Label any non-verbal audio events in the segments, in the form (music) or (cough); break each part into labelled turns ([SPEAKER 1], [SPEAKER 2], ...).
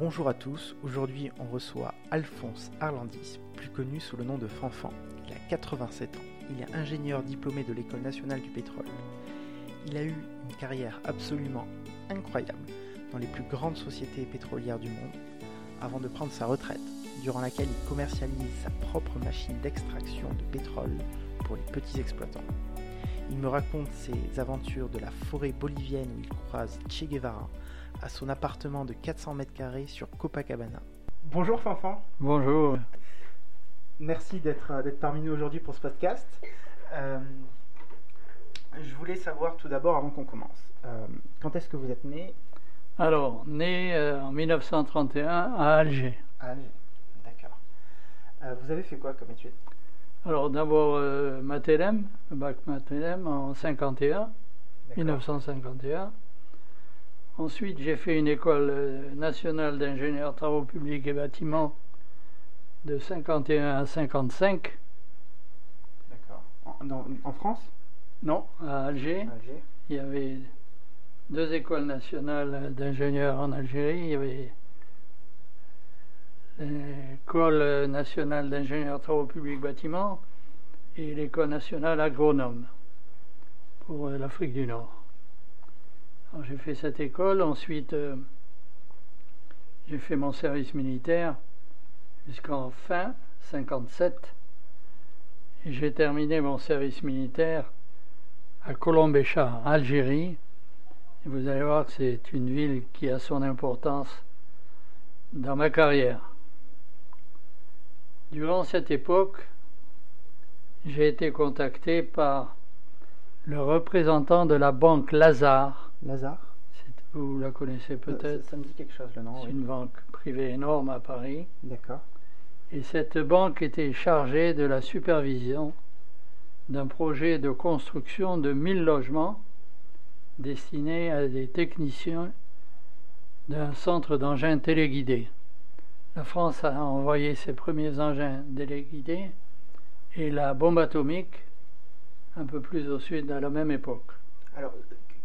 [SPEAKER 1] Bonjour à tous, aujourd'hui on reçoit Alphonse Arlandis, plus connu sous le nom de Fanfan. Il a 87 ans, il est ingénieur diplômé de l'École nationale du pétrole. Il a eu une carrière absolument incroyable dans les plus grandes sociétés pétrolières du monde, avant de prendre sa retraite, durant laquelle il commercialise sa propre machine d'extraction de pétrole pour les petits exploitants. Il me raconte ses aventures de la forêt bolivienne où il croise Che Guevara, à son appartement de 400 mètres carrés sur Copacabana. Bonjour Fanfan.
[SPEAKER 2] Bonjour.
[SPEAKER 1] Merci d'être parmi nous aujourd'hui pour ce podcast. Euh, je voulais savoir tout d'abord, avant qu'on commence, euh, quand est-ce que vous êtes né?
[SPEAKER 2] Alors, né euh, en 1931 à Alger.
[SPEAKER 1] À Alger, d'accord. vous avez fait quoi comme études
[SPEAKER 2] Alors, d'abord, Matélem, le bac Matélem en 51, 1951. Ensuite, j'ai fait une école euh, nationale d'ingénieurs travaux publics et bâtiments de 51 à 55.
[SPEAKER 1] D'accord. En, France?
[SPEAKER 2] Non, à Alger.
[SPEAKER 1] Alger.
[SPEAKER 2] Il y avait deux écoles nationales d'ingénieurs en Algérie. Il y avait l'école nationale d'ingénieurs travaux publics et bâtiments et l'école nationale agronome pour euh, l'Afrique du Nord j'ai fait cette école, ensuite euh, j'ai fait mon service militaire jusqu'en fin 57 et j'ai terminé mon service militaire à Colombécha, Algérie. Vous allez voir que c'est une ville qui a son importance dans ma carrière. Durant cette époque, j'ai été contacté par le représentant de la banque Lazare
[SPEAKER 1] Lazare
[SPEAKER 2] Vous la connaissez euh, peut-être.
[SPEAKER 1] Ça, me dit quelque chose le nom.
[SPEAKER 2] C'est une banque privée énorme à Paris.
[SPEAKER 1] D'accord.
[SPEAKER 2] Et cette banque était chargée de la supervision d'un projet de construction de 1000 logements destinés à des techniciens d'un centre d'engins téléguidés. La France a envoyé ses premiers engins téléguidés et la bombe atomique un peu plus au sud à la même époque.
[SPEAKER 1] Alors,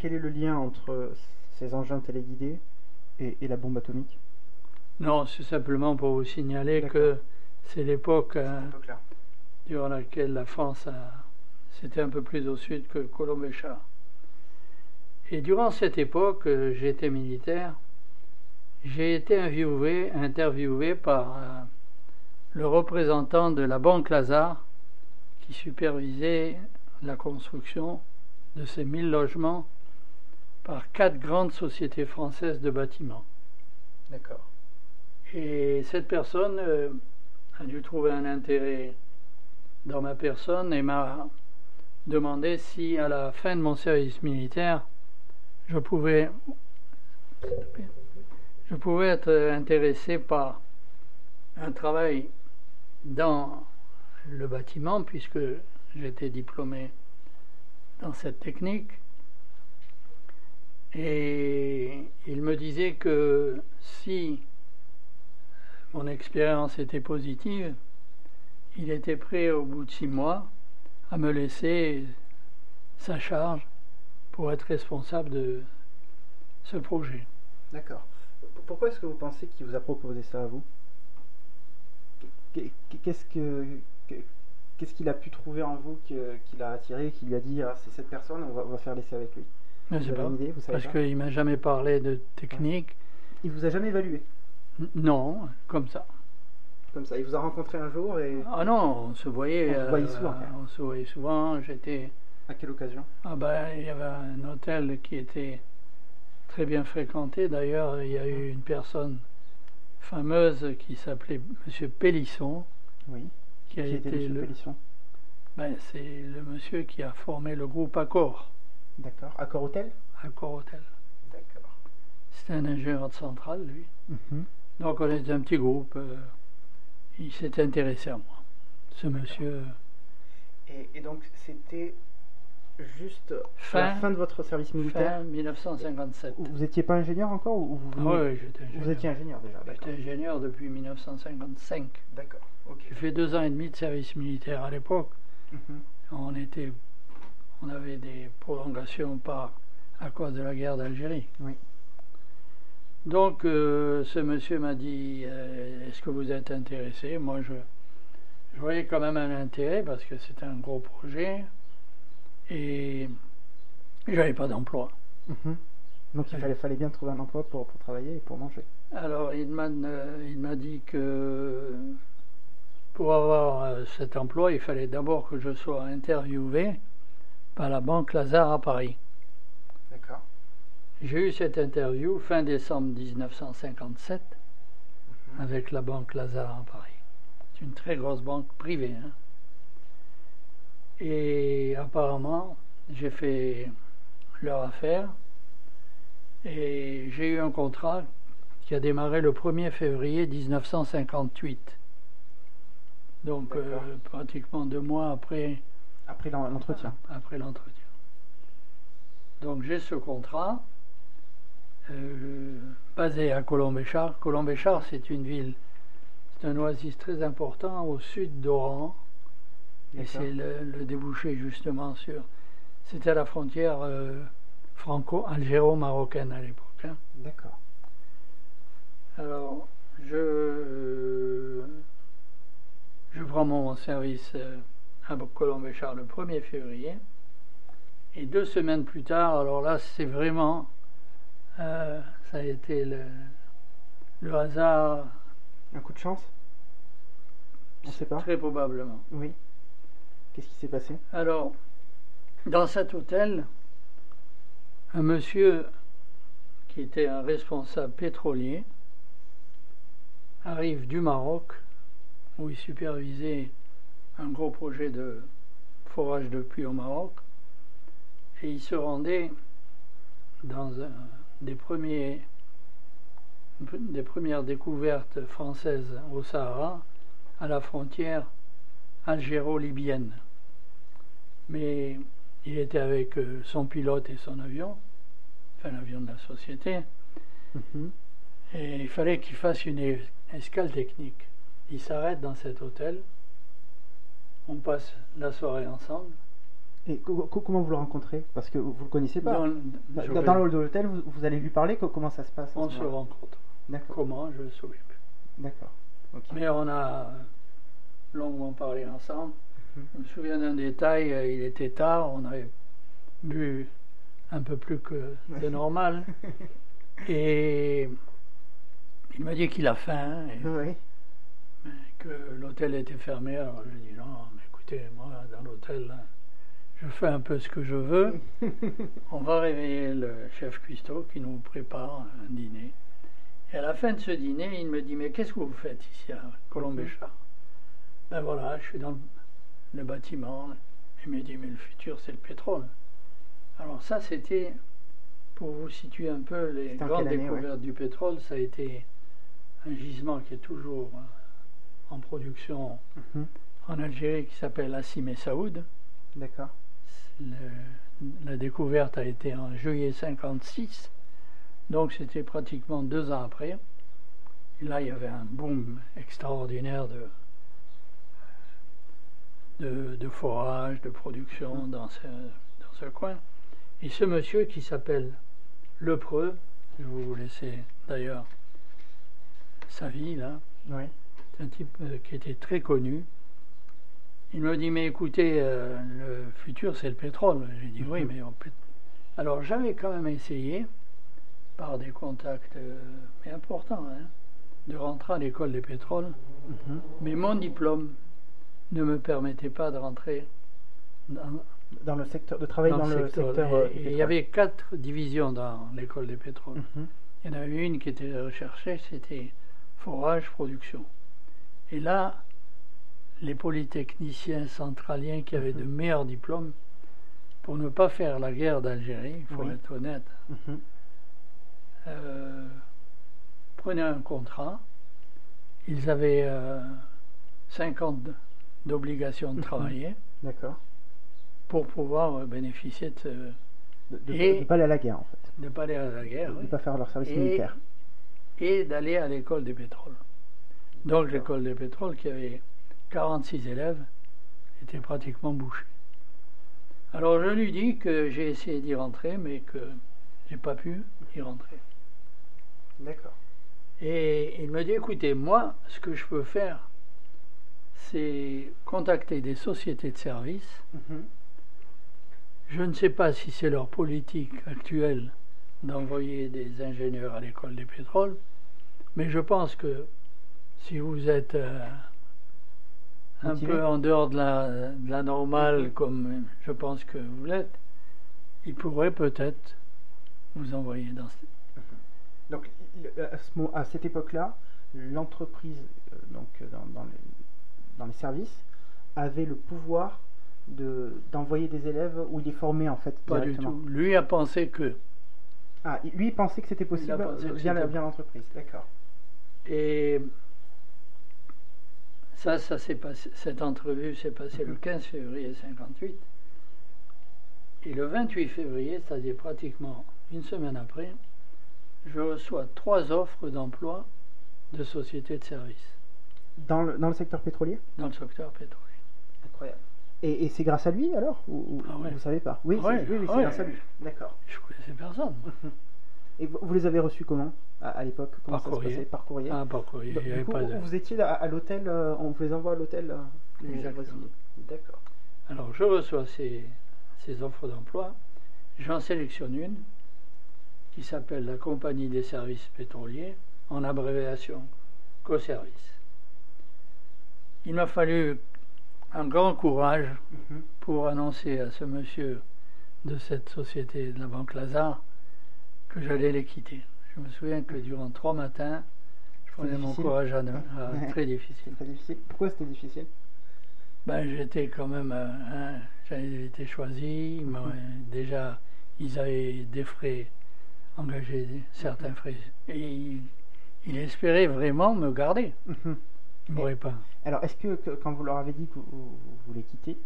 [SPEAKER 1] quel est le lien entre ces engins téléguidés et, la bombe atomique?
[SPEAKER 2] Non, c'est simplement pour vous signaler que c'est l'époque euh, durant laquelle la France c'était un peu plus au sud que Colombécha. Et durant cette époque, euh, j'étais militaire, j'ai été interviewé, interviewé par euh, le représentant de la Banque Lazare qui supervisait la construction de ces 1000 logements par quatre grandes sociétés françaises de bâtiments.
[SPEAKER 1] D'accord.
[SPEAKER 2] Et cette personne euh, a dû trouver un intérêt dans ma personne et m'a demandé si à la fin de mon service militaire, je pouvais, je pouvais être intéressé par un travail dans le bâtiment, puisque j'étais diplômé dans cette technique, et il me disait que si mon expérience était positive, il était prêt au bout de six mois à me laisser sa charge pour être responsable de ce projet.
[SPEAKER 1] D'accord. Pourquoi est-ce que vous pensez qu'il vous a proposé ça à vous Qu'est-ce que qu'est-ce qu'il a pu trouver en vous qui l'a attiré, qui lui a dit ah, c'est cette personne, on va, on va faire l'essai avec lui?
[SPEAKER 2] Je sais pas, parce qu'il m'a jamais parlé de technique.
[SPEAKER 1] Il vous a jamais évalué
[SPEAKER 2] Non, comme ça.
[SPEAKER 1] Comme ça, il vous a rencontré un jour et...
[SPEAKER 2] Ah non, on se voyait...
[SPEAKER 1] On, voyait souvent,
[SPEAKER 2] euh, on se voyait souvent, j'étais...
[SPEAKER 1] À quelle occasion?
[SPEAKER 2] Ah ben, il y avait un hôtel qui était très bien fréquenté. D'ailleurs, il y a eu une personne fameuse qui s'appelait Monsieur Pélisson.
[SPEAKER 1] Oui. Qui, a été le... Pélisson?
[SPEAKER 2] Ben, C'est le monsieur qui a formé le groupe Accor.
[SPEAKER 1] D'accord. Accor Hôtel
[SPEAKER 2] Accor Hôtel.
[SPEAKER 1] D'accord.
[SPEAKER 2] C'était un ingénieur de centrale, lui. Mhm. Donc on était un petit groupe. Euh, il s'est intéressé à moi, ce monsieur.
[SPEAKER 1] Et, donc c'était juste fin, la fin de votre service militaire?
[SPEAKER 2] Fin 1957.
[SPEAKER 1] Vous n'étiez pas ingénieur encore ou vous,
[SPEAKER 2] ah Oui, j'étais ingénieur.
[SPEAKER 1] Vous étiez ingénieur déjà
[SPEAKER 2] J'étais ingénieur depuis 1955.
[SPEAKER 1] D'accord.
[SPEAKER 2] J'ai fait deux ans et demi de service militaire à l'époque. Mhm. On était on avait des prolongations par, à cause de la guerre d'Algérie.
[SPEAKER 1] Oui.
[SPEAKER 2] Donc, euh, ce monsieur m'a dit euh, Est-ce que vous êtes intéressé? Moi, je, je voyais quand même un intérêt parce que c'était un gros projet et j'avais pas d'emploi.
[SPEAKER 1] Mhm. Donc il fallait, fallait bien trouver un emploi pour, pour travailler et pour manger.
[SPEAKER 2] Alors, il m'a, euh, il m'a dit que pour avoir cet emploi, il fallait d'abord que je sois interviewé par la Banque Lazare à Paris.
[SPEAKER 1] D'accord.
[SPEAKER 2] J'ai eu cette interview fin décembre 1957 avec la Banque Lazare à Paris. C'est une très grosse banque privée. hein. Et apparemment, j'ai fait leur affaire et j'ai eu un contrat qui a démarré le 1er février 1958. Donc euh, pratiquement deux mois après
[SPEAKER 1] Après l'en- l'entretien.
[SPEAKER 2] après l'entretien. Donc j'ai ce contrat euh, basé à Colombéchard. Colombéchard, c'est une ville, c'est un oasis très important au sud d'Oran. Et c'est le, le débouché justement sur. C'était à la frontière euh, franco-algéro-marocaine à l'époque. hein.
[SPEAKER 1] D'accord.
[SPEAKER 2] Alors, je, je prends mon service euh, à Colombéchard le 1er février. Et deux semaines plus tard, alors là, c'est vraiment. euh, ça a été le, le hasard,
[SPEAKER 1] Un coup de chance? On sait pas.
[SPEAKER 2] très probablement.
[SPEAKER 1] Oui. Qu'est-ce qui s'est passé?
[SPEAKER 2] Alors, dans cet hôtel, un monsieur qui était un responsable pétrolier arrive du Maroc, où il supervisait un gros projet de forage de puits au Maroc, et il se rendait dans un des, premiers, des premières découvertes françaises au Sahara, à la frontière algéro-libyenne mais il était avec euh, son pilote et son avion, enfin l'avion de la société,
[SPEAKER 1] Mhm.
[SPEAKER 2] et il fallait qu'il fasse une es- escale technique. Il s'arrête dans cet hôtel, on passe la soirée ensemble.
[SPEAKER 1] Et co- co- comment vous le rencontrez? Parce que vous le connaissez pas.
[SPEAKER 2] Dans,
[SPEAKER 1] le hall de l'hôtel, vous, vous allez lui parler co- Comment ça se passe
[SPEAKER 2] on se rencontre.
[SPEAKER 1] D'accord.
[SPEAKER 2] Comment? Je ne me souviens plus.
[SPEAKER 1] D'accord.
[SPEAKER 2] Mais on a longuement parlé ensemble.
[SPEAKER 1] Mhm.
[SPEAKER 2] Je me souviens d'un détail, euh, il était tard, on avait bu un peu plus que de normal. (laughs) Et il m'a dit qu'il a faim et
[SPEAKER 1] Oui.
[SPEAKER 2] Que l'hôtel était fermé. Alors je lui ai dit non, mais écoutez, moi dans l'hôtel, là, je fais un peu ce que je veux. (laughs) On va réveiller le chef cuistot qui nous prépare un dîner. Et à la fin de ce dîner, il me dit Mais qu'est-ce que vous faites ici à Colombéchard Ben voilà, je suis dans le, bâtiment. Il me dit Mais le futur, c'est le pétrole. Alors, ça, c'était pour vous situer un peu les grandes
[SPEAKER 1] année,
[SPEAKER 2] découvertes du pétrole. Ça a été un gisement qui est toujours euh, en production
[SPEAKER 1] Mhm.
[SPEAKER 2] en Algérie qui s'appelle Assim et Saoud.
[SPEAKER 1] D'accord.
[SPEAKER 2] La découverte a été en juillet 56, donc c'était pratiquement deux ans après. Et là, il y avait un boom extraordinaire de, de, de forage, de production dans ce, dans ce coin. Et ce monsieur qui s'appelle Lepreux, je vais vous laisser d'ailleurs sa vie là,
[SPEAKER 1] Oui.
[SPEAKER 2] C'est un type euh, qui était très connu. Il me dit, mais écoutez, euh, le futur, c'est le pétrole. J'ai dit, oui,
[SPEAKER 1] Mhm.
[SPEAKER 2] mais on peut... Alors j'avais quand même essayé, par des contacts euh, mais importants, hein, de rentrer à l'école des pétroles,
[SPEAKER 1] Mhm.
[SPEAKER 2] mais mon diplôme ne me permettait pas de rentrer dans,
[SPEAKER 1] Dans le secteur de travail
[SPEAKER 2] dans
[SPEAKER 1] dans, le secteur. euh,
[SPEAKER 2] il y avait quatre divisions dans l'école des pétroles.
[SPEAKER 1] Mhm.
[SPEAKER 2] Il y en avait une qui était recherchée, c'était forage, production. Et là, les polytechniciens centraliens qui avaient de
[SPEAKER 1] Mhm.
[SPEAKER 2] meilleurs diplômes, pour ne pas faire la guerre d'Algérie, il faut
[SPEAKER 1] Oui.
[SPEAKER 2] être honnête,
[SPEAKER 1] Mhm.
[SPEAKER 2] euh, prenaient un contrat. Ils avaient euh, 50 d'obligation de
[SPEAKER 1] Mhm.
[SPEAKER 2] travailler
[SPEAKER 1] D'accord.
[SPEAKER 2] pour pouvoir euh, bénéficier de, ce-
[SPEAKER 1] De ne pas aller à la guerre en fait.
[SPEAKER 2] de ne pas aller à la guerre.
[SPEAKER 1] De
[SPEAKER 2] oui.
[SPEAKER 1] ne pas faire leur service
[SPEAKER 2] Et-
[SPEAKER 1] militaire.
[SPEAKER 2] et d'aller à l'école des pétroles. Donc l'école des pétroles, qui avait 46 élèves, était pratiquement bouchée. Alors je lui dis que j'ai essayé d'y rentrer, mais que j'ai pas pu y rentrer.
[SPEAKER 1] D'accord.
[SPEAKER 2] Et il me dit, écoutez, moi, ce que je peux faire, c'est contacter des sociétés de services.
[SPEAKER 1] Mhm.
[SPEAKER 2] Je ne sais pas si c'est leur politique actuelle d'envoyer des ingénieurs à l'école des pétroles, mais je pense que si vous êtes euh, un
[SPEAKER 1] Motivé.
[SPEAKER 2] peu en dehors de la, de la normale, comme je pense que vous l'êtes, ils pourraient peut-être vous envoyer dans ce...
[SPEAKER 1] Donc le- à, ce à cette époque-là, l'entreprise, euh, donc euh, dans, dans les, dans les services, avait le pouvoir de d'envoyer des élèves où il est formé en fait
[SPEAKER 2] Pas du tout. Lui a pensé que.
[SPEAKER 1] Ah, il- lui il pensait que c'était possible via l'entreprise. D'accord.
[SPEAKER 2] Et ça, ça s'est passé, cette entrevue s'est passée le 15 février 58. Et le 28 février, c'est-à-dire pratiquement une semaine après, je reçois trois offres d'emploi de sociétés de services
[SPEAKER 1] Dans le, dans le secteur pétrolier?
[SPEAKER 2] Dans le secteur pétrolier.
[SPEAKER 1] Incroyable. Et, et c'est grâce à lui alors? Ou, ou-
[SPEAKER 2] Ah ouais.
[SPEAKER 1] Vous savez pas? Oui,
[SPEAKER 2] Ah ouais,
[SPEAKER 1] c'est, oui, oui, c'est
[SPEAKER 2] ouais.
[SPEAKER 1] grâce à lui. D'accord.
[SPEAKER 2] Je connaissais personne. (laughs)
[SPEAKER 1] Et vous, vous les avez reçus comment à, à l'époque? Comment
[SPEAKER 2] Par
[SPEAKER 1] ça se
[SPEAKER 2] courrier.
[SPEAKER 1] passait? Par courrier
[SPEAKER 2] Ah, par courrier,
[SPEAKER 1] Donc,
[SPEAKER 2] il n'y
[SPEAKER 1] du
[SPEAKER 2] avait
[SPEAKER 1] coup,
[SPEAKER 2] de.
[SPEAKER 1] vous étiez à, à l'hôtel, euh, on vous les envoie à l'hôtel euh, résidiez. D'accord.
[SPEAKER 2] Alors, je reçois ces, ces offres d'emploi. J'en sélectionne une qui s'appelle la Compagnie des services pétroliers, en abréviation COService. Il m'a fallu un grand courage
[SPEAKER 1] Mhm.
[SPEAKER 2] pour annoncer à ce monsieur de cette société de la Banque Lazare que j'allais les quitter. Je me souviens que durant trois matins, je prenais mon courage à deux. Ah,
[SPEAKER 1] Ouais.
[SPEAKER 2] très difficile.
[SPEAKER 1] Très difficile. Pourquoi c'était difficile?
[SPEAKER 2] Ben, j'étais quand même, euh, hein, j'avais été choisi. ils m'ont- déjà, ils avaient des frais, engagé certains frais. Et il, il espérait vraiment me garder.
[SPEAKER 1] Mhm.
[SPEAKER 2] Il m'aurait pas.
[SPEAKER 1] Alors, est-ce que, que quand vous leur avez dit que vous, vous, vous les quittez,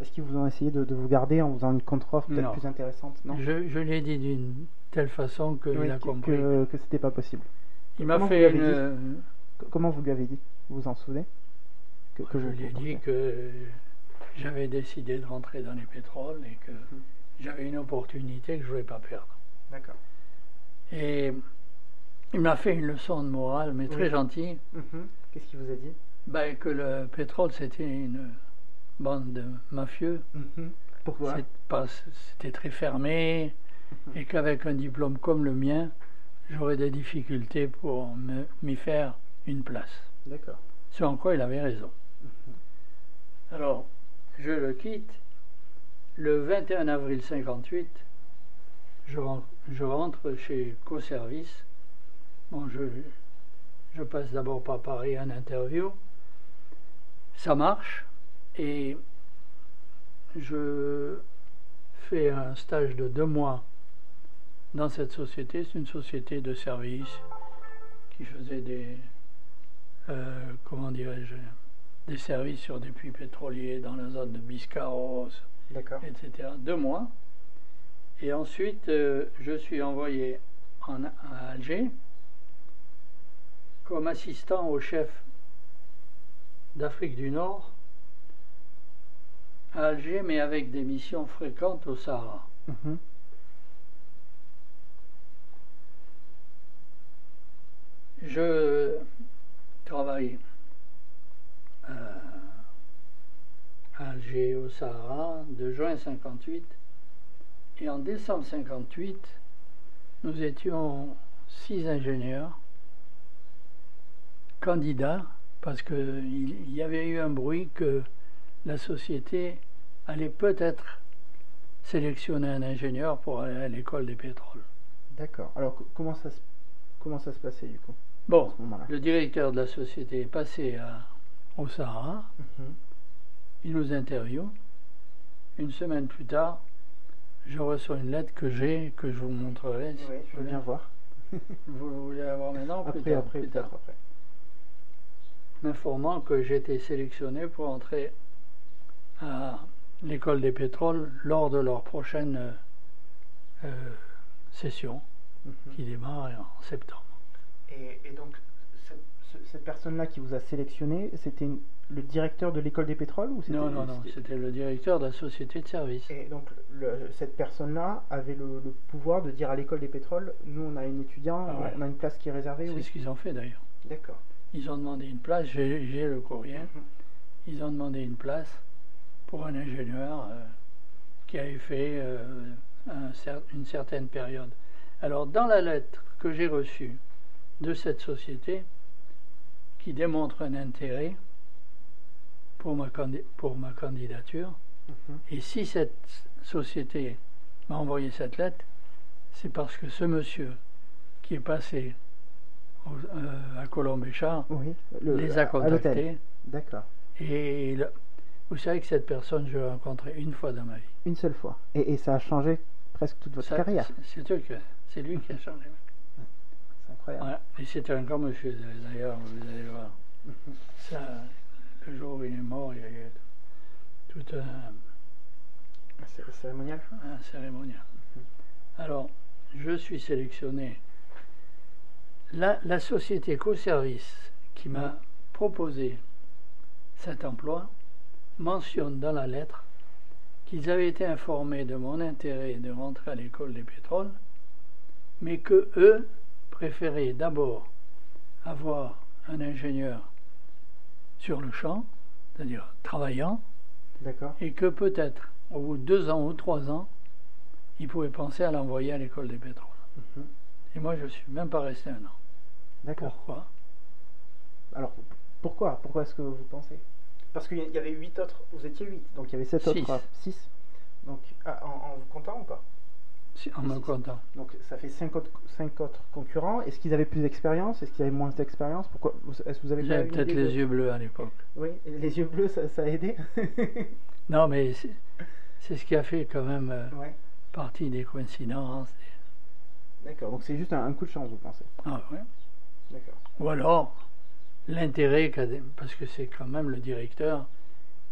[SPEAKER 1] est-ce qu'ils vous ont essayé de, de vous garder en faisant une contre-offre peut-être plus intéressante Non
[SPEAKER 2] Je, je l'ai dit d'une telle façon qu'il
[SPEAKER 1] Oui,
[SPEAKER 2] a
[SPEAKER 1] que,
[SPEAKER 2] compris.
[SPEAKER 1] que, que c'était pas possible.
[SPEAKER 2] il m'a fait une. euh,
[SPEAKER 1] Comment vous lui avez dit Vous vous en souvenez que, que
[SPEAKER 2] je lui ai dit que j'avais décidé de rentrer dans les pétroles et que
[SPEAKER 1] Mhm.
[SPEAKER 2] j'avais une opportunité que je ne voulais pas perdre.
[SPEAKER 1] D'accord.
[SPEAKER 2] Et il m'a fait une leçon de morale, mais très gentille.
[SPEAKER 1] Mhm. Qu'est-ce qu'il vous a dit
[SPEAKER 2] Ben, que le pétrole, c'était une bande de mafieux.
[SPEAKER 1] Mhm. Pourquoi?
[SPEAKER 2] C'était très fermé
[SPEAKER 1] Mhm.
[SPEAKER 2] et qu'avec un diplôme comme le mien, j'aurais des difficultés pour me- m'y faire une place.
[SPEAKER 1] D'accord.
[SPEAKER 2] Ce en quoi il avait raison. Alors, je le quitte. Le 21 avril 58, je, ren- je rentre chez CoService. Bon, je, je passe d'abord par Paris un interview. Ça marche. Et je fais un stage de deux mois dans cette société. C'est une société de services qui faisait des, euh, comment dirais-je, des services sur des puits pétroliers dans la zone de Biscarros, etc. Deux mois. Et ensuite, euh, je suis envoyé en, à Alger comme assistant au chef d'Afrique du Nord à Alger, mais avec des missions fréquentes au Sahara.
[SPEAKER 1] Mhm.
[SPEAKER 2] Je travaille euh, à Alger, au Sahara, de juin 58. Et en décembre 58, nous étions six ingénieurs, candidats, parce qu'il il y avait eu un bruit que la société allait peut-être sélectionner un ingénieur pour aller à l'école des pétroles.
[SPEAKER 1] D'accord. Alors, co- comment ça, se, comment ça se passait du coup
[SPEAKER 2] Bon, le directeur de la société est passé à- au Sahara,
[SPEAKER 1] Mhm.
[SPEAKER 2] il nous interviewe. Une semaine plus tard, je reçois une lettre que j'ai, que je vous montrerai. si
[SPEAKER 1] Oui, je veux bien voir. (laughs)
[SPEAKER 2] Vous voulez avoir maintenant ou plus
[SPEAKER 1] Après,
[SPEAKER 2] tard,
[SPEAKER 1] après,
[SPEAKER 2] plus tard.
[SPEAKER 1] après.
[SPEAKER 2] M'informant que j'étais sélectionné pour entrer à l'école des pétroles lors de leur prochaine euh, euh, session
[SPEAKER 1] Mhm.
[SPEAKER 2] qui démarre en septembre.
[SPEAKER 1] Et, et donc, ce, cette personne-là qui vous a sélectionné, c'était le directeur de l'école des pétroles ou
[SPEAKER 2] Non, non, non, c'était le directeur de la société de service.
[SPEAKER 1] Et donc cette personne-là avait le, pouvoir de dire à l'école des pétroles, nous on a une étudiant, ah on a une place qui est réservée.
[SPEAKER 2] C'est ce qu'ils ont fait d'ailleurs.
[SPEAKER 1] D'accord.
[SPEAKER 2] Ils ont demandé une place, j'ai le courrier, mhm. ils ont demandé une place pour un ingénieur euh, qui avait fait euh, une certaine période. Alors dans la lettre que j'ai reçue de cette société, qui démontre un intérêt pour ma, pour ma candidature. Mhm. Et si cette société m'a envoyé cette lettre, c'est parce que ce monsieur qui est passé euh, à Colombéchard les a contactés.
[SPEAKER 1] D'accord.
[SPEAKER 2] Et vous savez que cette personne, je l'ai rencontrée une fois dans ma vie.
[SPEAKER 1] Une seule fois. Et, ça a changé presque toute votre carrière.
[SPEAKER 2] C'est lui qui a changé. Et c'était un grand monsieur, d'ailleurs, vous allez voir. (laughs) Ça, le jour où il est mort, il y a eu tout un.
[SPEAKER 1] Un cérémonial
[SPEAKER 2] Un cérémonial. Mhm. Alors, je suis sélectionné. La, la société co-service qui m'a proposé cet emploi mentionne dans la lettre qu'ils avaient été informés de mon intérêt de rentrer à l'école des pétroles, mais que eux préféré d'abord avoir un ingénieur sur le champ, c'est-à-dire travaillant, et que peut-être au bout de deux ans ou trois ans, il pouvait penser à l'envoyer à l'école des pétroles. Mhm. Et moi, je ne suis même pas resté un an. Pourquoi?
[SPEAKER 1] Alors, pourquoi? Pourquoi est-ce que vous pensez? Parce qu'il y avait huit autres, vous étiez huit, donc il y avait sept autres, six. Donc, ah, en, en vous comptant ou pas?
[SPEAKER 2] En me comptant.
[SPEAKER 1] Donc ça fait 5 autres, concurrents. Est-ce qu'ils avaient plus d'expérience? Est-ce qu'ils avaient moins d'expérience? Pourquoi Est-ce que vous avez
[SPEAKER 2] peut-être les yeux bleus à l'époque.
[SPEAKER 1] Oui, les yeux bleus, ça, a aidé? (laughs)
[SPEAKER 2] non, mais c'est ce qui a fait quand même euh, partie des coïncidences.
[SPEAKER 1] D'accord. Donc c'est juste un, coup de chance, vous pensez?
[SPEAKER 2] Ah
[SPEAKER 1] oui.
[SPEAKER 2] D'accord. Ou alors l'intérêt parce que c'est quand même le directeur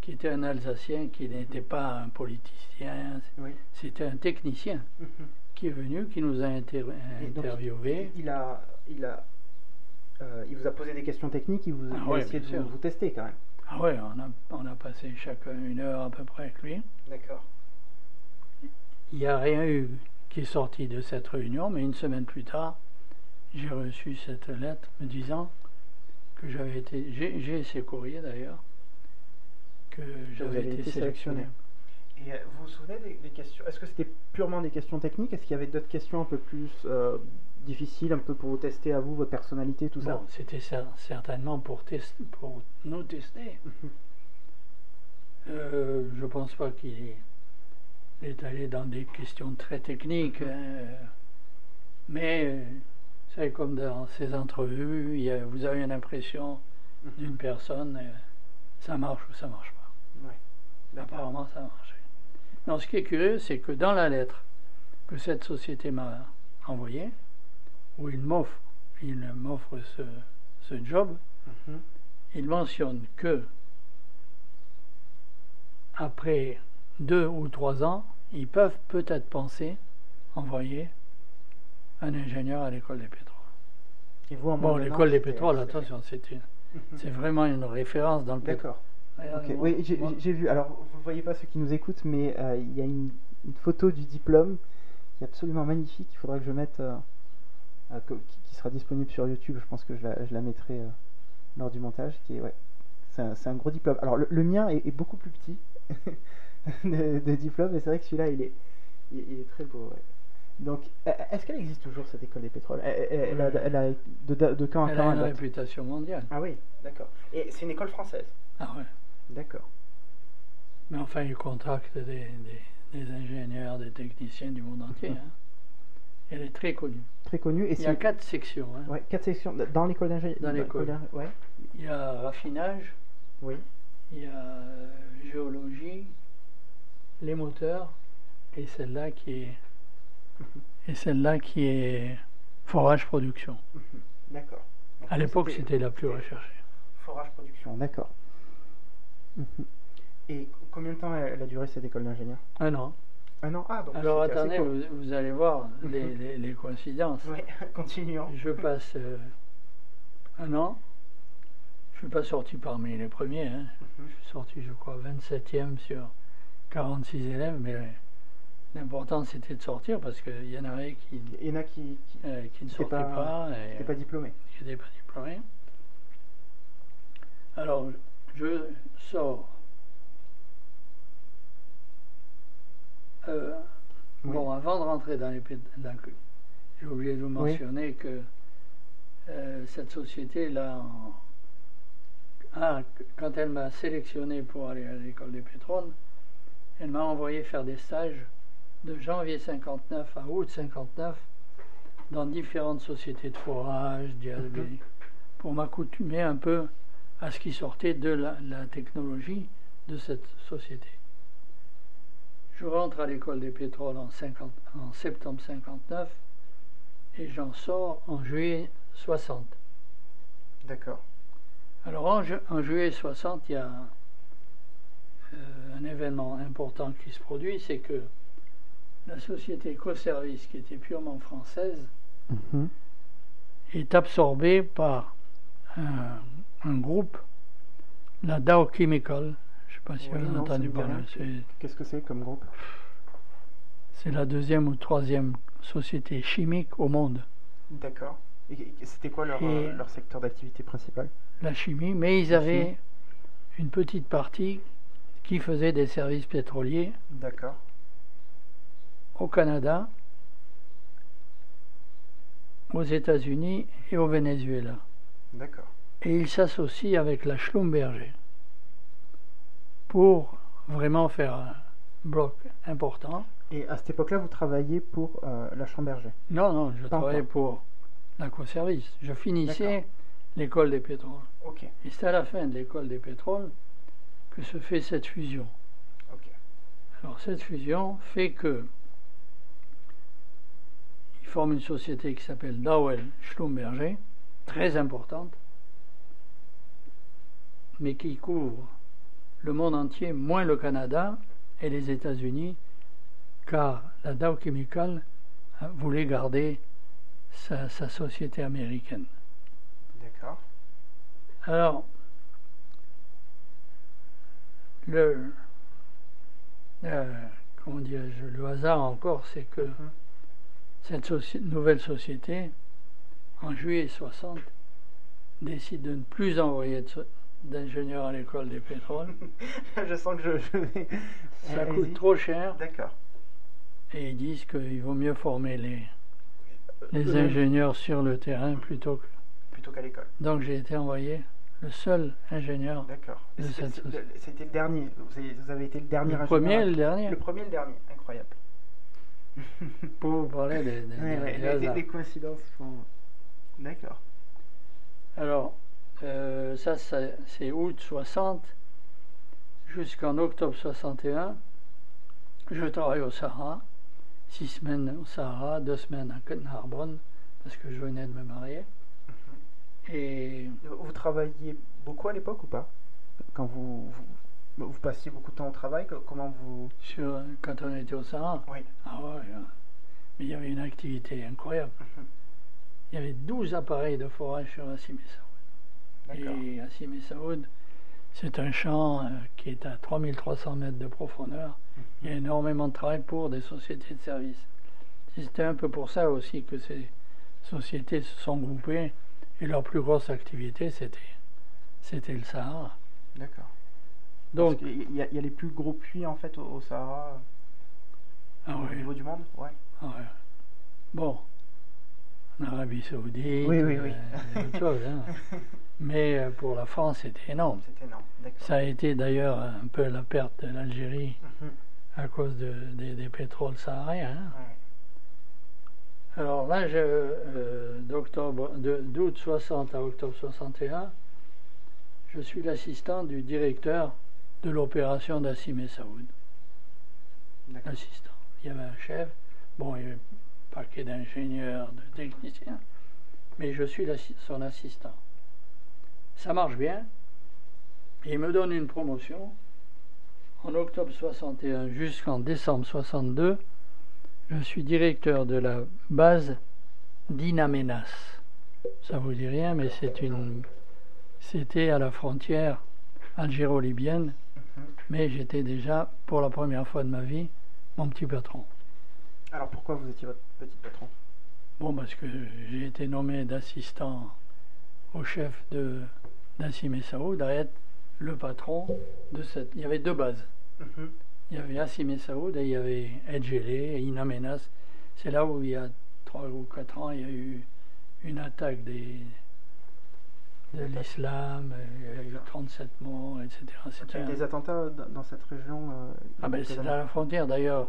[SPEAKER 2] qui était un Alsacien, qui n'était pas un politicien, c'était un technicien mhm. qui est venu, qui nous a interviewés.
[SPEAKER 1] il, a, il, a, euh, il vous a posé des questions techniques, il vous
[SPEAKER 2] ah
[SPEAKER 1] a essayé de vous, tester quand même.
[SPEAKER 2] Ah ouais, on a, on a passé chacun une heure à peu près avec lui.
[SPEAKER 1] D'accord.
[SPEAKER 2] Il n'y a rien eu qui est sorti de cette réunion, mais une semaine plus tard, j'ai reçu cette lettre me disant que j'avais été. J'ai ces courriers d'ailleurs j'avais été, sélectionné.
[SPEAKER 1] Et euh, vous vous souvenez des, questions Est-ce que c'était purement des questions techniques? Est-ce qu'il y avait d'autres questions un peu plus euh, difficiles, un peu pour vous tester à vous, votre personnalité, tout ça?
[SPEAKER 2] C'était certainement pour, pour nous tester. Mhm. euh, je pense pas qu'il est, allé dans des questions très techniques. Hein. mais c'est comme dans ces entrevues, vous avez une impression mhm. d'une personne, euh, ça marche ou ça marche pas. Apparemment, ça a marché. Non, ce qui est curieux, c'est que dans la lettre que cette société m'a envoyée, où il m'offre, il m'offre ce, job, mhm. il mentionne que après deux ou trois ans, ils peuvent peut-être penser envoyer un ingénieur à l'école des pétroles. Bon, l'école des pétroles, attention, (laughs) c'est vraiment une référence dans le pétrole.
[SPEAKER 1] Oui, j'ai vu. Alors, vous ne voyez pas ceux qui nous écoutent, mais euh, il y a une, photo du diplôme qui est absolument magnifique. Il faudra que je mette, euh, euh, qui, sera disponible sur YouTube. Je pense que je la, mettrai lors du montage. Qui est, ouais, c'est un, gros diplôme. Alors, le, mien est, beaucoup plus petit (laughs) de, diplôme, mais c'est vrai que celui-là, il est, il, est très beau. Donc, est-ce qu'elle existe toujours cette école des pétroles? Elle, a, de, de, quand à
[SPEAKER 2] quand
[SPEAKER 1] Elle
[SPEAKER 2] a une réputation mondiale.
[SPEAKER 1] Ah oui, d'accord. Et c'est une école française?
[SPEAKER 2] Ah ouais.
[SPEAKER 1] D'accord.
[SPEAKER 2] Mais enfin, il contacte des, des, ingénieurs, des techniciens du monde entier. Hein. Elle est très connue.
[SPEAKER 1] Très connue. Et
[SPEAKER 2] il y a quatre sections. Hein.
[SPEAKER 1] Ouais, quatre sections dans l'école d'ingénieur.
[SPEAKER 2] Dans l'école.
[SPEAKER 1] Ouais.
[SPEAKER 2] Il y a raffinage.
[SPEAKER 1] Oui.
[SPEAKER 2] Il y a euh, géologie, les moteurs, et celle-là qui est et celle-là qui est forage production.
[SPEAKER 1] D'accord.
[SPEAKER 2] À l'époque, c'était la plus recherchée.
[SPEAKER 1] Forage production, d'accord. Mhm. Et combien de temps elle a duré cette école d'ingénieur?
[SPEAKER 2] Un an.
[SPEAKER 1] Un an? Ah, donc
[SPEAKER 2] Alors attendez, vous, allez voir (laughs) mhm. les, les, coïncidences.
[SPEAKER 1] Oui, (laughs) continuons.
[SPEAKER 2] Je passe euh, un an, Je ne suis pas sorti parmi les premiers. hein.
[SPEAKER 1] Mhm.
[SPEAKER 2] Je suis sorti, je crois, 27e sur 46 élèves, mais l'important c'était de sortir parce qu'il y en avait qui,
[SPEAKER 1] Il y en a qui qui
[SPEAKER 2] euh, qui ne sortaient
[SPEAKER 1] pas-
[SPEAKER 2] pas, et
[SPEAKER 1] pas diplômés.
[SPEAKER 2] qui n'étaient pas diplômés. Alors, je sors. Euh,
[SPEAKER 1] Oui.
[SPEAKER 2] Bon, avant de rentrer dans les dans- j'ai oublié de vous
[SPEAKER 1] Oui.
[SPEAKER 2] mentionner que euh, cette société-là, en- ah, quand elle m'a sélectionné pour aller à l'école des pétroles, elle m'a envoyé faire des stages de janvier 59 à août 59 dans différentes sociétés de forage,
[SPEAKER 1] Mhm.
[SPEAKER 2] pour m'accoutumer un peu à ce qui sortait de la, la technologie de cette société. Je rentre à l'école des pétroles en, 50 en septembre 59 et j'en sors en juillet 60.
[SPEAKER 1] D'accord.
[SPEAKER 2] Alors en, ju- en juillet 60, il y a euh, un événement important qui se produit, c'est que la société Coservice, qui était purement française,
[SPEAKER 1] Mhm.
[SPEAKER 2] est absorbée par un, un groupe, la Dow Chemical. Je ne sais pas si
[SPEAKER 1] Oui,
[SPEAKER 2] vous avez entendu parler.
[SPEAKER 1] Qu'est-ce que c'est comme groupe?
[SPEAKER 2] C'est la deuxième ou troisième société chimique au monde,
[SPEAKER 1] D'accord. C'était quoi leur, euh, leur secteur d'activité principal?
[SPEAKER 2] la chimie, mais ils avaient une petite partie qui faisait des services pétroliers
[SPEAKER 1] D'accord.
[SPEAKER 2] Au Canada, aux États-Unis et au Venezuela.
[SPEAKER 1] D'accord.
[SPEAKER 2] Et ils s'associent avec la Schlumberger pour vraiment faire un bloc important.
[SPEAKER 1] Et à cette époque-là, vous travailliez pour euh, la Chamberger.
[SPEAKER 2] Non, non, je
[SPEAKER 1] Pas
[SPEAKER 2] travaillais
[SPEAKER 1] encore.
[SPEAKER 2] pour l'Aquaservice. Je finissais l'école des pétroles.
[SPEAKER 1] Ok.
[SPEAKER 2] Et c'est à la fin de l'école des pétroles que se fait cette fusion. Alors cette fusion fait que ils forment une société qui s'appelle Dowell Schlumberger, très importante, mais qui couvre le monde entier, moins le Canada et les États-Unis, car la Dow Chemical hein, voulait garder sa, sa société américaine.
[SPEAKER 1] D'accord.
[SPEAKER 2] Alors, le, euh, comment dirais-je, le hasard encore, c'est que
[SPEAKER 1] Mhm.
[SPEAKER 2] Cette soci- nouvelle société, en juillet 60, décide de ne plus envoyer d'ingénieurs à l'école des pétroles. (laughs)
[SPEAKER 1] je sens que je, je vais.
[SPEAKER 2] Ça coûte trop cher
[SPEAKER 1] D'accord.
[SPEAKER 2] et ils disent qu'il vaut mieux former les, les
[SPEAKER 1] Eux-mêmes,
[SPEAKER 2] ingénieurs sur le terrain plutôt que.
[SPEAKER 1] Plutôt qu'à l'école.
[SPEAKER 2] Donc j'ai été envoyé le seul ingénieur,
[SPEAKER 1] D'accord.
[SPEAKER 2] De
[SPEAKER 1] C'est-
[SPEAKER 2] cette
[SPEAKER 1] c'est-
[SPEAKER 2] société.
[SPEAKER 1] C'était le dernier. Vous avez, vous avez été le dernier
[SPEAKER 2] le
[SPEAKER 1] ingénieur.
[SPEAKER 2] premier et le dernier,
[SPEAKER 1] Le premier et le dernier. Incroyable. (laughs)
[SPEAKER 2] pour vous parler des, des-
[SPEAKER 1] Ouais,
[SPEAKER 2] des-
[SPEAKER 1] ouais,
[SPEAKER 2] des
[SPEAKER 1] les, les-
[SPEAKER 2] hasards.
[SPEAKER 1] les coïncidences sont. D'accord.
[SPEAKER 2] Alors, euh, ça, ça, c'est août 60 jusqu'en octobre 61. Je travaille au Sahara, six semaines au Sahara, deux semaines à Narbonne, parce que je venais de me marier. Et
[SPEAKER 1] Vous travailliez beaucoup à l'époque ou pas? Quand vous, vous, vous passiez beaucoup de temps au travail, co- comment vous.
[SPEAKER 2] sur, quand on était au Sahara,
[SPEAKER 1] Oui.
[SPEAKER 2] ah ouais, mais il y avait une activité incroyable.
[SPEAKER 1] Mhm.
[SPEAKER 2] Il y avait 12 appareils de forage sur Assim Messaoud.
[SPEAKER 1] D'accord.
[SPEAKER 2] Et Assim Messaoud, c'est un champ euh, qui est à 3300 mètres de profondeur. Il y a énormément de travail pour des sociétés de services. C'était un peu pour ça aussi que ces sociétés se sont groupées et leur plus grosse activité, c'était, c'était le Sahara.
[SPEAKER 1] D'accord.
[SPEAKER 2] Donc,
[SPEAKER 1] y, il y a les plus gros puits en fait au, au Sahara
[SPEAKER 2] ah
[SPEAKER 1] au
[SPEAKER 2] ouais,
[SPEAKER 1] niveau du monde Ouais.
[SPEAKER 2] ah ouais. bon, en Arabie Saoudite,
[SPEAKER 1] Oui, oui, oui.
[SPEAKER 2] euh, chose, hein. (laughs) mais euh, pour la France, c'était énorme.
[SPEAKER 1] C'était énorme.
[SPEAKER 2] Ça a été d'ailleurs un peu la perte de l'Algérie
[SPEAKER 1] Mhm.
[SPEAKER 2] à cause de- des- des pétroles sahariens. hein.
[SPEAKER 1] Ouais.
[SPEAKER 2] Alors là, je, euh, d'octobre, de- d'août 60 à octobre 61, je suis l'assistant du directeur de l'opération d'Assim et Saoud. L'assistant. Il y avait un chef, bon, il y avait un paquet d'ingénieurs, de techniciens, mais je suis son assistant. Ça marche bien, et il me donne une promotion. En octobre 61 jusqu'en décembre 62, je suis directeur de la base d'Inamenas. Ça vous dit rien, mais c'est une, C'était à la frontière algéro-libyenne. Mais j'étais déjà, pour la première fois de ma vie, mon petit patron.
[SPEAKER 1] Alors pourquoi vous étiez votre petit patron?
[SPEAKER 2] Bon, parce que j'ai été nommé d'assistant au chef de d'Assim Essaoud, d'être le patron de cette. Il y avait deux bases.
[SPEAKER 1] Mhm.
[SPEAKER 2] Il y avait Assim Essaoud et il y avait Edgelé et Inamenas. C'est là où il y a trois ou quatre ans, il y a eu une attaque des, de l'islam, il y a eu 37 morts, etc.
[SPEAKER 1] Il y a des attentats dans dans cette région euh,
[SPEAKER 2] Ah ben, c'est à la frontière. D'ailleurs,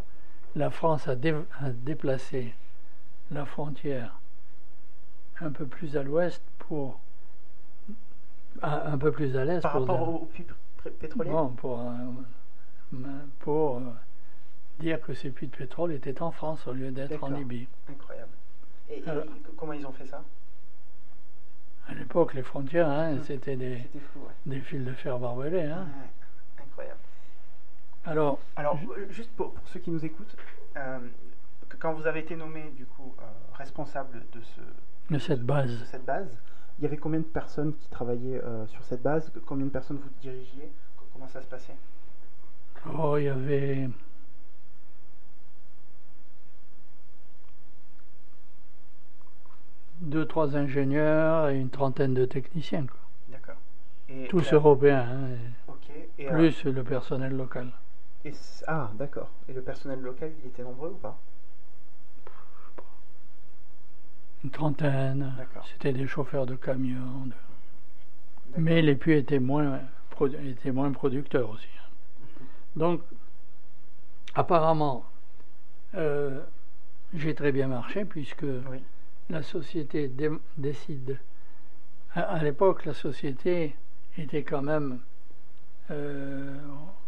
[SPEAKER 2] la France a, dé- a déplacé la frontière un peu plus à l'ouest pour un, peu plus à l'est
[SPEAKER 1] Par
[SPEAKER 2] pour,
[SPEAKER 1] rapport au, puits pétrolier?
[SPEAKER 2] Bon, pour, euh, euh, dire que ces puits de pétrole étaient en France au lieu d'être en. Libye.
[SPEAKER 1] Incroyable. Et, et
[SPEAKER 2] Alors-
[SPEAKER 1] c- comment ils ont fait ça?
[SPEAKER 2] À l'époque, les frontières, hein,
[SPEAKER 1] Mhm.
[SPEAKER 2] c'était des,
[SPEAKER 1] C'était fou, ouais.
[SPEAKER 2] des fils de fer barbelés. hein.
[SPEAKER 1] Incroyable.
[SPEAKER 2] Alors,
[SPEAKER 1] Alors,
[SPEAKER 2] Je-
[SPEAKER 1] euh, juste pour, pour ceux qui nous écoutent, euh, quand vous avez été nommé du coup euh, responsable de, ce,
[SPEAKER 2] de cette
[SPEAKER 1] de
[SPEAKER 2] base,
[SPEAKER 1] cette base, il y avait combien de personnes qui travaillaient euh, sur cette base? Combien de personnes vous dirigiez? Comment ça se passait?
[SPEAKER 2] Oh, il y avait deux, trois ingénieurs et une trentaine de techniciens. quoi.
[SPEAKER 1] D'accord. Et-
[SPEAKER 2] Tous
[SPEAKER 1] et,
[SPEAKER 2] européens, hein.
[SPEAKER 1] Et, euh,
[SPEAKER 2] plus le personnel local.
[SPEAKER 1] et ah, d'accord. Et le personnel local, il était nombreux ou pas?
[SPEAKER 2] Une trentaine.
[SPEAKER 1] D'accord.
[SPEAKER 2] C'était des chauffeurs de camions. de-. Mais les puits étaient moins, produ- étaient moins producteurs aussi. hein. Donc, apparemment, euh, j'ai très bien marché puisque
[SPEAKER 1] Oui.
[SPEAKER 2] La société dé- décide. À, à l'époque, la société était quand même euh,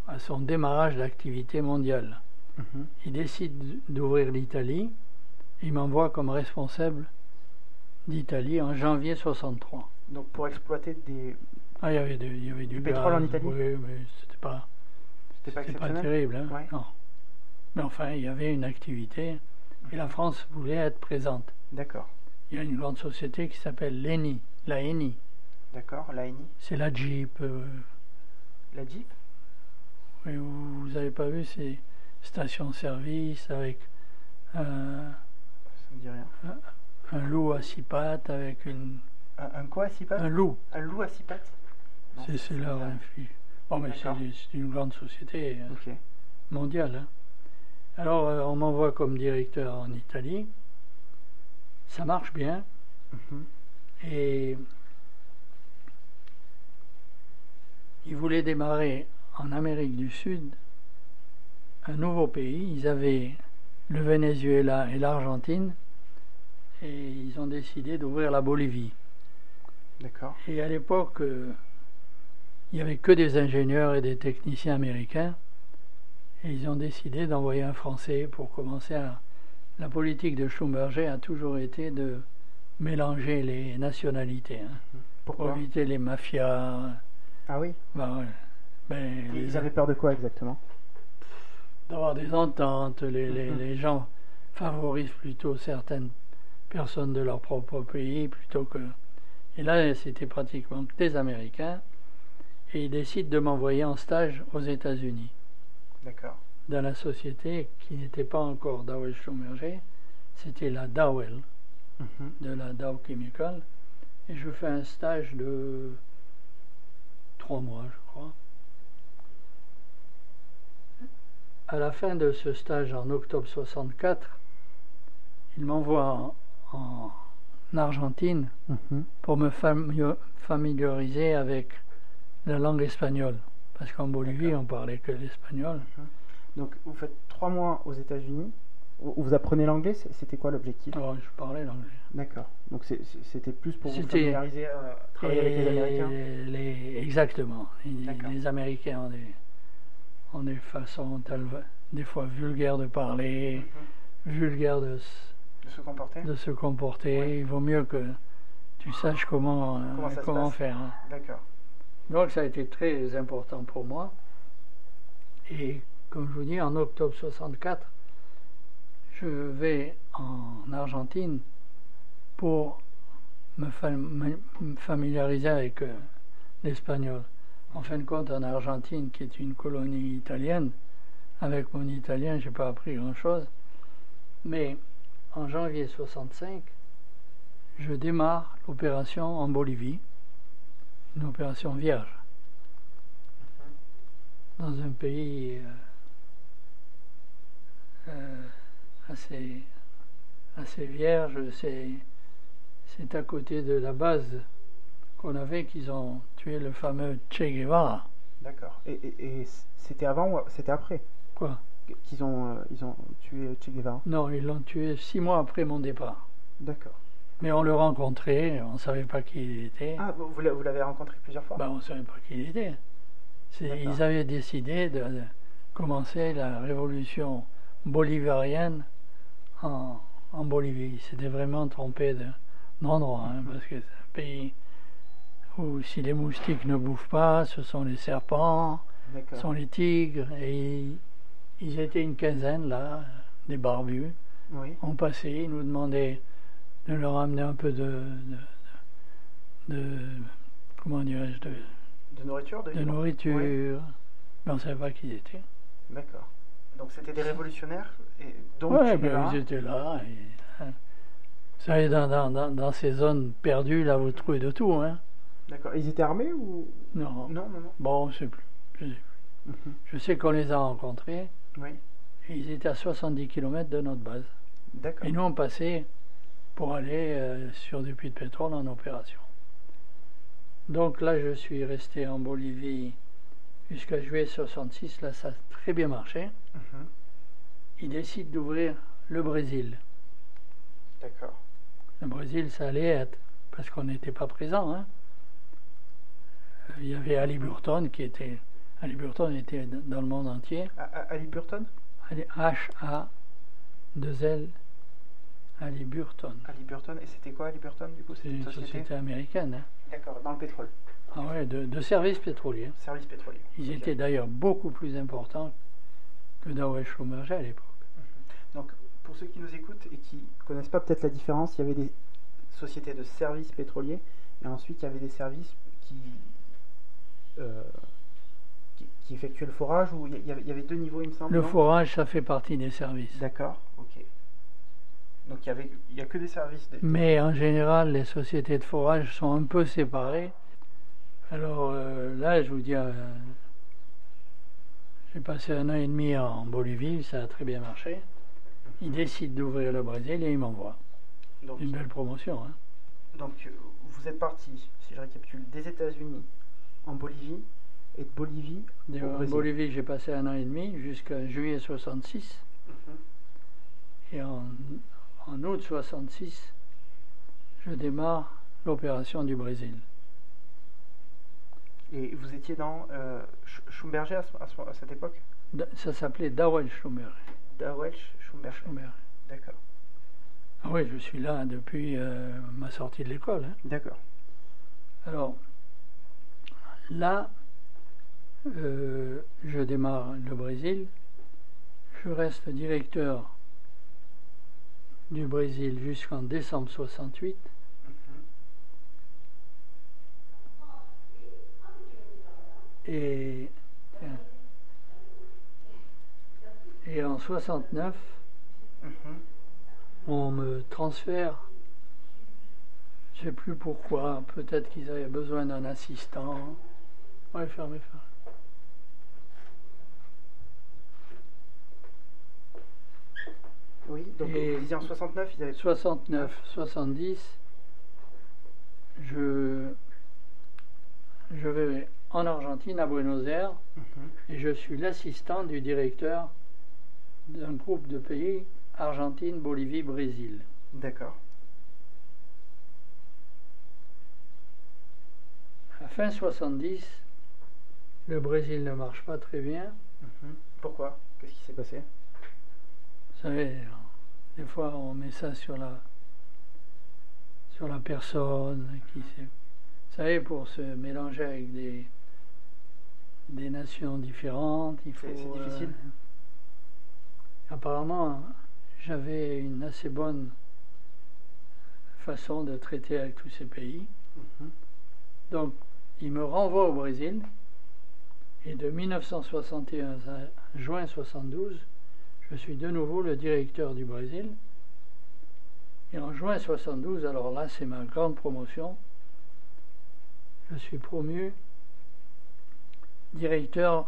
[SPEAKER 2] à son démarrage d'activité mondiale.
[SPEAKER 1] Mhm.
[SPEAKER 2] Il décide d'ouvrir l'Italie. Il m'envoie comme responsable d'Italie en janvier 63.
[SPEAKER 1] Donc pour exploiter des.
[SPEAKER 2] Ah, il y avait, de- il y avait du,
[SPEAKER 1] Du pétrole en Italie
[SPEAKER 2] Oui, mais c'était pas,
[SPEAKER 1] C'était pas
[SPEAKER 2] pas terrible. hein,
[SPEAKER 1] Ouais.
[SPEAKER 2] Non. Mais enfin, il y avait une activité et la France voulait être présente.
[SPEAKER 1] D'accord.
[SPEAKER 2] Il y a une grande société qui s'appelle l'ENI, la ENI.
[SPEAKER 1] D'accord. La ENI
[SPEAKER 2] C'est la Jeep. euh,
[SPEAKER 1] La Jeep?
[SPEAKER 2] Oui, vous n'avez pas vu ces stations-service avec un,
[SPEAKER 1] Ça me dit rien.
[SPEAKER 2] un loup à six pattes, avec une,
[SPEAKER 1] Un, un quoi à six pattes?
[SPEAKER 2] un loup.
[SPEAKER 1] Un loup à six pattes? Non,
[SPEAKER 2] C'est
[SPEAKER 1] ça
[SPEAKER 2] c'est
[SPEAKER 1] me dit
[SPEAKER 2] leur
[SPEAKER 1] rien.
[SPEAKER 2] infi. Bon, mais c'est
[SPEAKER 1] D'accord.
[SPEAKER 2] des- c'est une grande société euh,
[SPEAKER 1] Ok.
[SPEAKER 2] mondiale. hein. Alors, euh, on m'envoie comme directeur en Italie. Ça marche bien.
[SPEAKER 1] Mhm.
[SPEAKER 2] Et ils voulaient démarrer en Amérique du Sud un nouveau pays. Ils avaient le Venezuela et l'Argentine. Et ils ont décidé d'ouvrir la Bolivie.
[SPEAKER 1] D'accord.
[SPEAKER 2] Et à l'époque, euh, il n'y avait que des ingénieurs et des techniciens américains. Et ils ont décidé d'envoyer un Français pour commencer à... La politique de Schlumberger a toujours été de mélanger les nationalités, hein, pour éviter les mafias.
[SPEAKER 1] Ah oui?
[SPEAKER 2] Ben, ouais. Ben,
[SPEAKER 1] Et
[SPEAKER 2] les-
[SPEAKER 1] Ils avaient peur de quoi exactement?
[SPEAKER 2] D'avoir des ententes. Les, les-
[SPEAKER 1] Mhm.
[SPEAKER 2] les gens favorisent plutôt certaines personnes de leur propre pays plutôt que. Et là, c'était pratiquement que des Américains. Et ils décident de m'envoyer en stage aux États-Unis. Dans la société qui n'était pas encore Dowell Schlumberger, c'était la Dowell,
[SPEAKER 1] Mhm.
[SPEAKER 2] de la Dow Chemical. Et je fais un stage de trois mois, je crois. À la fin de ce stage, en octobre 64, il m'envoie en, en Argentine
[SPEAKER 1] Mhm.
[SPEAKER 2] pour me familiariser avec la langue espagnole. Parce qu'en Bolivie, on parlait que l'espagnol.
[SPEAKER 1] Donc vous faites trois mois aux États-Unis. Vous vous apprenez l'anglais C'était quoi l'objectif?
[SPEAKER 2] Je parlais l'anglais.
[SPEAKER 1] D'accord. Donc c'était plus pour vous familiariser, euh, travailler avec les Américains?
[SPEAKER 2] les- exactement. Les Américains ont des, ont des façons des fois vulgaires de parler,
[SPEAKER 1] Mhm.
[SPEAKER 2] vulgaires de,
[SPEAKER 1] se comporter?
[SPEAKER 2] de se comporter.
[SPEAKER 1] Ouais.
[SPEAKER 2] Il vaut mieux que tu saches comment, euh,
[SPEAKER 1] Comment
[SPEAKER 2] faire. hein.
[SPEAKER 1] D'accord.
[SPEAKER 2] Donc ça a été très important pour moi. Et comme je vous dis, en octobre 64, je vais en Argentine pour me, fam- me familiariser avec euh, l'espagnol. En fin de compte, en Argentine, qui est une colonie italienne, avec mon italien, j'ai pas appris grand-chose. Mais en janvier 65, je démarre l'opération en Bolivie, une opération vierge, dans un pays euh, euh, assez, assez vierge. C'est, c'est à côté de la base qu'on avait qu'ils ont tué le fameux Che Guevara.
[SPEAKER 1] D'accord. Et, et- et c'était avant ou c'était après?
[SPEAKER 2] Quoi?
[SPEAKER 1] Qu'ils ont, euh, ils ont tué Che Guevara?
[SPEAKER 2] Non, ils l'ont tué six mois après mon départ.
[SPEAKER 1] D'accord.
[SPEAKER 2] Mais on le rencontrait, on ne savait pas qui il était.
[SPEAKER 1] Ah, vous, vous l'a- vous l'avez rencontré plusieurs fois?
[SPEAKER 2] Ben, on ne savait pas qui il était. Ils avaient décidé de, de commencer la révolution bolivarienne en, en Bolivie. Ils s'étaient vraiment trompés de- d'endroit, hein, parce que c'est un pays où si les moustiques ne bouffent pas, ce sont les serpents, ce sont les tigres, et ils, ils étaient une quinzaine là, des barbus.
[SPEAKER 1] Oui.
[SPEAKER 2] On passait, ils nous demandaient de leur amener un peu de, de, comment dirais-je, de,
[SPEAKER 1] De nourriture de,
[SPEAKER 2] nourriture.
[SPEAKER 1] Oui.
[SPEAKER 2] Mais on ne savait pas qui ils étaient.
[SPEAKER 1] D'accord. Donc c'était des révolutionnaires et donc
[SPEAKER 2] Ouais, ben, ils étaient là. et, hein. Vous savez, dans, dans, dans, dans ces zones perdues, là, vous trouvez de tout. Hein.
[SPEAKER 1] D'accord. Ils étaient armés ou?
[SPEAKER 2] Non.
[SPEAKER 1] Non, non, non.
[SPEAKER 2] Bon, on ne sait plus. Je, sais-
[SPEAKER 1] Mhm.
[SPEAKER 2] je sais qu'on les a rencontrés.
[SPEAKER 1] Oui.
[SPEAKER 2] et ils étaient à 70 km de notre base.
[SPEAKER 1] D'accord.
[SPEAKER 2] Et nous, on passait pour aller euh, sur du puits de pétrole en opération. Donc là, je suis resté en Bolivie jusqu'à juillet 66. Là, ça a très bien marché.
[SPEAKER 1] Mhm.
[SPEAKER 2] Ils décident d'ouvrir le Brésil.
[SPEAKER 1] D'accord.
[SPEAKER 2] Le Brésil, ça allait être, parce qu'on n'était pas présent. hein. Il y avait Ali Burton qui était. Ali Burton était dans le monde entier.
[SPEAKER 1] A- A- Ali Burton?
[SPEAKER 2] Ali- H-A-2-L. Ali Burton.
[SPEAKER 1] Ali Burton. Et c'était quoi Ali Burton du coup
[SPEAKER 2] C'est une société américaine. hein.
[SPEAKER 1] D'accord. Dans le pétrole.
[SPEAKER 2] Ah ouais, de, de services pétroliers.
[SPEAKER 1] Service pétrolier.
[SPEAKER 2] Ils étaient d'ailleurs beaucoup plus importants que Dawes Schlumberger à l'époque.
[SPEAKER 1] Donc pour ceux qui nous écoutent et qui connaissent pas peut-être la différence, il y avait des sociétés de services pétroliers et ensuite il y avait des services qui euh, qui, qui effectuaient le forage ou il y avait, il y avait deux niveaux il me semble.
[SPEAKER 2] Le forage, ça fait partie des services.
[SPEAKER 1] D'accord. Donc il y avait y a que des services. de-
[SPEAKER 2] Mais en général, les sociétés de forage sont un peu séparées. Alors euh, là, je vous dis, euh, j'ai passé un an et demi en Bolivie, ça a très bien marché. Ils décident d'ouvrir le Brésil et ils m'envoient.
[SPEAKER 1] Donc,
[SPEAKER 2] Une belle promotion. Hein.
[SPEAKER 1] donc euh, vous êtes parti, si je récapitule, des États-Unis en Bolivie et de Bolivie
[SPEAKER 2] De-
[SPEAKER 1] au
[SPEAKER 2] En
[SPEAKER 1] Brésil.
[SPEAKER 2] Bolivie, j'ai passé un an et demi jusqu'à juillet 66.
[SPEAKER 1] Mhm.
[SPEAKER 2] Et en, en août 66, je démarre l'opération du Brésil.
[SPEAKER 1] Et vous étiez dans euh, Sch- Schumberger à, ce- à ce- à cette époque?
[SPEAKER 2] Ça s'appelait Dawel Schlumberger.
[SPEAKER 1] Dawelsch Schumberger.
[SPEAKER 2] Schlumberger.
[SPEAKER 1] D'accord.
[SPEAKER 2] Ah oui, je suis là depuis euh, ma sortie de l'école. hein.
[SPEAKER 1] D'accord.
[SPEAKER 2] Alors, là, euh, je démarre le Brésil. Je reste directeur du Brésil jusqu'en décembre 68. Et, en 69,
[SPEAKER 1] Mhm.
[SPEAKER 2] on me transfère. Je sais plus pourquoi. Peut-être qu'ils avaient besoin d'un assistant. Fermez, fermez.
[SPEAKER 1] Oui, donc
[SPEAKER 2] Et-
[SPEAKER 1] vous disiez en 69, ils avaient
[SPEAKER 2] 69, 70, je, je vais en Argentine, à Buenos Aires,
[SPEAKER 1] Mhm.
[SPEAKER 2] et je suis l'assistant du directeur d'un groupe de pays, Argentine, Bolivie, Brésil.
[SPEAKER 1] D'accord.
[SPEAKER 2] À fin 70, le Brésil ne marche pas très bien.
[SPEAKER 1] Mhm. Pourquoi? Qu'est-ce qui s'est passé?
[SPEAKER 2] Vous savez, des fois on met ça sur la, sur la personne. Qui sait. Vous savez, pour se mélanger avec des, des nations différentes, il faut.
[SPEAKER 1] C'est- difficile.
[SPEAKER 2] euh, apparemment, j'avais une assez bonne façon de traiter avec tous ces pays.
[SPEAKER 1] Mhm.
[SPEAKER 2] Donc, il me renvoie au Brésil. Et de 1961 à juin 72, je suis de nouveau le directeur du Brésil. Et en juin 72, alors là, c'est ma grande promotion. Je suis promu directeur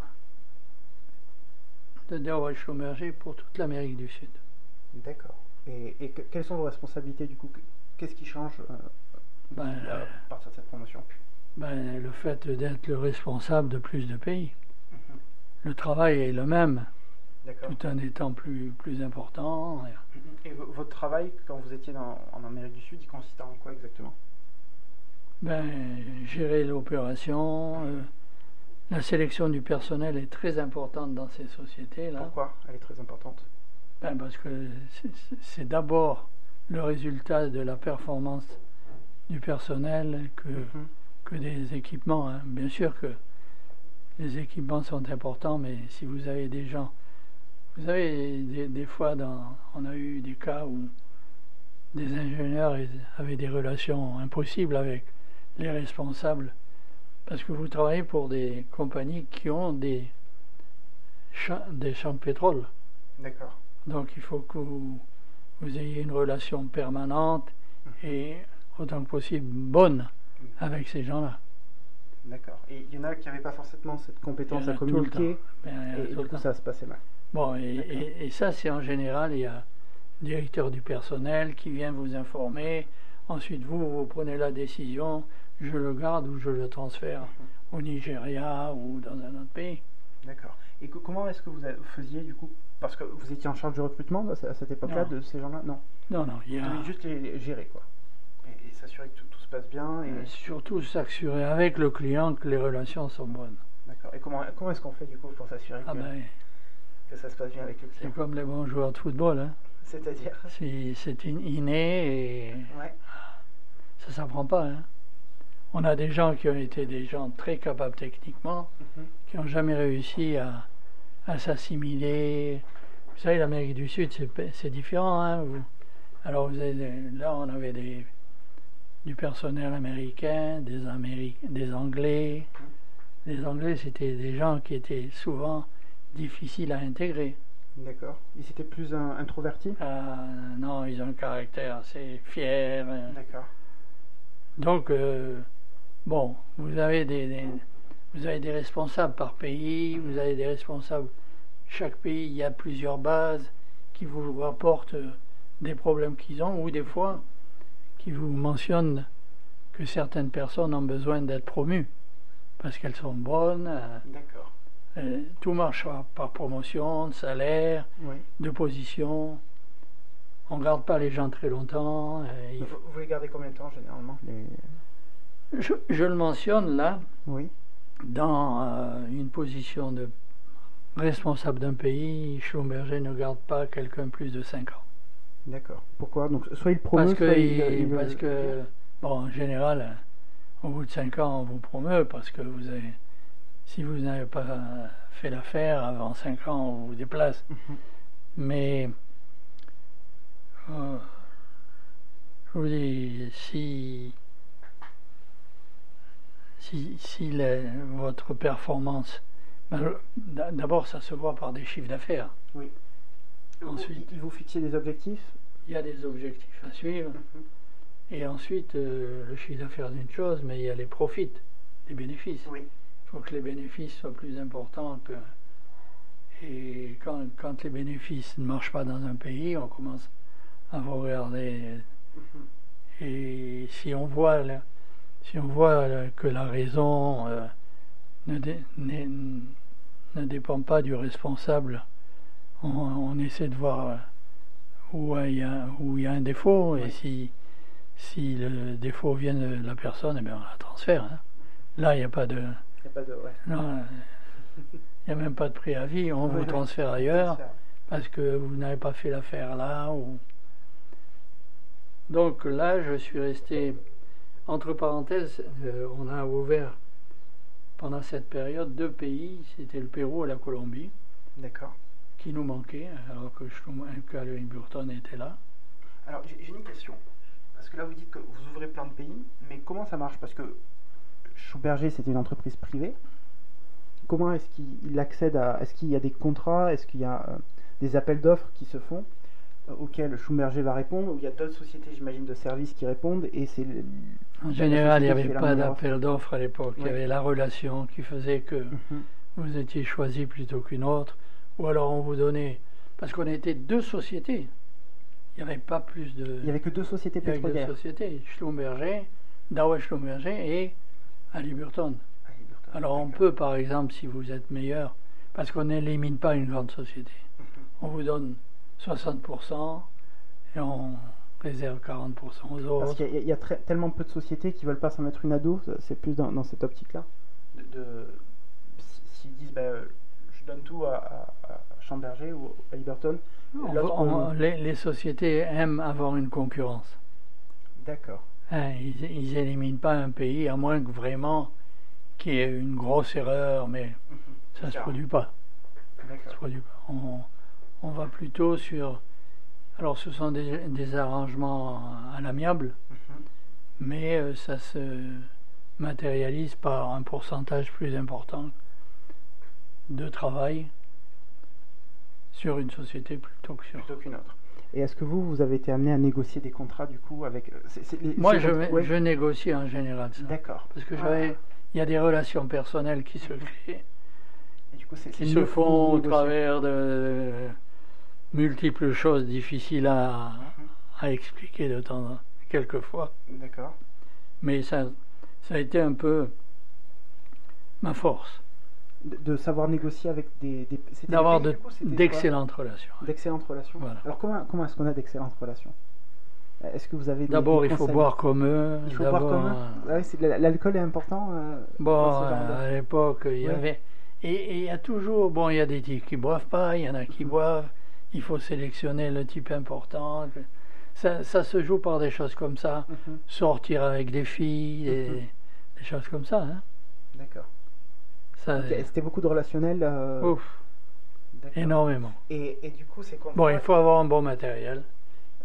[SPEAKER 2] de Derwal Schlumberger pour toute l'Amérique du Sud.
[SPEAKER 1] D'accord. Et, et quelles sont vos responsabilités du coup? Qu'est-ce qui change euh, ben, à partir de cette promotion?
[SPEAKER 2] ben, Le fait d'être le responsable de plus de pays. Mhm. Le travail est le même, tout en étant plus, plus important.
[SPEAKER 1] Et votre travail, quand vous étiez en Amérique du Sud, il consistait en quoi exactement?
[SPEAKER 2] Ben, Gérer l'opération. Euh, la sélection du personnel est très importante dans ces sociétés-là.
[SPEAKER 1] Pourquoi elle est très importante?
[SPEAKER 2] Ben, Parce que c'est d'abord le résultat de la performance du personnel que, mhm. que des équipements. Hein. Bien sûr que les équipements sont importants, mais si vous avez des gens vous savez, des, fois, dans, on a eu des cas où des ingénieurs avaient des relations impossibles avec les responsables, parce que vous travaillez pour des compagnies qui ont des champs, des champs de pétrole.
[SPEAKER 1] D'accord.
[SPEAKER 2] Donc il faut que vous, ayez une relation permanente mhm. et autant que possible bonne avec ces gens-là.
[SPEAKER 1] D'accord. Et il y en a qui n'avaient pas forcément cette compétence à communiquer, ben, et, du coup ça se passait mal.
[SPEAKER 2] Bon, et, ça, c'est en général, il y a le directeur du personnel qui vient vous informer. Ensuite, vous, vous prenez la décision, je le garde ou je le transfère au Nigeria ou dans un autre pays.
[SPEAKER 1] D'accord. Et comment est-ce que vous faisiez du coup Parce que vous étiez en charge du recrutement à cette époque-là de ces gens-là? Non.
[SPEAKER 2] Non, non.
[SPEAKER 1] Il y a... juste les, gérer quoi. Et, s'assurer que tout, se passe bien. Et...
[SPEAKER 2] Surtout s'assurer avec le client que les relations sont bonnes.
[SPEAKER 1] D'accord. Et comment, comment est-ce qu'on fait du coup pour s'assurer ah que... Ben, ça se passe bien avec le.
[SPEAKER 2] C'est comme les bons joueurs de football. Hein.
[SPEAKER 1] C'est-à-dire?
[SPEAKER 2] C'est inné et ouais. ça ne s'apprend pas. Hein. On a des gens qui ont été des gens très capables techniquement, mhm. qui n'ont jamais réussi à, à s'assimiler. Vous savez, l'Amérique du Sud, c'est différent. Hein, vous. Alors, vous avez, là, on avait des, du personnel américain, des, des Anglais. Mhm. Les Anglais, c'était des gens qui étaient souvent difficile à intégrer.
[SPEAKER 1] D'accord. Ils étaient plus introvertis?
[SPEAKER 2] Euh, Non, ils ont un caractère assez fier.
[SPEAKER 1] D'accord.
[SPEAKER 2] Donc, euh, bon, vous avez des, vous avez des responsables par pays, vous avez des responsables. Chaque pays, il y a plusieurs bases qui vous rapportent des problèmes qu'ils ont, ou des fois, qui vous mentionnent que certaines personnes ont besoin d'être promues parce qu'elles sont bonnes. Euh,
[SPEAKER 1] D'accord.
[SPEAKER 2] Euh, tout marche par promotion, de salaire, de position. On ne garde pas les gens très longtemps.
[SPEAKER 1] Euh, vous, les gardez combien de temps généralement
[SPEAKER 2] je, le mentionne là,
[SPEAKER 1] oui.
[SPEAKER 2] dans euh, une position de responsable d'un pays, Schlumberger ne garde pas quelqu'un plus de 5 ans.
[SPEAKER 1] D'accord. Pourquoi? Donc, soit il promeut,
[SPEAKER 2] parce que, parce que, bon, en général, au bout de 5 ans, on vous promeut parce que vous avez si vous n'avez pas fait l'affaire avant 5 ans, on vous déplace. Mhm. Mais euh, je vous dis, si, si, si votre performance, ben, d'abord ça se voit par des chiffres d'affaires.
[SPEAKER 1] Oui. Ensuite, vous, vous fixiez des objectifs?
[SPEAKER 2] Il y a des objectifs à suivre. Mhm. Et ensuite, euh, le chiffre d'affaires d'une chose, mais il y a les profits, les bénéfices.
[SPEAKER 1] Oui
[SPEAKER 2] faut que les bénéfices soient plus importants que. Et quand, quand les bénéfices ne marchent pas dans un pays, on commence à regarder. Et si on voit, si on voit que la raison euh, ne, ne, dépend pas du responsable, on, essaie de voir où il y a, où il y a un défaut. Et si, si le défaut vient de la personne, eh bien on la transfère. Hein. Là, il n'y a pas de. Non, il n'y a même pas de préavis, on vous transfère ailleurs parce que vous n'avez pas fait l'affaire là. Ou... Donc là, je suis resté, entre parenthèses, euh, on a ouvert pendant cette période deux pays, c'était le Pérou et la Colombie.
[SPEAKER 1] D'accord.
[SPEAKER 2] Qui nous manquaient, alors que, que Burton était là.
[SPEAKER 1] Alors j'ai une question. Parce que là, vous dites que vous ouvrez plein de pays, mais comment ça marche? Parce que Schumberger, c'était une entreprise privée. Comment est-ce qu'il accède à. Est-ce qu'il y a des contrats Est-ce qu'il y a euh, des appels d'offres qui se font euh, auxquels Schumberger va répondre Ou il y a d'autres sociétés, j'imagine, de services qui répondent et c'est.
[SPEAKER 2] En général, il n'y avait pas d'appel d'offres à l'époque. Il y avait la relation qui faisait que
[SPEAKER 1] Mhm.
[SPEAKER 2] vous étiez choisi plutôt qu'une autre. Ou alors on vous donnait. Parce qu'on était deux sociétés. Il n'y avait pas plus de.
[SPEAKER 1] Il n'y avait que deux sociétés
[SPEAKER 2] il y avait deux
[SPEAKER 1] pétrolières.
[SPEAKER 2] sociétés Schlumberger, Dow Schlumberger et Halliburton.
[SPEAKER 1] Ah, Liberton.
[SPEAKER 2] Alors on peut, par exemple, si vous êtes meilleur, parce qu'on n'élimine pas une grande société,
[SPEAKER 1] Mhm.
[SPEAKER 2] on vous donne 60% et on réserve 40% aux
[SPEAKER 1] Parce
[SPEAKER 2] autres.
[SPEAKER 1] qu'il y a, il y a très- tellement peu de sociétés qui veulent pas s'en mettre une à dos, c'est plus dans, dans cette optique-là. De, de- si- S'ils disent, bah, euh, je donne tout à, à, à Schamberger ou à Liberton,
[SPEAKER 2] On-
[SPEAKER 1] l'autre,
[SPEAKER 2] on-
[SPEAKER 1] on-
[SPEAKER 2] les, les sociétés aiment avoir une concurrence.
[SPEAKER 1] d'accord.
[SPEAKER 2] Hein, ils n'éliminent pas un pays, à moins que vraiment qu'il y ait une grosse erreur, mais
[SPEAKER 1] Mhm.
[SPEAKER 2] ça ne se produit pas. Ça se produit pas. On, on va plutôt sur... Alors ce sont des, des arrangements à l'amiable,
[SPEAKER 1] Mhm.
[SPEAKER 2] mais euh, ça se matérialise par un pourcentage plus important de travail sur une société plutôt que sur...
[SPEAKER 1] Plutôt qu'une autre. Et est-ce que vous, vous avez été amené à négocier des contrats du coup avec. euh,
[SPEAKER 2] Moi, je,
[SPEAKER 1] votre- ouais.
[SPEAKER 2] je négocie en général ça.
[SPEAKER 1] D'accord.
[SPEAKER 2] Parce que
[SPEAKER 1] Ah.
[SPEAKER 2] j'avais... Il y a des relations personnelles qui se créent,
[SPEAKER 1] Et du coup,
[SPEAKER 2] qui se font au travers de multiples choses difficiles à, à expliquer de temps en quelquefois.
[SPEAKER 1] D'accord.
[SPEAKER 2] Mais ça, ça a été un peu ma force,
[SPEAKER 1] De, savoir négocier avec des.
[SPEAKER 2] d'avoir de- d'excellentes relations.
[SPEAKER 1] D'excellentes relations.
[SPEAKER 2] Voilà.
[SPEAKER 1] Alors comment, comment est-ce qu'on a d'excellentes relations? Est-ce que vous avez
[SPEAKER 2] D'abord, il faut boire comme eux.
[SPEAKER 1] Il faut boire comme eux
[SPEAKER 2] euh,
[SPEAKER 1] L'alcool est important euh,
[SPEAKER 2] Bon,
[SPEAKER 1] de-
[SPEAKER 2] à l'époque, il y
[SPEAKER 1] Ouais.
[SPEAKER 2] avait. Et il y a toujours. Bon, il y a des types qui boivent pas, il y en a qui boivent. Il faut sélectionner le type important. Ça, ça se joue par des choses comme ça.
[SPEAKER 1] Mhm,
[SPEAKER 2] Sortir avec des filles, des,
[SPEAKER 1] Mhm.
[SPEAKER 2] des choses comme ça. hein.
[SPEAKER 1] D'accord. C'était beaucoup de relationnel. euh,
[SPEAKER 2] ouf, énormément.
[SPEAKER 1] Et, et du coup, c'est quoi
[SPEAKER 2] Bon, il faut avoir un bon matériel.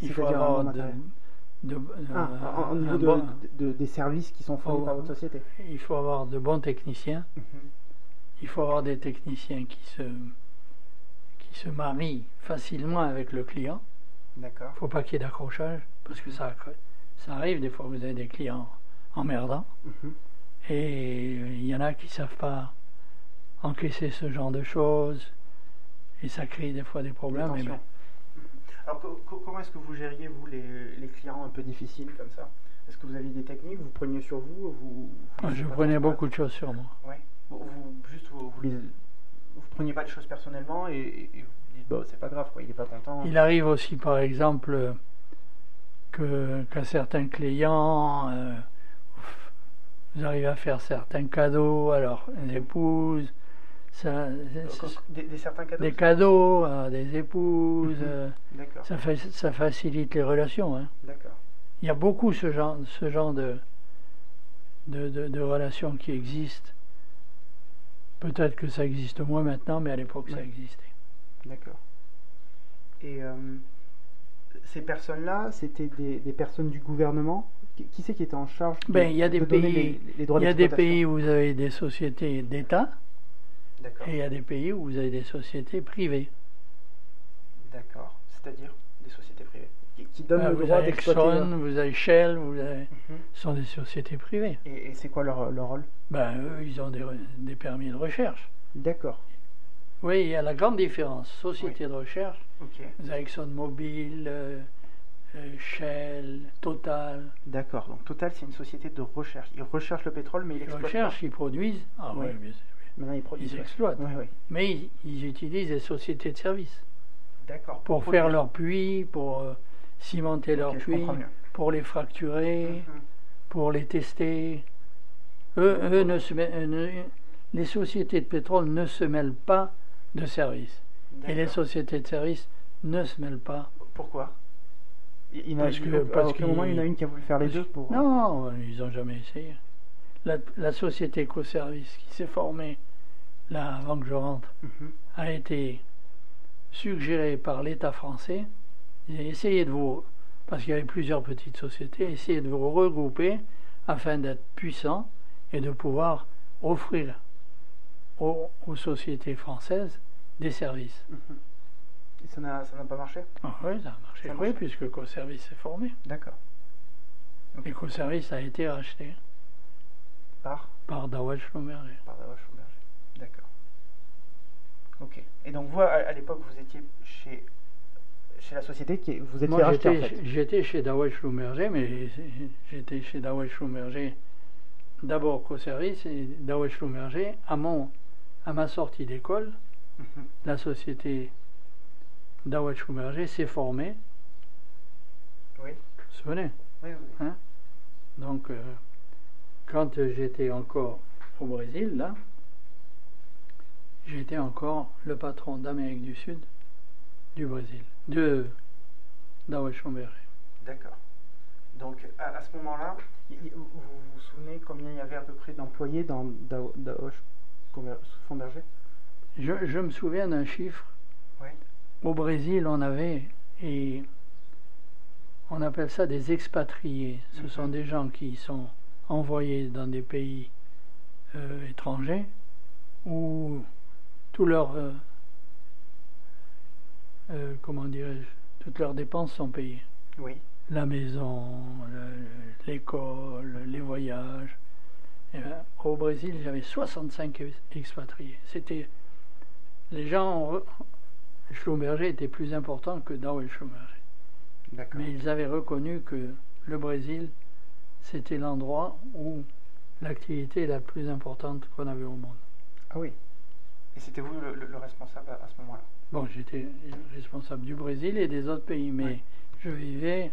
[SPEAKER 2] Il faut
[SPEAKER 1] un
[SPEAKER 2] avoir
[SPEAKER 1] bon
[SPEAKER 2] de, de-
[SPEAKER 1] Ah,
[SPEAKER 2] euh,
[SPEAKER 1] au niveau
[SPEAKER 2] un
[SPEAKER 1] de,
[SPEAKER 2] bon-
[SPEAKER 1] de- des services qui sont fournis
[SPEAKER 2] Oh.
[SPEAKER 1] par votre société.
[SPEAKER 2] il faut avoir de bons techniciens.
[SPEAKER 1] Mhm.
[SPEAKER 2] Il faut avoir des techniciens qui se, qui se marient facilement avec le client.
[SPEAKER 1] D'accord.
[SPEAKER 2] Il ne faut pas qu'il y ait d'accrochage, parce que ça, ça arrive des fois, vous avez des clients emmerdants,
[SPEAKER 1] Mhm.
[SPEAKER 2] et il y en a qui ne savent pas encaisser ce genre de choses, et ça crée des fois des problèmes. Et
[SPEAKER 1] tensions.
[SPEAKER 2] ben.
[SPEAKER 1] Alors, co- co- comment est-ce que vous gériez, vous, les, les clients un peu difficiles comme ça? Est-ce que vous aviez des techniques Vous preniez sur vous ou vous, vous
[SPEAKER 2] je prenais beaucoup de choses sur moi.
[SPEAKER 1] Ouais. Vous, juste, vous, vous, les- vous preniez pas les choses personnellement et, vous dites, bon, c'est pas grave, quoi, il est pas content.
[SPEAKER 2] Il arrive aussi, par exemple, que qu'à certains clients, euh, vous arrivez à faire certains cadeaux à leurs épouses, ça,
[SPEAKER 1] Des, des certains cadeaux
[SPEAKER 2] des cadeaux à des épouses,
[SPEAKER 1] Mhm.
[SPEAKER 2] ça, facilite les relations. hein. Il y a beaucoup ce genre, ce genre de, de, de- de relations qui existent. Peut-être que ça existe moins maintenant, mais à l'époque ça existait.
[SPEAKER 1] D'accord. Et euh, ces personnes-là, c'était des, des personnes du gouvernement? Qui, qui c'est qui était en charge de,
[SPEAKER 2] Ben, il y a des
[SPEAKER 1] de
[SPEAKER 2] pays-
[SPEAKER 1] les, les droits
[SPEAKER 2] Il y a des pays où vous avez des sociétés d'État. Et il y a des pays où vous avez des sociétés privées.
[SPEAKER 1] D'accord. C'est-à-dire des sociétés privées qui, qui donnent
[SPEAKER 2] Euh,
[SPEAKER 1] le
[SPEAKER 2] vous
[SPEAKER 1] droit
[SPEAKER 2] avez
[SPEAKER 1] d'exploiter.
[SPEAKER 2] Exxon, vous avez Shell, vous avez...
[SPEAKER 1] Mhm.
[SPEAKER 2] ce sont des sociétés privées.
[SPEAKER 1] Et, et c'est quoi leur, leur rôle?
[SPEAKER 2] Ben, eux, ils ont des, des permis de recherche.
[SPEAKER 1] D'accord.
[SPEAKER 2] Oui, il y a la grande différence. Société de recherche,
[SPEAKER 1] Ok.
[SPEAKER 2] vous avez ExxonMobil, euh, euh, Shell, Total.
[SPEAKER 1] D'accord. Donc Total, c'est une société de recherche. Ils recherchent le pétrole, mais ils
[SPEAKER 2] Ils
[SPEAKER 1] l'exploitent
[SPEAKER 2] recherchent, ils produisent. Ah
[SPEAKER 1] Oui.
[SPEAKER 2] oui, bien sûr.
[SPEAKER 1] Maintenant, ils produisent.
[SPEAKER 2] Ils
[SPEAKER 1] ouais.
[SPEAKER 2] exploitent.
[SPEAKER 1] Oui, oui.
[SPEAKER 2] Mais ils, ils utilisent des sociétés de services
[SPEAKER 1] D'accord.
[SPEAKER 2] pour faire leurs puits, pour euh, cimenter leurs puits, pour les fracturer,
[SPEAKER 1] Mhm.
[SPEAKER 2] pour les tester. Eux, eux ne se mêlent- euh, ne- les sociétés de pétrole ne se mêlent pas de services. Et les sociétés de services ne se mêlent pas.
[SPEAKER 1] Pourquoi? Il, il n'a-
[SPEAKER 2] Parce que- parce
[SPEAKER 1] aucun moment, il y en a une qui a voulu faire les deux pour.
[SPEAKER 2] Non, ils n'ont jamais essayé. La, la société Ecoservice qui s'est formée là avant que je rentre
[SPEAKER 1] Mhm.
[SPEAKER 2] a été suggérée par l'État français. Ils ont essayé de vous, parce qu'il y avait plusieurs petites sociétés, essayé de vous regrouper afin d'être puissant et de pouvoir offrir aux, aux sociétés françaises des services.
[SPEAKER 1] Mhm. Et ça n'a ça n'a pas marché?
[SPEAKER 2] Ah oui, ça a marché.
[SPEAKER 1] Ça a
[SPEAKER 2] oui, puisque Coservice est formé.
[SPEAKER 1] D'accord.
[SPEAKER 2] Et Coservice a été racheté
[SPEAKER 1] Par?
[SPEAKER 2] par Schlumberger.
[SPEAKER 1] Schlumberger. D'accord. Ok. Et donc vous, à, l'époque, vous étiez chez, chez la société qui vous étiez
[SPEAKER 2] Moi,
[SPEAKER 1] en
[SPEAKER 2] j'étais
[SPEAKER 1] fait.
[SPEAKER 2] chez Dawel Schlumberger, mais j'étais chez Dawel Schlumberger d'abord Coservice et Dawel Schlumberger à, mon, à ma sortie d'école.
[SPEAKER 1] Mhm.
[SPEAKER 2] la société Dawel Schlumberger s'est formée.
[SPEAKER 1] Oui.
[SPEAKER 2] Vous vous souvenez?
[SPEAKER 1] Oui, oui.
[SPEAKER 2] Donc, euh, quand j'étais encore au Brésil, là, j'étais encore le patron d'Amérique du Sud du Brésil, de Schlumberger.
[SPEAKER 1] D'accord. Donc à, à ce moment-là, vous vous souvenez combien il y avait à peu près d'employés dans Schlumberger
[SPEAKER 2] Je, je me souviens d'un chiffre.
[SPEAKER 1] Oui.
[SPEAKER 2] Au Brésil, on avait, et on appelle ça des expatriés. Ce
[SPEAKER 1] Mhm.
[SPEAKER 2] sont des gens qui sont envoyés dans des pays euh, étrangers où tout leur, euh, euh, comment dirais-je, toutes leurs dépenses sont payées.
[SPEAKER 1] Oui.
[SPEAKER 2] La maison, le- l'école, les voyages. Eh ben, au Brésil, j'avais 65 ex- expatriés. C'était les gens. ont Schlumberger était plus important que Dawel Schlumberger. Mais ils avaient reconnu que le Brésil, c'était l'endroit où l'activité est la plus importante qu'on avait au monde.
[SPEAKER 1] Ah oui. Et c'était vous le, le- le responsable à, à ce moment-là
[SPEAKER 2] Bon, j'étais responsable du Brésil et des autres pays, mais je vivais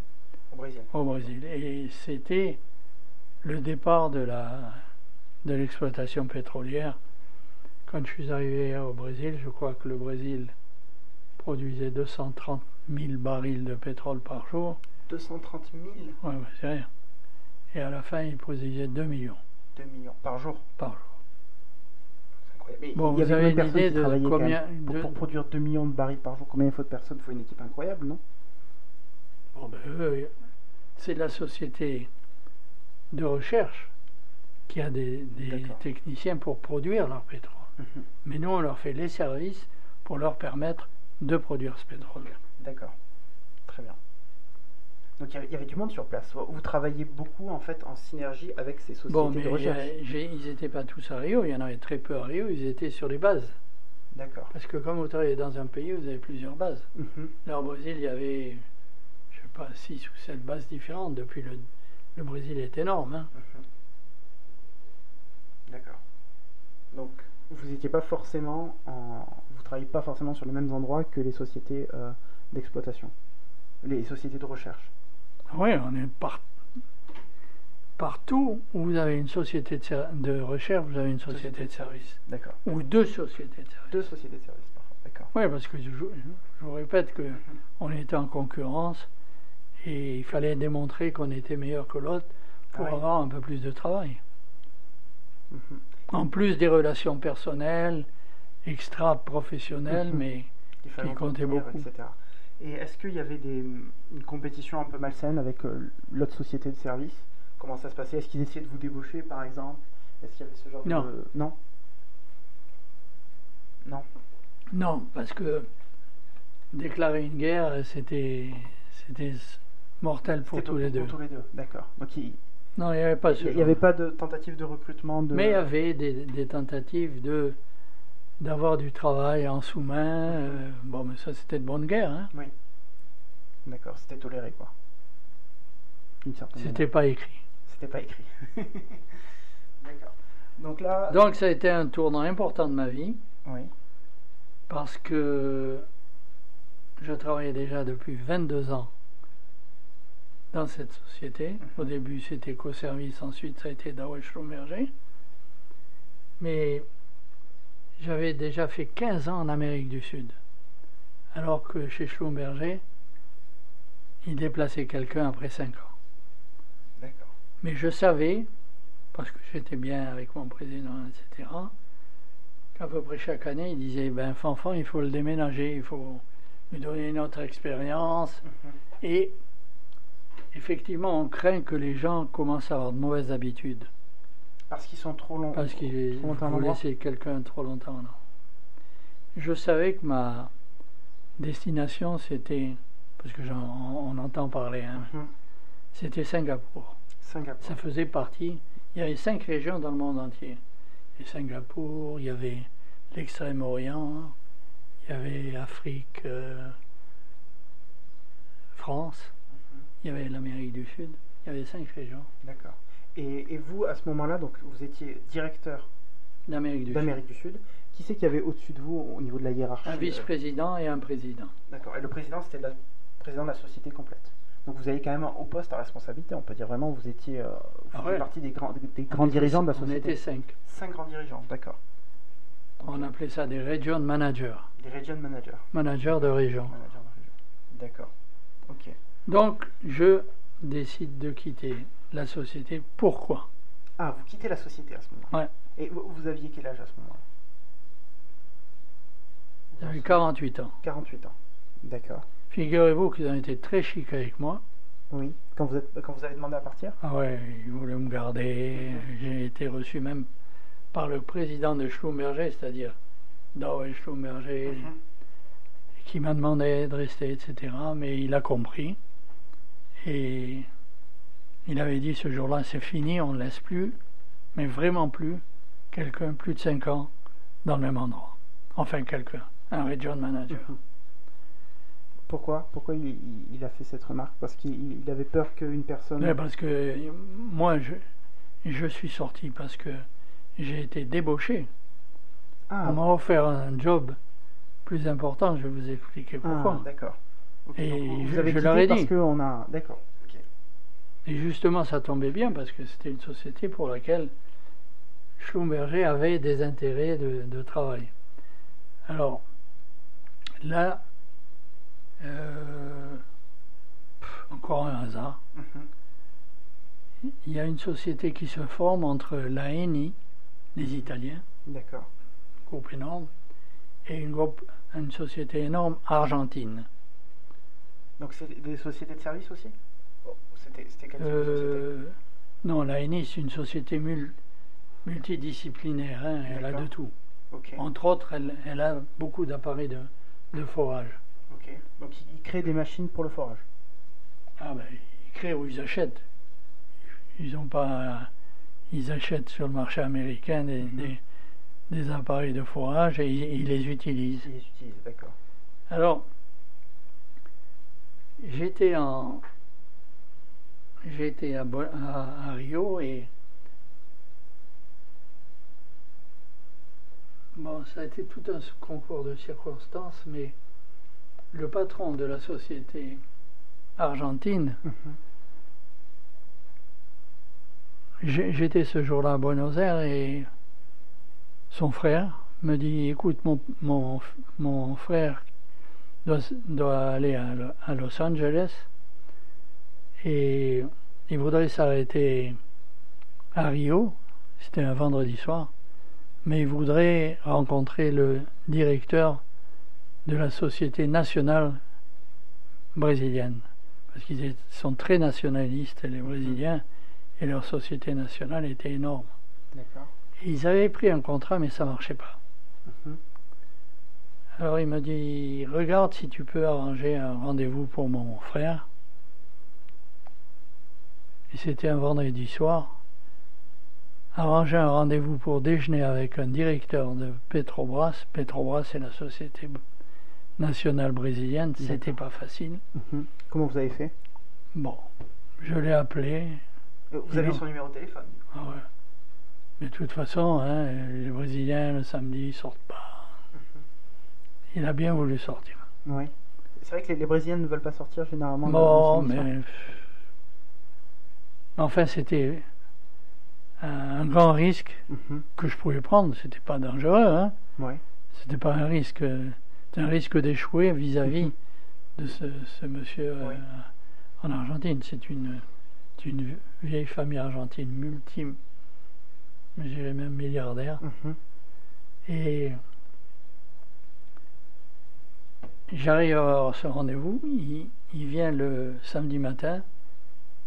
[SPEAKER 1] au Brésil
[SPEAKER 2] au Brésil. Et c'était le départ de la de l'exploitation pétrolière. Quand je suis arrivé au Brésil, je crois que le Brésil produisait 230 000 barils de pétrole par jour.
[SPEAKER 1] 230 000
[SPEAKER 2] Ouais, ouais, c'est rien. Et à la fin, il produisait 2 millions
[SPEAKER 1] 2 millions par jour.
[SPEAKER 2] par jour.
[SPEAKER 1] Incroyable.
[SPEAKER 2] Bon,
[SPEAKER 1] il y
[SPEAKER 2] vous avez une idée de combien
[SPEAKER 1] pour, produire 2 millions de barils par jour, combien il faut de personnes? Il faut une équipe incroyable, non?
[SPEAKER 2] Bon, ben, eux, c'est la société de recherche qui a des, techniciens pour produire leur pétrole.
[SPEAKER 1] Mhm.
[SPEAKER 2] Mais nous, on leur fait les services pour leur permettre de produire ce pétrole.
[SPEAKER 1] D'accord. Très bien. Donc il y avait- il y avait du monde sur place. Vous travaillez beaucoup en fait en synergie avec ces sociétés
[SPEAKER 2] Bon, mais
[SPEAKER 1] de recherche.
[SPEAKER 2] euh, ils n'étaient pas tous à Rio, il y en avait très peu à Rio, ils étaient sur les bases.
[SPEAKER 1] D'accord.
[SPEAKER 2] Parce que comme vous travaillez dans un pays, vous avez plusieurs bases.
[SPEAKER 1] Mhm.
[SPEAKER 2] Là, au Brésil, il y avait, je sais pas, six ou sept bases différentes. Depuis le, le Brésil est énorme. hein.
[SPEAKER 1] Mhm. D'accord. Donc vous n'étiez pas forcément en... vous travaillez pas forcément sur les mêmes endroits que les sociétés euh, d'exploitation, les sociétés de recherche.
[SPEAKER 2] Oui, on est par- partout où vous avez une société de, ser- de recherche, vous avez une société de service.
[SPEAKER 1] D'accord.
[SPEAKER 2] Ou deux sociétés de service.
[SPEAKER 1] Deux sociétés de parfois. D'accord.
[SPEAKER 2] Oui, parce que je, je vous répète que (laughs) on était en concurrence et il fallait démontrer qu'on était meilleur que l'autre pour
[SPEAKER 1] Ah oui.
[SPEAKER 2] avoir un peu plus de travail.
[SPEAKER 1] Mhm.
[SPEAKER 2] En plus des relations personnelles, extra-professionnelles,
[SPEAKER 1] Mhm.
[SPEAKER 2] mais
[SPEAKER 1] Il
[SPEAKER 2] Qui comptait
[SPEAKER 1] entretenir,
[SPEAKER 2] beaucoup.
[SPEAKER 1] etc. Et est-ce qu'il y avait des, une compétition un peu malsaine avec euh, l'autre société de service Comment ça se passait? Est-ce qu'ils essayaient de vous débaucher par exemple? Est-ce qu'il y avait ce genre
[SPEAKER 2] Non.
[SPEAKER 1] de... Non Non?
[SPEAKER 2] Non, parce que déclarer une guerre, c'était c'était mortel pour tous les deux.
[SPEAKER 1] Pour tous les deux, d'accord. Donc il
[SPEAKER 2] Non, il n'y avait pas ce
[SPEAKER 1] n'y avait pas de tentative de recrutement de...
[SPEAKER 2] Mais il y avait des, des tentatives de d'avoir du travail en sous-main. euh, bon, mais ça, c'était de bonne guerre. Hein.
[SPEAKER 1] Oui. D'accord, c'était toléré quoi.
[SPEAKER 2] C'était pas écrit.
[SPEAKER 1] C'était pas écrit. (laughs) d'accord. Donc là...
[SPEAKER 2] Donc, ça a été un tournant important de ma vie
[SPEAKER 1] Oui.
[SPEAKER 2] parce que je travaillais déjà depuis 22 ans dans cette société. Au début, c'était Coservice, ensuite, ça a été Dawel Schlumberger. Mais j'avais déjà fait 15 ans en Amérique du Sud. Alors que chez Schlumberger, il déplaçait quelqu'un après 5 ans.
[SPEAKER 1] D'accord.
[SPEAKER 2] Mais je savais, parce que j'étais bien avec mon président, etc., qu'à peu près chaque année, il disait, ben Fanfan, il faut le déménager, il faut lui donner une autre expérience.
[SPEAKER 1] Mhm.
[SPEAKER 2] Et effectivement, on craint que les gens commencent à avoir de mauvaises habitudes.
[SPEAKER 1] Parce qu'ils sont trop longs.
[SPEAKER 2] Parce qu'il
[SPEAKER 1] trop longtemps à un
[SPEAKER 2] faut
[SPEAKER 1] endroit
[SPEAKER 2] laisser quelqu'un trop longtemps. Non. Je savais que ma destination, c'était, parce que j'en- on entend parler, hein,
[SPEAKER 1] Mhm.
[SPEAKER 2] c'était Singapour.
[SPEAKER 1] Singapour.
[SPEAKER 2] Ça faisait partie. Il y avait cinq régions dans le monde entier. Et Singapour, il y avait l'Extrême-Orient, il y avait Afrique, euh, France, il y avait l'Amérique du Sud. Il y avait cinq régions
[SPEAKER 1] D'accord. Et, et vous, à ce moment-là, donc vous étiez directeur
[SPEAKER 2] d'Amérique du Sud.
[SPEAKER 1] d'Amérique du Sud. Qui c'est qu'il y avait au-dessus de vous au niveau de la hiérarchie
[SPEAKER 2] Un
[SPEAKER 1] euh,
[SPEAKER 2] vice-président et un président.
[SPEAKER 1] D'accord. Et le président, c'était le président de la société complète. Donc vous avez quand même un haut poste à responsabilité. On peut dire vraiment, vous étiez, euh, vous
[SPEAKER 2] Ah ouais.
[SPEAKER 1] partie des grands, des, des
[SPEAKER 2] On
[SPEAKER 1] grands
[SPEAKER 2] était-
[SPEAKER 1] dirigeants de la
[SPEAKER 2] On
[SPEAKER 1] société.
[SPEAKER 2] était cinq.
[SPEAKER 1] Cinq grands dirigeants, d'accord.
[SPEAKER 2] On appelait ça des region managers.
[SPEAKER 1] Des region managers.
[SPEAKER 2] Managers de région.
[SPEAKER 1] Managers de région. D'accord. Ok.
[SPEAKER 2] Donc, je décide de quitter la société. Pourquoi?
[SPEAKER 1] Ah, vous quittez la société à ce moment-là.
[SPEAKER 2] Ouais.
[SPEAKER 1] Et vous, vous aviez quel âge à ce moment-là?
[SPEAKER 2] J'avais 48 ans.
[SPEAKER 1] 48 ans. D'accord.
[SPEAKER 2] Figurez-vous qu'ils ont été très chics avec moi.
[SPEAKER 1] Oui. Quand vous, êtes, quand vous avez demandé à partir?
[SPEAKER 2] Ah ouais, ils voulaient me garder. J'ai été reçu même par le président de Schlumberger, c'est-à-dire Dow Schlumberger,
[SPEAKER 1] Mhm.
[SPEAKER 2] qui m'a demandé de rester, etc. Mais il a compris. Et il avait dit ce jour-là, c'est fini, on ne laisse plus, mais vraiment plus, quelqu'un plus de 5 ans dans le même endroit. Enfin, quelqu'un, un region manager.
[SPEAKER 1] Mhm. Pourquoi Pourquoi il, a fait cette remarque? Parce qu'il il- il avait peur qu'une personne.
[SPEAKER 2] Parce que moi, je, je suis sorti parce que j'ai été débauché.
[SPEAKER 1] Ah,
[SPEAKER 2] On m'a offert un job plus important, je vais vous expliquer
[SPEAKER 1] ah,
[SPEAKER 2] pourquoi.
[SPEAKER 1] d'accord. Ok,
[SPEAKER 2] Et je-
[SPEAKER 1] vous avez
[SPEAKER 2] je
[SPEAKER 1] quitté
[SPEAKER 2] leur ai
[SPEAKER 1] parce
[SPEAKER 2] dit.
[SPEAKER 1] qu'on a. D'accord.
[SPEAKER 2] Et justement, ça tombait bien parce que c'était une société pour laquelle Schlumberger avait des intérêts de, de travail. Alors, là, euh, pff, encore un hasard.
[SPEAKER 1] Mhm.
[SPEAKER 2] Il y a une société qui se forme entre la ENI, les Italiens,
[SPEAKER 1] D'accord.
[SPEAKER 2] groupe énorme, et une, groupe, une société énorme argentine.
[SPEAKER 1] Donc c'est des sociétés de services aussi? C'était société
[SPEAKER 2] Euh, non, la ENI, c'est une société mul- multidisciplinaire, hein, elle a de tout. Entre autres, elle, elle a beaucoup d'appareils de, de forage.
[SPEAKER 1] Donc ils créent des machines pour le forage?
[SPEAKER 2] Ah ben, ils créent ou ils achètent. Ils ont pas. Ils achètent sur le marché américain des,
[SPEAKER 1] Mhm.
[SPEAKER 2] des, des appareils de forage et ils, ils les utilisent.
[SPEAKER 1] Ils les utilisent, d'accord.
[SPEAKER 2] Alors, j'étais en. J'étais à, à, à Rio et. Bon, ça a été tout un concours de circonstances, mais le patron de la société argentine,
[SPEAKER 1] Mhm.
[SPEAKER 2] j'étais ce jour-là à Buenos Aires et son frère me dit écoute, mon, mon, mon frère doit, doit aller à, à Los Angeles et il voudrait s'arrêter à Rio, c'était un vendredi soir, mais il voudrait rencontrer le directeur de la Société nationale brésilienne, parce qu'ils sont très nationalistes, les Brésiliens, et leur société nationale était énorme. Ils avaient pris un contrat, mais ça marchait pas.
[SPEAKER 1] Mhm.
[SPEAKER 2] Alors il m'a dit Regarde si tu peux arranger un rendez-vous pour mon frère. C'était un vendredi soir. Arranger un rendez-vous pour déjeuner avec un directeur de Petrobras. Petrobras, c'est la société nationale brésilienne. C'était pas facile.
[SPEAKER 1] Mhm. Comment vous avez fait?
[SPEAKER 2] Bon, je l'ai appelé.
[SPEAKER 1] Euh, Vous avez son numéro de téléphone?
[SPEAKER 2] Ah ouais. Mais de toute façon, hein, les Brésiliens, le samedi, ils sortent pas. Il a bien voulu sortir.
[SPEAKER 1] Oui. C'est vrai que les, les Brésiliens ne veulent pas sortir généralement. le-
[SPEAKER 2] Bon, mais. Enfin, c'était un, grand risque.
[SPEAKER 1] Mhm.
[SPEAKER 2] que je pouvais prendre. C'était pas dangereux, hein.
[SPEAKER 1] Ouais.
[SPEAKER 2] C'était pas un risque. C'était un risque d'échouer vis-à-vis de ce, ce monsieur euh, en Argentine. C'est une, vieille famille argentine multi, je dirais même milliardaire.
[SPEAKER 1] Mhm.
[SPEAKER 2] Et j'arrive à avoir ce rendez-vous. Il, il vient le samedi matin.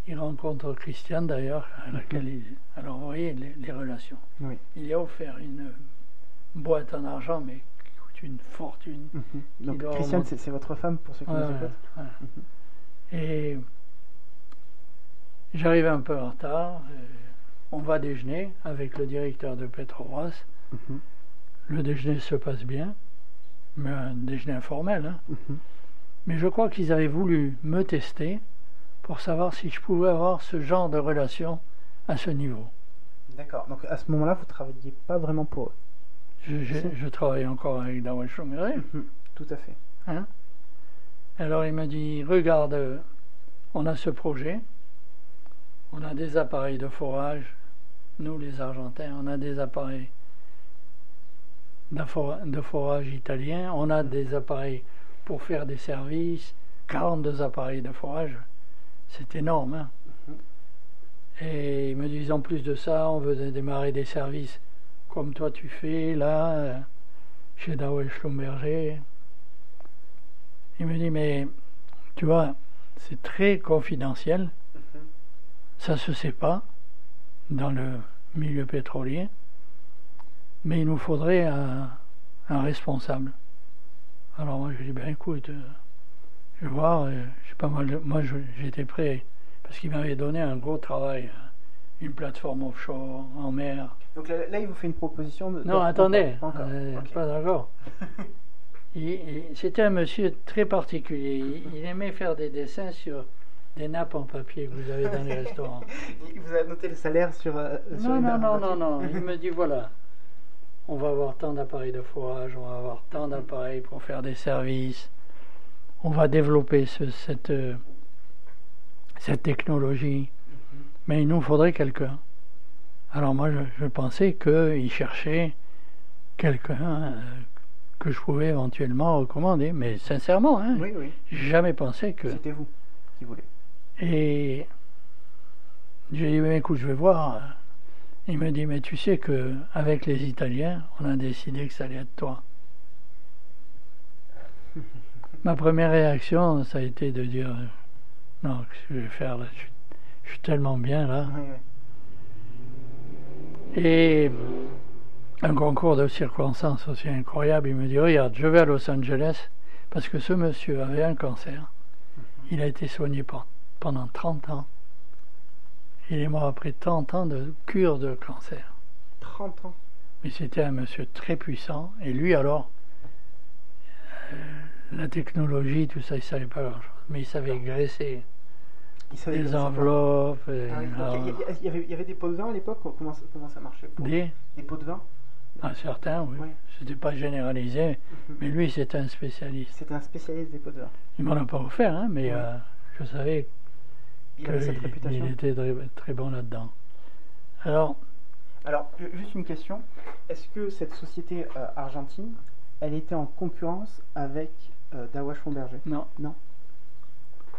[SPEAKER 2] Il rencontre Christiane d'ailleurs, à laquelle il... Alors vous voyez les, les relations.
[SPEAKER 1] Oui.
[SPEAKER 2] Il lui a offert une boîte en argent, mais qui coûte une fortune.
[SPEAKER 1] Mhm. Donc Christiane,
[SPEAKER 2] remonter.
[SPEAKER 1] c'est votre femme pour ceux qui
[SPEAKER 2] Ouais,
[SPEAKER 1] nous écoutent
[SPEAKER 2] ouais. Et j'arrive un peu en retard. euh, On va déjeuner avec le directeur de Petrobras. Le déjeuner se passe bien, mais un déjeuner informel. hein. Mais je crois qu'ils avaient voulu me tester pour savoir si je pouvais avoir ce genre de relation à ce niveau.
[SPEAKER 1] D'accord. Donc à ce moment-là, vous ne travailliez pas vraiment pour eux
[SPEAKER 2] Je, je, je travaille encore avec Dawel Chouméré.
[SPEAKER 1] Mhm. Tout à fait.
[SPEAKER 2] Hein? Alors il m'a dit, regarde, on a ce projet, on a des appareils de forage, nous les Argentins, on a des appareils de forage italiens, on a des appareils pour faire des services, 42 appareils de forage, c'est énorme. hein. Et ils me disent en plus de ça, on veut démarrer des services comme toi tu fais là, euh, chez Dawel Schlumberger. Il me dit, mais tu vois, c'est très confidentiel, ça se sait pas dans le milieu pétrolier, mais il nous faudrait un, un responsable. Alors moi je dis, ben écoute, euh, je vais voir, euh, j'ai pas moi je- j'étais prêt, parce qu'il m'avait donné un gros travail, euh, une plateforme offshore en mer.
[SPEAKER 1] Donc là, là, il vous fait une proposition de.
[SPEAKER 2] Non,
[SPEAKER 1] de-
[SPEAKER 2] attendez,
[SPEAKER 1] Pas encore.
[SPEAKER 2] euh, pas d'accord. (laughs) C'était un monsieur très particulier. Il, il aimait faire des dessins sur des nappes en papier que vous avez dans les restaurants. (laughs)
[SPEAKER 1] Il vous a noté le salaire sur. euh, sur
[SPEAKER 2] Non, non, non, non, non. Il me (laughs) dit voilà, on va avoir tant d'appareils de forage, on va avoir tant d'appareils pour faire des services. On va développer ce- cette, euh, cette technologie. Mais il nous faudrait quelqu'un. Alors moi, je, je pensais qu'il cherchait quelqu'un euh, que je pouvais éventuellement recommander. Mais sincèrement, hein,
[SPEAKER 1] Oui, oui.
[SPEAKER 2] j'ai jamais pensé que...
[SPEAKER 1] C'était vous qui voulez.
[SPEAKER 2] Et j'ai dit, mais écoute, je vais voir. Il me dit, mais tu sais que avec les Italiens, on a décidé que ça allait être toi. Ma première réaction, ça a été de dire, non, qu'est-ce que je vais faire là je suis, je suis tellement bien là. Et un concours de circonstances aussi incroyable, il me dit, regarde, je vais à Los Angeles parce que ce monsieur avait un cancer. Il a été soigné pen- pendant 30 ans. Il est mort après 30 ans de cure de cancer.
[SPEAKER 1] 30 ans.
[SPEAKER 2] Mais c'était un monsieur très puissant. Et lui, alors, euh, la technologie, tout ça, il ne savait pas grand-chose. Mais il savait graisser
[SPEAKER 1] Il savait
[SPEAKER 2] des enveloppes. et,
[SPEAKER 1] Ah oui, il, y y avait, y avait des pots de vin à l'époque comment, ça- comment ça marchait pour-
[SPEAKER 2] des,
[SPEAKER 1] Des pots de vin
[SPEAKER 2] un certain, oui.
[SPEAKER 1] Ouais.
[SPEAKER 2] C'était pas généralisé,
[SPEAKER 1] Mhm.
[SPEAKER 2] mais lui, c'était un spécialiste.
[SPEAKER 1] C'était un spécialiste des pots de vin.
[SPEAKER 2] Il m'en a pas offert, hein, mais euh, je savais
[SPEAKER 1] Il avait cette
[SPEAKER 2] qu'il
[SPEAKER 1] réputation.
[SPEAKER 2] il était très, très bon là-dedans. Alors,
[SPEAKER 1] Alors, ju- juste une question. Est-ce que cette société euh, argentine, elle était en concurrence avec euh, Dawa Schlumberger
[SPEAKER 2] non.
[SPEAKER 1] Non.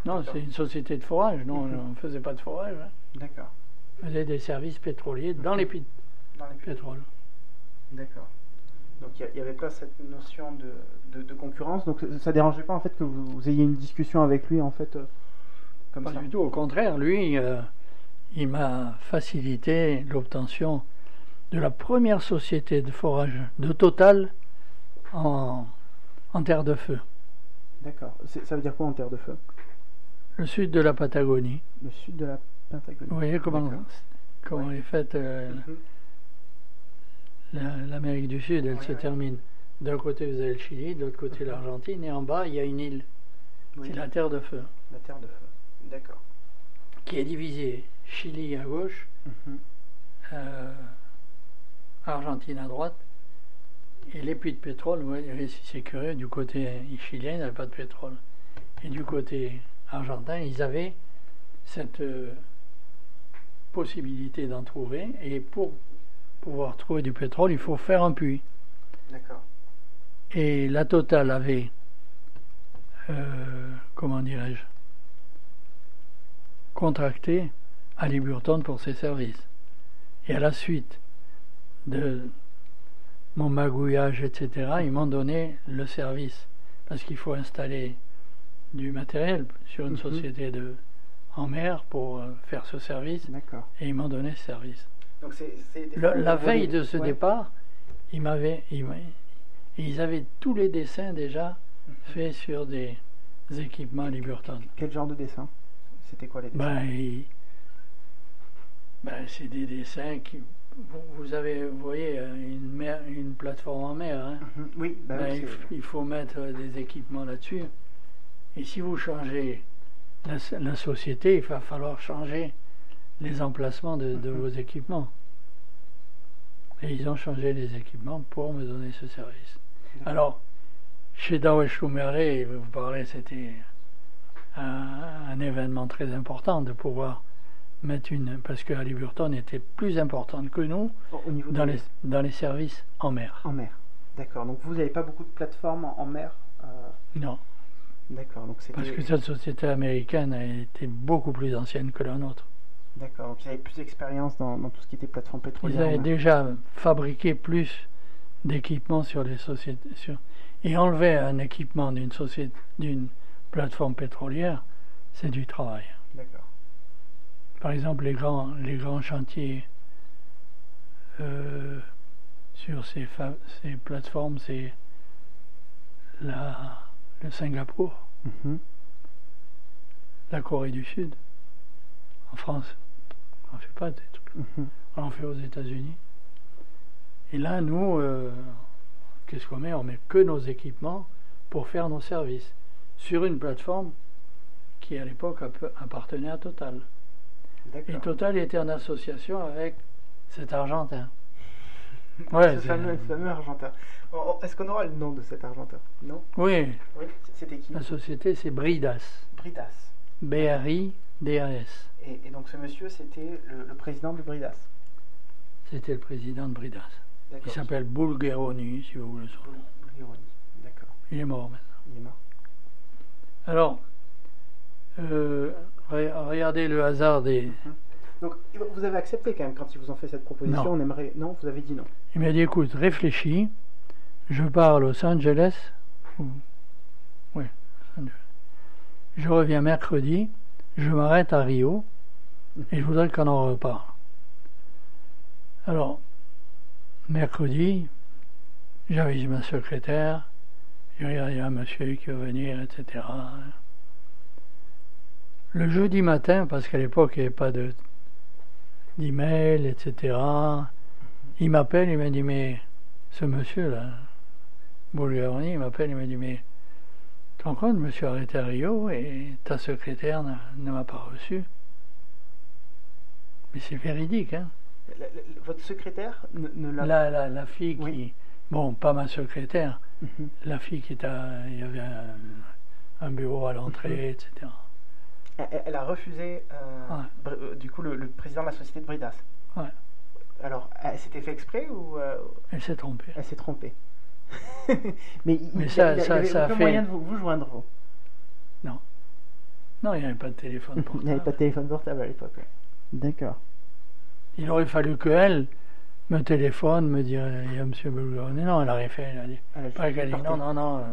[SPEAKER 2] Non, c'est une société de forage. Non,
[SPEAKER 1] Mhm.
[SPEAKER 2] on ne faisait pas de forage. hein.
[SPEAKER 1] D'accord.
[SPEAKER 2] On faisait des services pétroliers dans les puits
[SPEAKER 1] Dans les
[SPEAKER 2] de pétrole.
[SPEAKER 1] D'accord. Donc il n'y avait pas cette notion de, de, de concurrence. Donc ça dérangeait pas en fait que vous, vous ayez une discussion avec lui en fait euh, comme
[SPEAKER 2] Pas
[SPEAKER 1] ça.
[SPEAKER 2] du tout. Au contraire, lui, euh, il m'a facilité l'obtention de la première société de forage de Total en, en terre de feu.
[SPEAKER 1] D'accord. Ça veut dire quoi en terre de feu?
[SPEAKER 2] Le sud de la Patagonie.
[SPEAKER 1] Le sud de la Pentagonie.
[SPEAKER 2] Vous voyez comment, comment
[SPEAKER 1] Ouais.
[SPEAKER 2] est faite euh,
[SPEAKER 1] Mhm.
[SPEAKER 2] la- l'Amérique du Sud. Elle
[SPEAKER 1] Ouais,
[SPEAKER 2] se
[SPEAKER 1] ouais.
[SPEAKER 2] termine. D'un côté, vous avez le Chili, de l'autre côté, l'Argentine, et en bas, il y a une île.
[SPEAKER 1] Oui,
[SPEAKER 2] C'est la terre de feu,
[SPEAKER 1] la terre de feu. D'accord.
[SPEAKER 2] qui est divisée Chili à gauche,
[SPEAKER 1] Mhm.
[SPEAKER 2] euh, Argentine à droite, et les puits de pétrole, ouais, c'est curieux, du côté chilien, il n'y avait pas de pétrole. Et du côté argentin, ils avaient cette euh, possibilité d'en trouver, et pour pouvoir trouver du pétrole, il faut faire un puits.
[SPEAKER 1] D'accord.
[SPEAKER 2] Et la Total avait, euh, comment dirais-je, contracté Ali Burton pour ses services. Et à la suite de mon magouillage, etc., ils m'ont donné le service. Parce qu'il faut installer du matériel sur une
[SPEAKER 1] Mhm.
[SPEAKER 2] société de, en mer pour euh, faire ce service et ils m'ont donné ce service.
[SPEAKER 1] Donc
[SPEAKER 2] Le- la veille de ce
[SPEAKER 1] ouais.
[SPEAKER 2] départ, ils m'avaient, ils, avaient tous les dessins déjà
[SPEAKER 1] Mhm.
[SPEAKER 2] faits sur des équipements Liberton.
[SPEAKER 1] Quel genre de dessin C'était quoi les dessins?
[SPEAKER 2] Ben, ben, c'est des dessins qui. Vous, avez, vous voyez, euh, une, mer, une plateforme en mer. hein.
[SPEAKER 1] Mhm. Oui,
[SPEAKER 2] Ben,
[SPEAKER 1] oui,
[SPEAKER 2] il, faut mettre euh, des équipements là-dessus. Et si vous changez la, société, il va falloir changer les emplacements de, de
[SPEAKER 1] Mhm.
[SPEAKER 2] vos équipements. Et ils ont changé les équipements pour me donner ce service. Alors, chez et Schumacher, vous parlez, c'était un, un événement très important de pouvoir mettre une. Parce que Halliburton était plus importante que nous
[SPEAKER 1] Au- Au niveau
[SPEAKER 2] dans les, dans les services en mer.
[SPEAKER 1] En mer. D'accord. Donc vous n'avez pas beaucoup de plateformes en, en mer euh,
[SPEAKER 2] Non.
[SPEAKER 1] D'accord. Donc.
[SPEAKER 2] Parce que cette société américaine a été beaucoup plus ancienne que la nôtre.
[SPEAKER 1] D'accord. Donc ils avaient plus d'expérience dans, dans tout ce qui était plateforme
[SPEAKER 2] Ils
[SPEAKER 1] pétrolière. en
[SPEAKER 2] avaient déjà fabriqué plus d'équipements sur les sociétés. Sur, et enlever un équipement d'une société, d'une plateforme pétrolière, c'est du travail. Par exemple, les grands, les grands chantiers euh, sur ces, ces plateformes, c'est la, le Singapour,
[SPEAKER 1] Mhm.
[SPEAKER 2] la Corée du Sud. En France, on ne fait pas des trucs.
[SPEAKER 1] Mhm.
[SPEAKER 2] On en fait aux États-Unis. Et là, nous, euh, qu'est-ce qu'on met? On met que nos équipements pour faire nos services sur une plateforme qui, à l'époque, appartenait à Total. Et. Total était en association avec cet Argentin. (laughs) Ouais,
[SPEAKER 1] ce
[SPEAKER 2] c'est-
[SPEAKER 1] fameux, fameux argentin. Oh, oh, Est-ce qu'on aura le nom de cet argentin? Non?
[SPEAKER 2] Oui,
[SPEAKER 1] Oui. C'était qui?
[SPEAKER 2] La société, c'est Bridas.
[SPEAKER 1] Bridas.
[SPEAKER 2] B-R-I-D-A-S.
[SPEAKER 1] Et, et donc ce monsieur, c'était le, le président du Bridas?
[SPEAKER 2] C'était le président de Bridas. Il s'appelle Bulgaroni, si vous voulez son nom.
[SPEAKER 1] Bulgaroni. D'accord.
[SPEAKER 2] Il est mort maintenant.
[SPEAKER 1] Il est mort.
[SPEAKER 2] Alors, euh, re- regardez le hasard des.
[SPEAKER 1] Donc vous avez accepté quand même quand ils vous ont fait cette proposition.
[SPEAKER 2] Non.
[SPEAKER 1] On aimerait. Non, vous avez dit non.
[SPEAKER 2] Il m'a dit écoute, réfléchis, je pars à Los Angeles. ou- Oui, Los Angeles. Je reviens mercredi, je m'arrête à Rio et je voudrais qu'on en reparle. Alors, mercredi, j'avise ma secrétaire, je dis, il y a un monsieur qui va venir, etc. Le jeudi matin, parce qu'à l'époque il n'y avait pas de d'email, etc. Il m'appelle, il m'a dit, mais ce monsieur-là, Bulgaroni, il m'appelle, il m'a dit, mais tu rends compte, je me suis arrêté à Rio et ta secrétaire ne m'a pas reçu. Mais c'est véridique, hein.
[SPEAKER 1] La- la- votre secrétaire ne, ne l'a
[SPEAKER 2] La, la, la fille qui.
[SPEAKER 1] Oui.
[SPEAKER 2] Bon, pas ma secrétaire,
[SPEAKER 1] Mhm.
[SPEAKER 2] la fille qui était. Il y avait un, un bureau à l'entrée, etc.
[SPEAKER 1] Elle, elle a refusé, euh,
[SPEAKER 2] Ouais.
[SPEAKER 1] Euh, du coup, le, le président de la société de Bridas.
[SPEAKER 2] Ouais.
[SPEAKER 1] Alors, elle s'était fait exprès ou euh,
[SPEAKER 2] Elle s'est trompée.
[SPEAKER 1] elle s'est trompée? (laughs) Mais, il,
[SPEAKER 2] Mais
[SPEAKER 1] il-
[SPEAKER 2] ça-
[SPEAKER 1] il a-
[SPEAKER 2] ça-
[SPEAKER 1] il avait
[SPEAKER 2] ça a
[SPEAKER 1] aucun
[SPEAKER 2] fait-
[SPEAKER 1] moyen de vous, vous joindre. vous?
[SPEAKER 2] Non, il n'y avait pas de téléphone (laughs)
[SPEAKER 1] Il
[SPEAKER 2] portable.
[SPEAKER 1] n'y avait pas de téléphone portable à l'époque. D'accord.
[SPEAKER 2] Il aurait fallu qu'elle me téléphone, me dire il y a M. Bulgaroni. Non, elle aurait fait. Elle a dit.
[SPEAKER 1] Elle a
[SPEAKER 2] Pas
[SPEAKER 1] juste
[SPEAKER 2] qu'elle dit non, non, non, euh,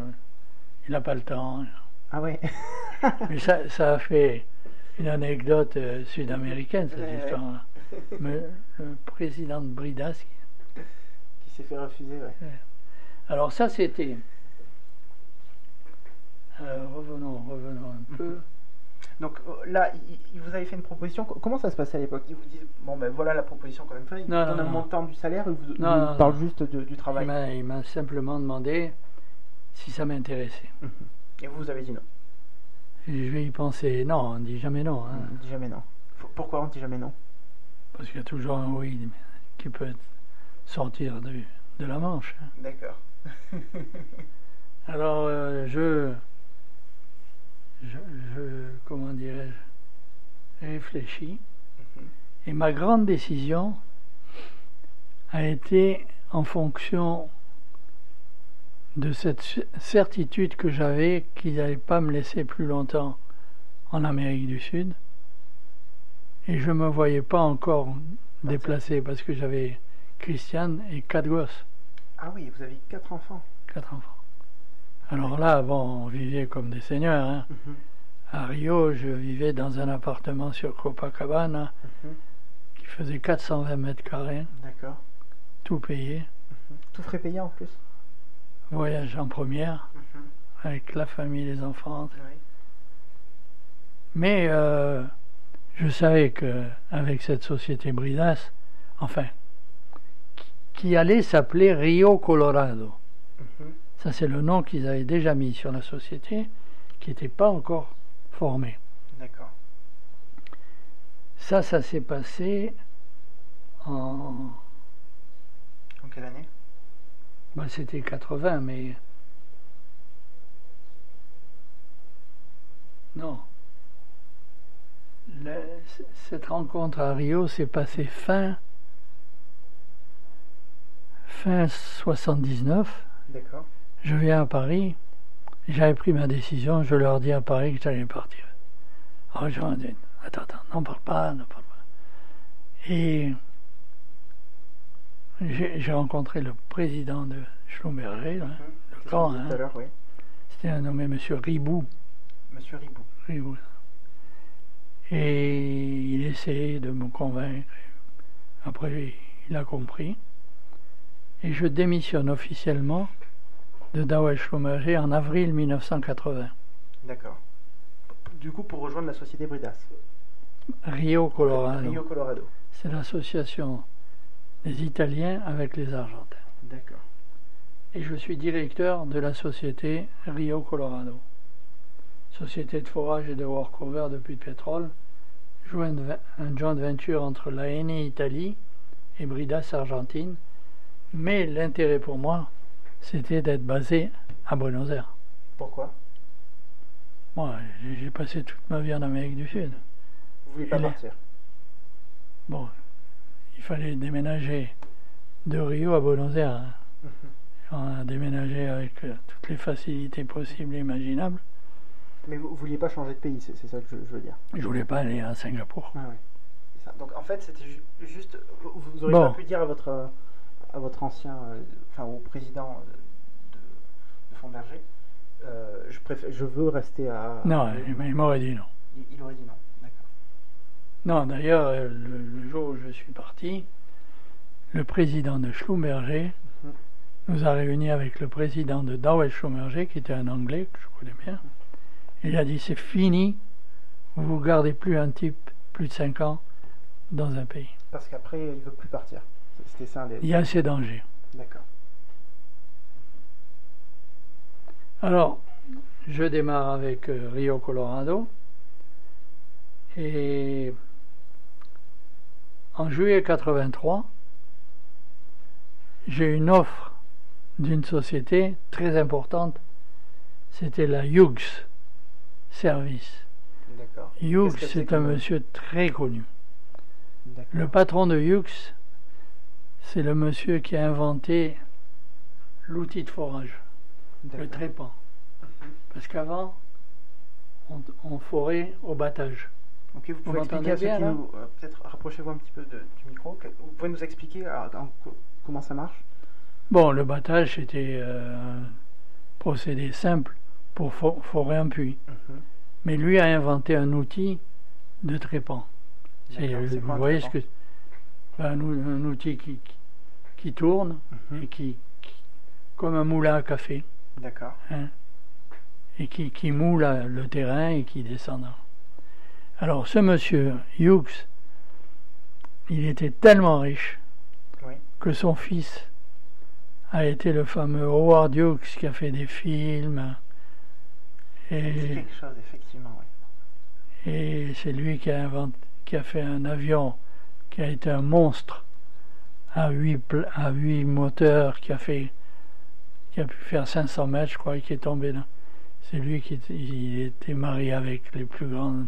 [SPEAKER 2] il n'a pas le temps.
[SPEAKER 1] Ah ouais. (laughs)
[SPEAKER 2] Mais ça, ça a fait une anecdote euh, sud-américaine, cette
[SPEAKER 1] Ouais, ouais. (laughs)
[SPEAKER 2] Mais le président de Bridas. qui-
[SPEAKER 1] Qui s'est fait refuser, ouais.
[SPEAKER 2] Alors, ça, c'était. Euh, revenons, revenons un peu. (laughs)
[SPEAKER 1] Donc euh, là, il, vous avait fait une proposition. Co- Comment ça se passait à l'époque? Ils vous disent bon ben voilà la proposition qu'on même fait. Ils
[SPEAKER 2] Non,
[SPEAKER 1] vous donnent un montant du salaire. Ils vous,
[SPEAKER 2] Non,
[SPEAKER 1] vous
[SPEAKER 2] non,
[SPEAKER 1] parlent juste de- du
[SPEAKER 2] Il
[SPEAKER 1] travail.
[SPEAKER 2] il m'a simplement demandé si ça m'intéressait.
[SPEAKER 1] Mhm. Et vous, vous avez dit non.
[SPEAKER 2] Je vais y penser. Non, on dit jamais non. hein.
[SPEAKER 1] On dit jamais non. Faut- Pourquoi on dit jamais non?
[SPEAKER 2] Parce qu'il y a toujours un oui qui peut sortir de, de la manche. hein.
[SPEAKER 1] D'accord. (laughs)
[SPEAKER 2] Alors, euh, je, je, je- comment dirais-je, réfléchis.
[SPEAKER 1] Mhm.
[SPEAKER 2] Et ma grande décision a été en fonction de cette cer- certitude que j'avais qu'ils n'allaient pas me laisser plus longtemps en Amérique du Sud. Et je ne me voyais pas encore déplacé parce que j'avais Christiane et quatre gosses,
[SPEAKER 1] Ah oui, vous avez quatre enfants.
[SPEAKER 2] quatre enfants. Alors là, bon, on vivait comme des seigneurs. hein.
[SPEAKER 1] Mhm.
[SPEAKER 2] À Rio, je vivais dans un appartement sur Copacabana
[SPEAKER 1] Mhm.
[SPEAKER 2] qui faisait 420 mètres carrés,
[SPEAKER 1] D'accord.
[SPEAKER 2] tout payé.
[SPEAKER 1] Mhm. Tout frais payé en plus.
[SPEAKER 2] Voyage en première
[SPEAKER 1] Mhm.
[SPEAKER 2] avec la famille, les enfants.
[SPEAKER 1] Oui.
[SPEAKER 2] Mais euh, je savais que avec cette société Bridas, enfin, qui- qui allait s'appeler Rio Colorado.
[SPEAKER 1] Mhm.
[SPEAKER 2] Ça, c'est le nom qu'ils avaient déjà mis sur la société, qui n'était pas encore formée.
[SPEAKER 1] D'accord.
[SPEAKER 2] Ça, ça s'est passé en.
[SPEAKER 1] En quelle année?
[SPEAKER 2] Ben, C'était 80, mais. Non. Le- cette rencontre à Rio s'est passée fin. fin 79.
[SPEAKER 1] D'accord.
[SPEAKER 2] Je viens à Paris. J'avais pris ma décision. Je leur dis à Paris que j'allais partir. Alors, je leur dis, attends, attends, n'en parle pas, n'en parle pas. Et j'ai rencontré le président de Schlumberger, là,
[SPEAKER 1] Mhm.
[SPEAKER 2] le
[SPEAKER 1] disait
[SPEAKER 2] hein.
[SPEAKER 1] oui.
[SPEAKER 2] c'était un nommé Monsieur Ribou.
[SPEAKER 1] Monsieur Ribou.
[SPEAKER 2] Ribou. Et il essayait de me convaincre. Après, il a compris. Et je démissionne officiellement de Dow Schlumberger en avril 1980.
[SPEAKER 1] D'accord. Du coup, pour rejoindre la société Bridas.
[SPEAKER 2] Rio Colorado.
[SPEAKER 1] Rio Colorado.
[SPEAKER 2] C'est l'association des Italiens avec les Argentins.
[SPEAKER 1] D'accord.
[SPEAKER 2] Et je suis directeur de la société Rio Colorado. Société de forage et de workover de puits de pétrole. Un joint venture entre la Eni Italie et Bridas Argentine. Mais l'intérêt pour moi, c'était d'être basé à Buenos Aires.
[SPEAKER 1] Pourquoi?
[SPEAKER 2] Moi, j'ai passé toute ma vie en Amérique du Sud.
[SPEAKER 1] Vous voulez pas partir?
[SPEAKER 2] Bon, il fallait déménager de Rio à Buenos Aires. hein. (laughs) On a déménagé avec euh, toutes les facilités possibles et imaginables.
[SPEAKER 1] Mais vous, vous vouliez pas changer de pays, c'est ça que je, je veux dire.
[SPEAKER 2] Je voulais pas aller à Singapour.
[SPEAKER 1] Ça. Donc en fait, c'était ju- juste. Vous, auriez
[SPEAKER 2] Bon.
[SPEAKER 1] pas pu dire à votre, euh, à votre ancien. euh, Enfin, au président de, de, euh, je, préfère, je veux rester à.
[SPEAKER 2] Non,
[SPEAKER 1] à-
[SPEAKER 2] il il m'aurait dit non.
[SPEAKER 1] il, il aurait dit non.
[SPEAKER 2] Non, d'ailleurs, euh, le, le jour où je suis parti, le président de Schlumberger
[SPEAKER 1] Mhm.
[SPEAKER 2] nous a réunis avec le président de Dow Schlumberger, qui était un Anglais que je connais bien. Il a dit c'est fini, vous ne gardez plus un type plus de 5 ans dans un pays.
[SPEAKER 1] Parce qu'après, il veut plus partir. C'était ça les.
[SPEAKER 2] Il y a ces dangers.
[SPEAKER 1] D'accord.
[SPEAKER 2] Alors, je démarre avec euh, Rio Colorado. Et en juillet 83, j'ai une offre d'une société très importante. C'était la Hughes Service. Hughes, c'est un monsieur très connu. Le patron de Hughes, c'est le monsieur qui a inventé l'outil de forage. le trépan. Parce qu'avant, on, on forait au battage.
[SPEAKER 1] Ok, vous pouvez expliquer à
[SPEAKER 2] m'entendez
[SPEAKER 1] ceux
[SPEAKER 2] bien,
[SPEAKER 1] qui
[SPEAKER 2] là
[SPEAKER 1] nous. euh, Peut-être rapprochez-vous un petit peu de- du micro. Vous pouvez nous expliquer alors, co- comment ça marche?
[SPEAKER 2] Bon, le battage, c'était euh, un procédé simple pour fo- forer un puits.
[SPEAKER 1] Mhm.
[SPEAKER 2] Mais lui a inventé un outil de trépan. Vous
[SPEAKER 1] quoi
[SPEAKER 2] voyez ce que. ben, un, ou- un outil qui, qui, qui tourne
[SPEAKER 1] Mhm.
[SPEAKER 2] et qui, qui- comme un moulin à café.
[SPEAKER 1] D'accord.
[SPEAKER 2] hein, et qui, qui moule le terrain et qui descend. Alors, ce monsieur Hughes, il était tellement riche
[SPEAKER 1] Oui.
[SPEAKER 2] que son fils a été le fameux Howard Hughes qui a fait des films. Et,
[SPEAKER 1] quelque chose, effectivement, oui.
[SPEAKER 2] et c'est lui qui a, inventé, qui a fait un avion qui a été un monstre à 8, à huit moteurs, qui a, fait, qui a pu faire 500 mètres, je crois, et qui est tombé là. C'est lui qui était, il était marié avec les plus grands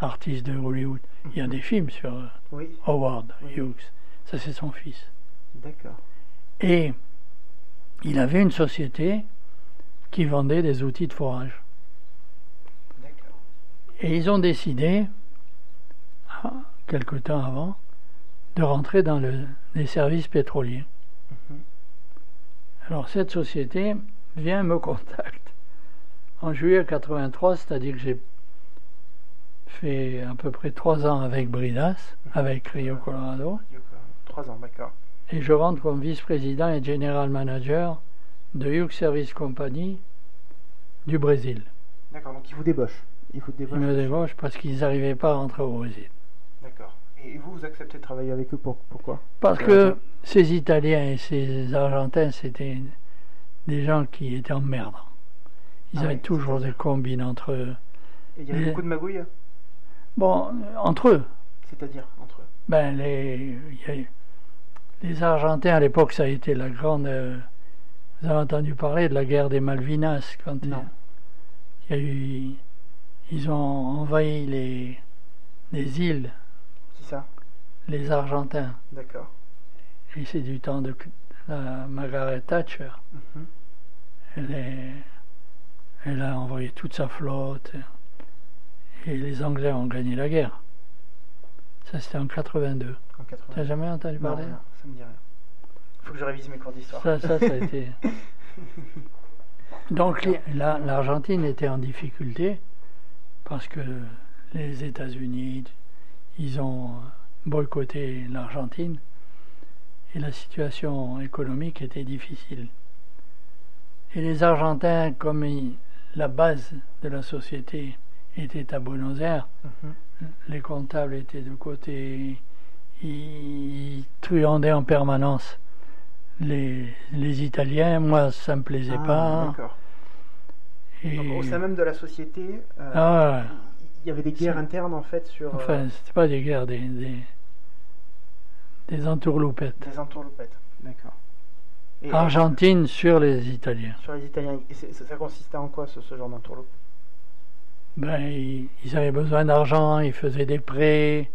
[SPEAKER 2] artistes de Hollywood. Il y a des films sur euh,
[SPEAKER 1] Oui,
[SPEAKER 2] Howard
[SPEAKER 1] Oui.
[SPEAKER 2] Hughes. Ça, c'est son fils.
[SPEAKER 1] d'accord.
[SPEAKER 2] Et il avait une société qui vendait des outils de forage.
[SPEAKER 1] D'accord.
[SPEAKER 2] Et ils ont décidé, ah, quelque temps avant, de rentrer dans le- les services pétroliers.
[SPEAKER 1] Mhm.
[SPEAKER 2] Alors cette société vient me (laughs) contacte en juillet 83, c'est-à-dire que j'ai fait à peu près trois ans avec Bridas, avec Rio Colorado.
[SPEAKER 1] Trois ans, d'accord.
[SPEAKER 2] Et je rentre comme vice-président et general manager de Hughes Service Company du Brésil.
[SPEAKER 1] D'accord, donc ils vous débauchent.
[SPEAKER 2] Ils, vous débauchent. ils me débauchent parce qu'ils n'arrivaient pas à rentrer au Brésil.
[SPEAKER 1] D'accord. Et vous, vous acceptez de travailler avec eux pour, pourquoi?
[SPEAKER 2] Parce que ces Italiens et ces Argentins, c'était des gens qui étaient en merde. Ils ah avaient toujours des combines entre eux.
[SPEAKER 1] Et il y avait beaucoup de magouilles?
[SPEAKER 2] Bon, entre eux.
[SPEAKER 1] C'est-à-dire entre eux
[SPEAKER 2] Ben, les, les Argentins, à l'époque, ça a été la grande. Euh, vous avez entendu parler de la guerre des Malvinas quand
[SPEAKER 1] non.
[SPEAKER 2] il y a eu. Ils ont envahi les, les îles.
[SPEAKER 1] Qui ça?
[SPEAKER 2] Les Argentins.
[SPEAKER 1] D'accord.
[SPEAKER 2] Et c'est du temps de la Margaret Thatcher. Mhm. elle, est, elle a envoyé toute sa flotte. Et les Anglais ont gagné la guerre. Ça, c'était en 82.
[SPEAKER 1] En 82.
[SPEAKER 2] T'as jamais entendu parler?
[SPEAKER 1] non, ça me dit rien. Faut que je révise mes cours d'histoire.
[SPEAKER 2] Ça, ça, ça a été. (laughs) Donc l'Argentine était en difficulté parce que les États-Unis, ils ont boycotté l'Argentine et la situation économique était difficile. Et les Argentins, comme la base de la société était à Buenos Aires, mhm. les comptables étaient de côté, ils truandaient en permanence les, les Italiens, moi ça me plaisait ah, pas.
[SPEAKER 1] Et... au sein même de la société, euh, ah, il y avait des guerres internes en fait sur.
[SPEAKER 2] Enfin, euh, c'était pas des guerres, des, des, des entourloupettes.
[SPEAKER 1] Des entourloupettes, d'accord.
[SPEAKER 2] Argentine sur les Italiens.
[SPEAKER 1] Sur les Italiens. Et ça consistait en quoi ce, ce genre d'entourloupe?
[SPEAKER 2] Ben, ils, ils, avaient besoin d'argent, ils faisaient des prêts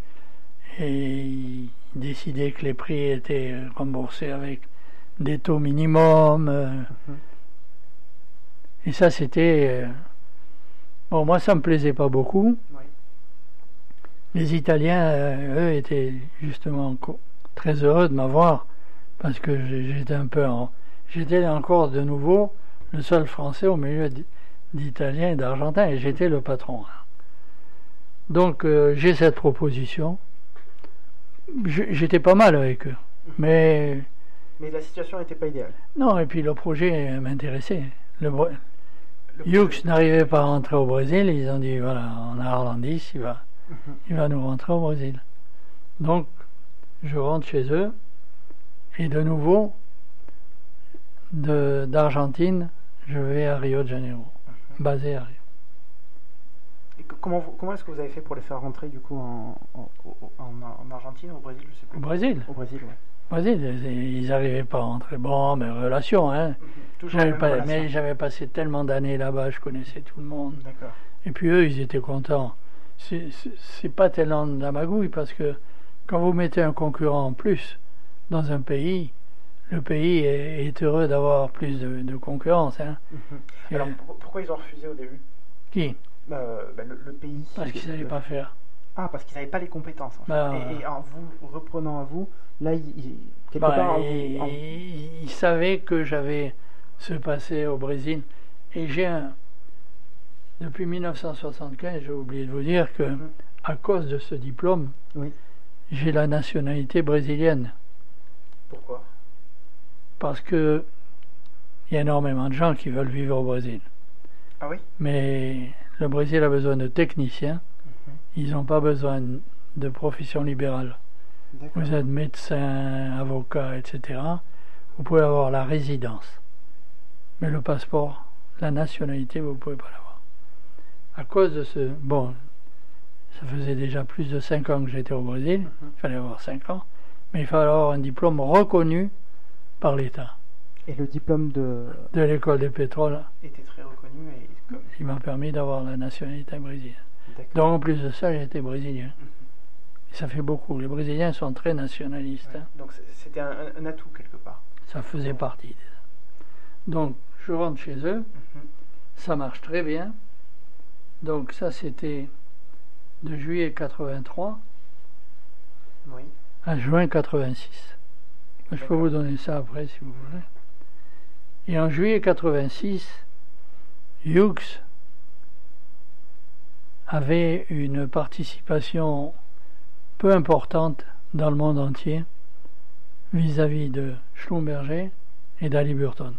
[SPEAKER 2] et ils décidaient que les prix étaient remboursés avec des taux minimum. Euh. Mhm. Et ça, c'était. Euh, bon, moi, ça me plaisait pas beaucoup. Les Italiens, euh, eux, étaient justement très heureux de m'avoir parce que j'étais un peu en. J'étais encore de nouveau le seul Français au milieu d'Italiens et d'Argentins et j'étais le patron. Donc, j'ai cette proposition. J'étais pas mal avec eux. Mais
[SPEAKER 1] mais la situation n'était pas idéale.
[SPEAKER 2] Non, et puis le projet m'intéressait. Le, Hughes n'arrivait pas à rentrer au Brésil, ils ont dit voilà, on a Arlandis, il va, mhm. il va nous rentrer au Brésil. Donc, je rentre chez eux, et de nouveau, d'Argentine, je vais à Rio de Janeiro. Basé à Rio.
[SPEAKER 1] Et comment, comment est-ce que vous avez fait pour les faire rentrer du coup en, en, en, Argentine, au Brésil, je sais plus.
[SPEAKER 2] Au Brésil
[SPEAKER 1] Au Brésil, oui.
[SPEAKER 2] Vas-y, ils n'arrivaient pas à rentrer. Bon, mais relation, hein. (laughs) Pas, mais j'avais passé tellement d'années là-bas, je connaissais tout le monde. Et puis eux, ils étaient contents. C'est pas tellement de la magouille parce que quand vous mettez un concurrent en plus dans un pays, le pays est, heureux d'avoir plus de, concurrence. Hein.
[SPEAKER 1] Mhm. Alors pourquoi ils ont refusé au début?
[SPEAKER 2] Qui?
[SPEAKER 1] Euh, ben, le, pays.
[SPEAKER 2] Parce qu'ils ne savaient pas faire.
[SPEAKER 1] Ah, parce qu'ils n'avaient pas les compétences. En bah, et, en vous reprenant à vous, là, il, quelque bah, part,
[SPEAKER 2] il, savait que j'avais ce passé au Brésil. Et j'ai un. Depuis 1975, j'ai oublié de vous dire que, mhm. à cause de ce diplôme,
[SPEAKER 1] oui.
[SPEAKER 2] j'ai la nationalité brésilienne.
[SPEAKER 1] Pourquoi?
[SPEAKER 2] Parce que il y a énormément de gens qui veulent vivre au Brésil.
[SPEAKER 1] Ah oui?
[SPEAKER 2] Mais le Brésil a besoin de techniciens ils n'ont pas besoin de profession libérale. Vous êtes médecin, avocat, etc. Vous pouvez avoir la résidence. Mais le passeport, la nationalité, vous ne pouvez pas l'avoir. À cause de ce... Bon, ça faisait déjà plus de 5 ans que j'étais au Brésil. Mhm. Il fallait avoir 5 ans. Mais il fallait avoir un diplôme reconnu par l'État.
[SPEAKER 1] Et le diplôme de...
[SPEAKER 2] De l'école des pétroles.
[SPEAKER 1] Était très reconnu. Et...
[SPEAKER 2] Il m'a permis d'avoir la nationalité brésilienne. Donc en plus de ça, j'ai été brésilien. Mhm. ça fait beaucoup. Les Brésiliens sont très nationalistes. Hein.
[SPEAKER 1] Donc c'était un, atout quelque part.
[SPEAKER 2] Ça faisait partie. Donc je rentre chez eux. Mhm. Ça marche très bien. Donc ça c'était de juillet 83
[SPEAKER 1] oui.
[SPEAKER 2] à juin 86. Je peux vous donner ça après si vous voulez. Et en juillet 86, Hughes avait une participation peu importante dans le monde entier vis-à-vis de Schlumberger et d'Ali Burton.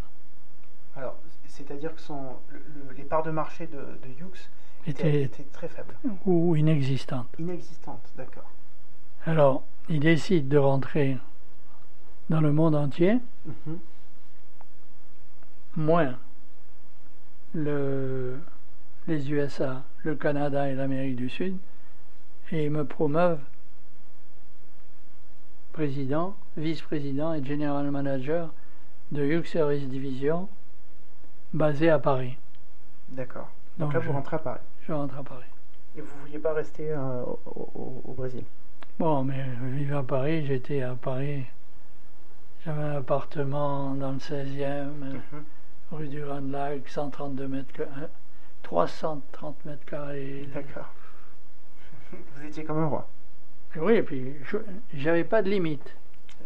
[SPEAKER 1] Alors, c'est-à-dire que son, le- le- les parts de marché de, de Hughes étaient,
[SPEAKER 2] Était
[SPEAKER 1] étaient très faibles,
[SPEAKER 2] ou inexistante.
[SPEAKER 1] inexistantes, d'accord.
[SPEAKER 2] Alors, il décide de rentrer dans le monde entier,
[SPEAKER 1] Mhm.
[SPEAKER 2] moins le, les USA, le Canada et l'Amérique du Sud, et ils me promeuvent président, vice-président et general manager de Hughes Service Division basé à Paris.
[SPEAKER 1] D'accord. Donc,
[SPEAKER 2] Donc,
[SPEAKER 1] là,
[SPEAKER 2] je,
[SPEAKER 1] vous rentrez à Paris.
[SPEAKER 2] je rentre à Paris.
[SPEAKER 1] Et vous ne vouliez pas rester euh, au, au- au Brésil?
[SPEAKER 2] Bon, mais je vivais à Paris, j'étais à Paris. J'avais un appartement dans le 16e,
[SPEAKER 1] Mhm.
[SPEAKER 2] rue du Grand Lac, 132 mètres ca- euh, 330 mètres carrés.
[SPEAKER 1] D'accord. (laughs) Vous étiez comme un roi.
[SPEAKER 2] Oui, et puis je- j'avais pas de limite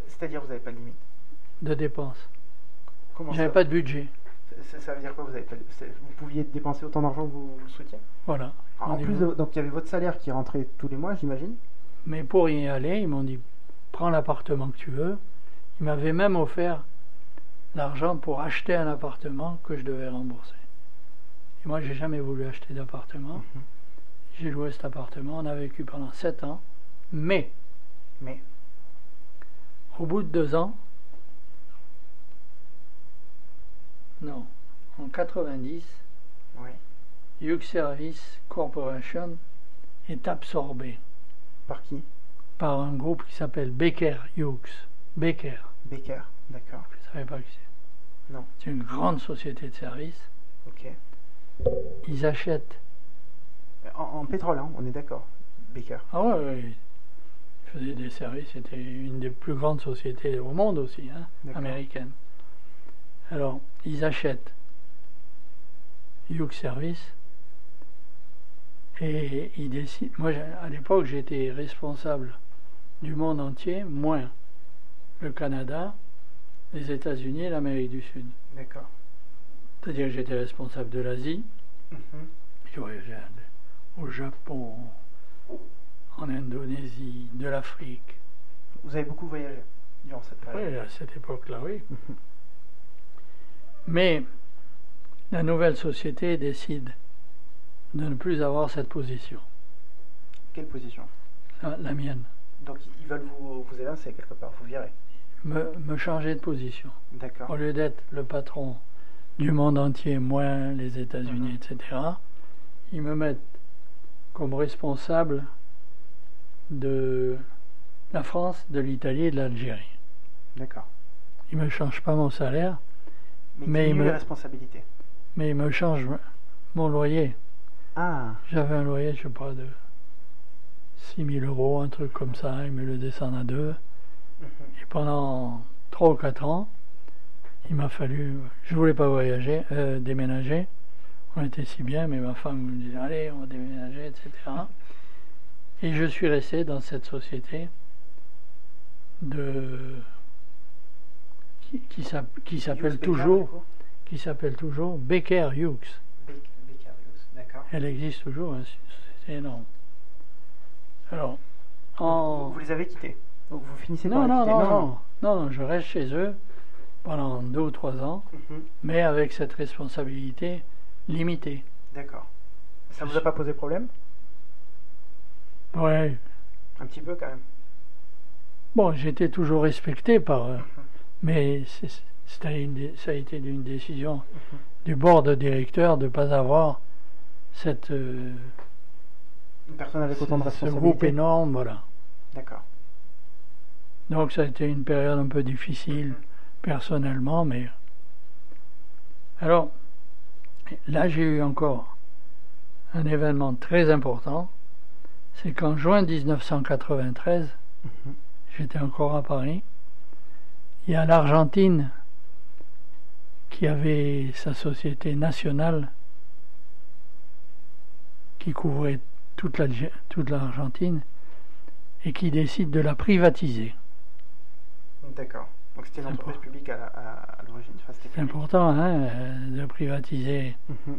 [SPEAKER 1] C'est-à-dire, vous n'avez pas de limite.
[SPEAKER 2] de dépenses.
[SPEAKER 1] Comment
[SPEAKER 2] J'avais pas de budget.
[SPEAKER 1] ça, ça veut dire quoi vous, avez pas vous pouviez dépenser autant d'argent que vous le souhaitiez?
[SPEAKER 2] Voilà.
[SPEAKER 1] En plus, donc il y avait votre salaire qui rentrait tous les mois, j'imagine?
[SPEAKER 2] Mais pour y aller, ils m'ont dit prends l'appartement que tu veux. Ils m'avaient même offert l'argent pour acheter un appartement que je devais rembourser. Et moi, j'ai jamais voulu acheter d'appartement.
[SPEAKER 1] Mhm.
[SPEAKER 2] J'ai loué cet appartement, on a vécu pendant sept ans. Mais,
[SPEAKER 1] Mais,
[SPEAKER 2] au bout de deux ans, non, en 90,
[SPEAKER 1] oui.
[SPEAKER 2] Hughes Service Corporation est absorbé
[SPEAKER 1] Par qui?
[SPEAKER 2] par un groupe qui s'appelle Baker Hughes. Baker,
[SPEAKER 1] Becker, d'accord.
[SPEAKER 2] je ne savais pas qui c'est.
[SPEAKER 1] Non.
[SPEAKER 2] C'est une grande société de services.
[SPEAKER 1] Ok.
[SPEAKER 2] Ils achètent.
[SPEAKER 1] En, en pétrole, hein, on est d'accord. Becker.
[SPEAKER 2] Ah ouais, ouais, ils faisaient des services, c'était une des plus grandes sociétés au monde aussi, hein, américaine. Alors, ils achètent Hughes Service et ils décident. Moi, à l'époque, j'étais responsable du monde entier, moins le Canada, les États-Unis et l'Amérique du Sud.
[SPEAKER 1] D'accord.
[SPEAKER 2] C'est-à-dire que j'étais responsable de l'Asie,
[SPEAKER 1] Mhm.
[SPEAKER 2] je voyageais au Japon, en Indonésie, de l'Afrique.
[SPEAKER 1] Vous avez beaucoup voyagé durant cette
[SPEAKER 2] Oui,
[SPEAKER 1] période.
[SPEAKER 2] à cette époque-là, oui.
[SPEAKER 1] Mhm.
[SPEAKER 2] Mais la nouvelle société décide de ne plus avoir cette position,
[SPEAKER 1] Quelle position?
[SPEAKER 2] La, la mienne,
[SPEAKER 1] Donc ils veulent vous, vous évincer quelque part, vous virer.
[SPEAKER 2] Me, me changer de position.
[SPEAKER 1] D'accord.
[SPEAKER 2] Au lieu d'être le patron du monde entier, moins les États-Unis,
[SPEAKER 1] Mhm.
[SPEAKER 2] etc., ils me mettent comme responsable de la France, de l'Italie et de l'Algérie.
[SPEAKER 1] D'accord.
[SPEAKER 2] Ils ne me changent pas mon salaire,
[SPEAKER 1] Mais,
[SPEAKER 2] Mais
[SPEAKER 1] diminuer
[SPEAKER 2] il me-
[SPEAKER 1] responsabilités.
[SPEAKER 2] mais ils me changent mon loyer.
[SPEAKER 1] Ah,
[SPEAKER 2] J'avais un loyer, je sais pas, de 6 000 euros, un truc comme ça, ils me le descendent à deux. Et pendant 3 ou 4 ans, il m'a fallu. Je voulais pas voyager, euh, déménager. On était si bien, mais ma femme me disait Allez, on va déménager, etc. Et je suis resté dans cette société de. qui, qui s'appelle toujours, qui s'appelle toujours Baker Hughes. Elle existe toujours, hein, c'est- énorme. Alors, en.
[SPEAKER 1] vous les avez quittés? Donc vous finissez
[SPEAKER 2] Non,
[SPEAKER 1] par
[SPEAKER 2] non, non, non, non, non, je reste chez eux pendant deux ou trois ans,
[SPEAKER 1] Mhm.
[SPEAKER 2] mais avec cette responsabilité limitée.
[SPEAKER 1] D'accord. Ça vous a pas posé problème?
[SPEAKER 2] Ouais.
[SPEAKER 1] Un petit peu quand même.
[SPEAKER 2] Bon, j'étais toujours respecté par eux,
[SPEAKER 1] Mhm.
[SPEAKER 2] mais une ça a été une décision
[SPEAKER 1] Mhm.
[SPEAKER 2] du board de directeur de ne pas avoir cette, euh,
[SPEAKER 1] Une personne avec autant de
[SPEAKER 2] ce, ce
[SPEAKER 1] responsabilités.
[SPEAKER 2] groupe énorme, voilà.
[SPEAKER 1] D'accord.
[SPEAKER 2] Donc ça a été une période un peu difficile personnellement, mais alors là j'ai eu encore un événement très important, c'est qu'en juin 1993,
[SPEAKER 1] Mhm.
[SPEAKER 2] j'étais encore à Paris, il y a l'Argentine qui avait sa société nationale qui couvrait toute l'Argentine et qui décide de la privatiser.
[SPEAKER 1] D'accord. Donc c'était une entreprise
[SPEAKER 2] important.
[SPEAKER 1] publique à, la- à- à l'origine. Enfin,
[SPEAKER 2] C'est important hein, euh, de privatiser.
[SPEAKER 1] Mhm.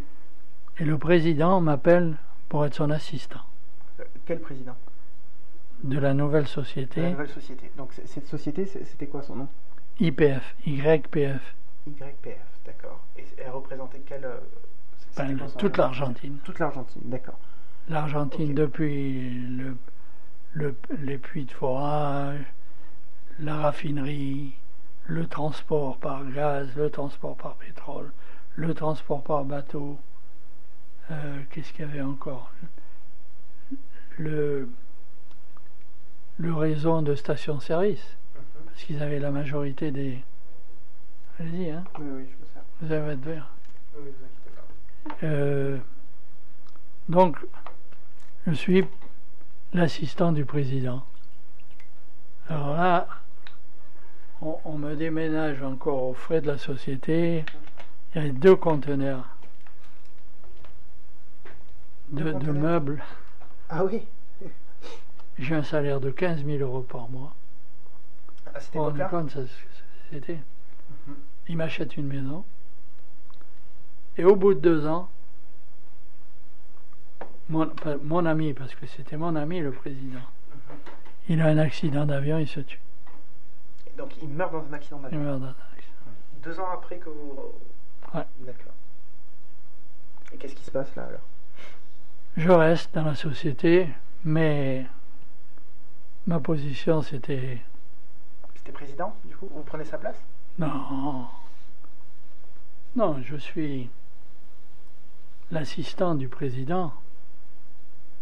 [SPEAKER 2] Et le président m'appelle pour être son assistant
[SPEAKER 1] Euh, Quel président?
[SPEAKER 2] De la nouvelle
[SPEAKER 1] De la
[SPEAKER 2] société
[SPEAKER 1] nouvelle société. Donc cette société, c'était quoi son nom?
[SPEAKER 2] IPF, YPF,
[SPEAKER 1] YPF, d'accord. Et elle représentait quelle euh,
[SPEAKER 2] ben, toute l'Argentine.
[SPEAKER 1] Toute l'Argentine, d'accord.
[SPEAKER 2] L'Argentine depuis le, le- les puits de forage, la raffinerie, le transport par gaz, le transport par pétrole, le transport par bateau. Euh, Qu'est-ce qu'il y avait encore? Le, le réseau de stations-service,
[SPEAKER 1] Mhm.
[SPEAKER 2] parce qu'ils avaient la majorité des... Allez-y, hein,
[SPEAKER 1] Oui, oui, je me sers.
[SPEAKER 2] vous avez votre verre.
[SPEAKER 1] Oui, oui, vous inquiétez pas.
[SPEAKER 2] Euh, donc, je suis l'assistant du président. Alors là, on, on me déménage encore aux frais de la société. Il y a deux conteneurs de,
[SPEAKER 1] Deux
[SPEAKER 2] de
[SPEAKER 1] conteneurs
[SPEAKER 2] meubles.
[SPEAKER 1] Ah oui
[SPEAKER 2] J'ai un salaire de 15 000 euros par mois. Compte, ça, c'était.
[SPEAKER 1] Mhm.
[SPEAKER 2] Il m'achète une maison. Et au bout de deux ans, mon, ami, parce que c'était mon ami le président, il a un accident d'avion, il se tue.
[SPEAKER 1] Donc il meurt dans un accident
[SPEAKER 2] Il
[SPEAKER 1] d'avion.
[SPEAKER 2] meurt dans un accident.
[SPEAKER 1] Deux ans après que vous...
[SPEAKER 2] Ouais.
[SPEAKER 1] D'accord. Et qu'est-ce qui se passe là alors?
[SPEAKER 2] Je reste dans la société, mais ma position c'était
[SPEAKER 1] C'était président, du coup? Vous prenez sa place?
[SPEAKER 2] Non. Non, je suis l'assistant du président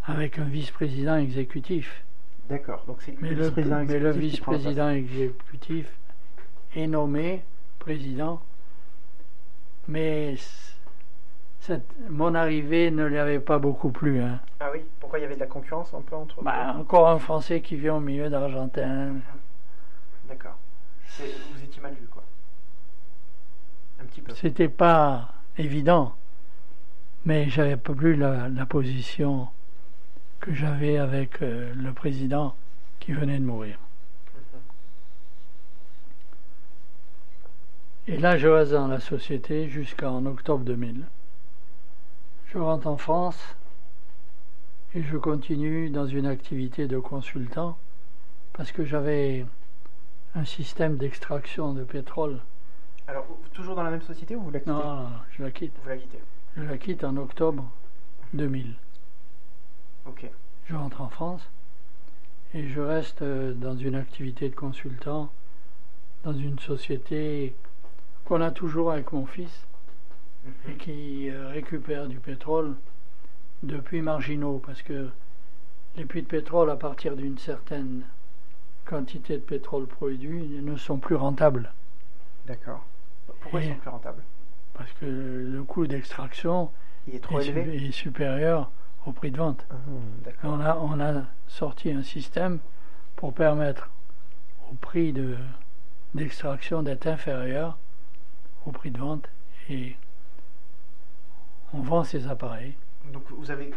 [SPEAKER 2] avec un vice-président exécutif.
[SPEAKER 1] D'accord. Donc c'est
[SPEAKER 2] Mais le,
[SPEAKER 1] vice-président
[SPEAKER 2] mais le vice-président exécutif est nommé président, mais cette, mon arrivée ne lui avait pas beaucoup plu. hein.
[SPEAKER 1] Ah oui? Pourquoi il y avait de la concurrence un peu entre
[SPEAKER 2] Bah, encore un Français qui vient au milieu d'Argentin.
[SPEAKER 1] D'accord. Vous étiez mal vu, quoi. Un petit peu.
[SPEAKER 2] C'était pas évident, mais j'avais pas plus la, la position que j'avais avec euh, le président qui venait de mourir. Et là, je reste dans la société jusqu'en octobre 2000. Je rentre en France et je continue dans une activité de consultant parce que j'avais un système d'extraction de pétrole.
[SPEAKER 1] Alors, toujours dans la même société ou vous la quittez?
[SPEAKER 2] Non, non, non, je la quitte.
[SPEAKER 1] Vous la quittez.
[SPEAKER 2] Je la quitte en octobre 2000.
[SPEAKER 1] Ok.
[SPEAKER 2] Je rentre en France et je reste euh, dans une activité de consultant dans une société qu'on a toujours avec mon fils et qui euh, récupère du pétrole depuis marginaux parce que les puits de pétrole à partir d'une certaine quantité de pétrole produit ne sont plus rentables
[SPEAKER 1] D'accord. Pourquoi ils
[SPEAKER 2] Et-
[SPEAKER 1] sont plus rentables?
[SPEAKER 2] parce que le coût d'extraction
[SPEAKER 1] est
[SPEAKER 2] su- est supérieur au prix de vente.
[SPEAKER 1] Ah.
[SPEAKER 2] On a, on a sorti un système pour permettre au prix de, d'extraction d'être inférieur au prix de vente et on vend ces appareils.
[SPEAKER 1] Donc, vous avez.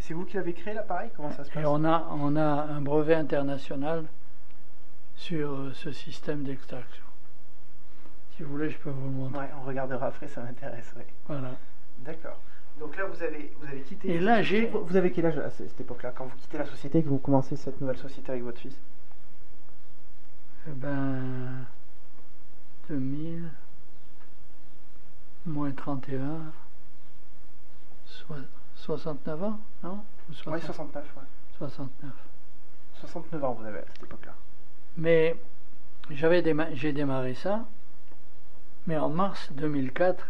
[SPEAKER 1] C'est vous qui l'avez créé l'appareil? Comment ça se passe?
[SPEAKER 2] Et on a, on a un brevet international sur euh, ce système d'extraction. Si vous voulez, je peux vous le montrer.
[SPEAKER 1] Ouais, on regardera après, ça m'intéresse, ouais.
[SPEAKER 2] Voilà.
[SPEAKER 1] D'accord. Donc là, vous avez, vous avez quitté.
[SPEAKER 2] Et là, j'ai-
[SPEAKER 1] Vous avez quel âge à ce- cette époque-là Quand vous quittez la société et que vous commencez cette nouvelle société avec votre fils
[SPEAKER 2] Eh ben, 2000, moins 31, soi- 69 ans, non Ou
[SPEAKER 1] Ouais,
[SPEAKER 2] 60
[SPEAKER 1] 69, ouais.
[SPEAKER 2] 69.
[SPEAKER 1] 69 ans, vous avez à cette époque-là.
[SPEAKER 2] Mais j'avais déma- j'ai démarré ça, mais en mars 2004,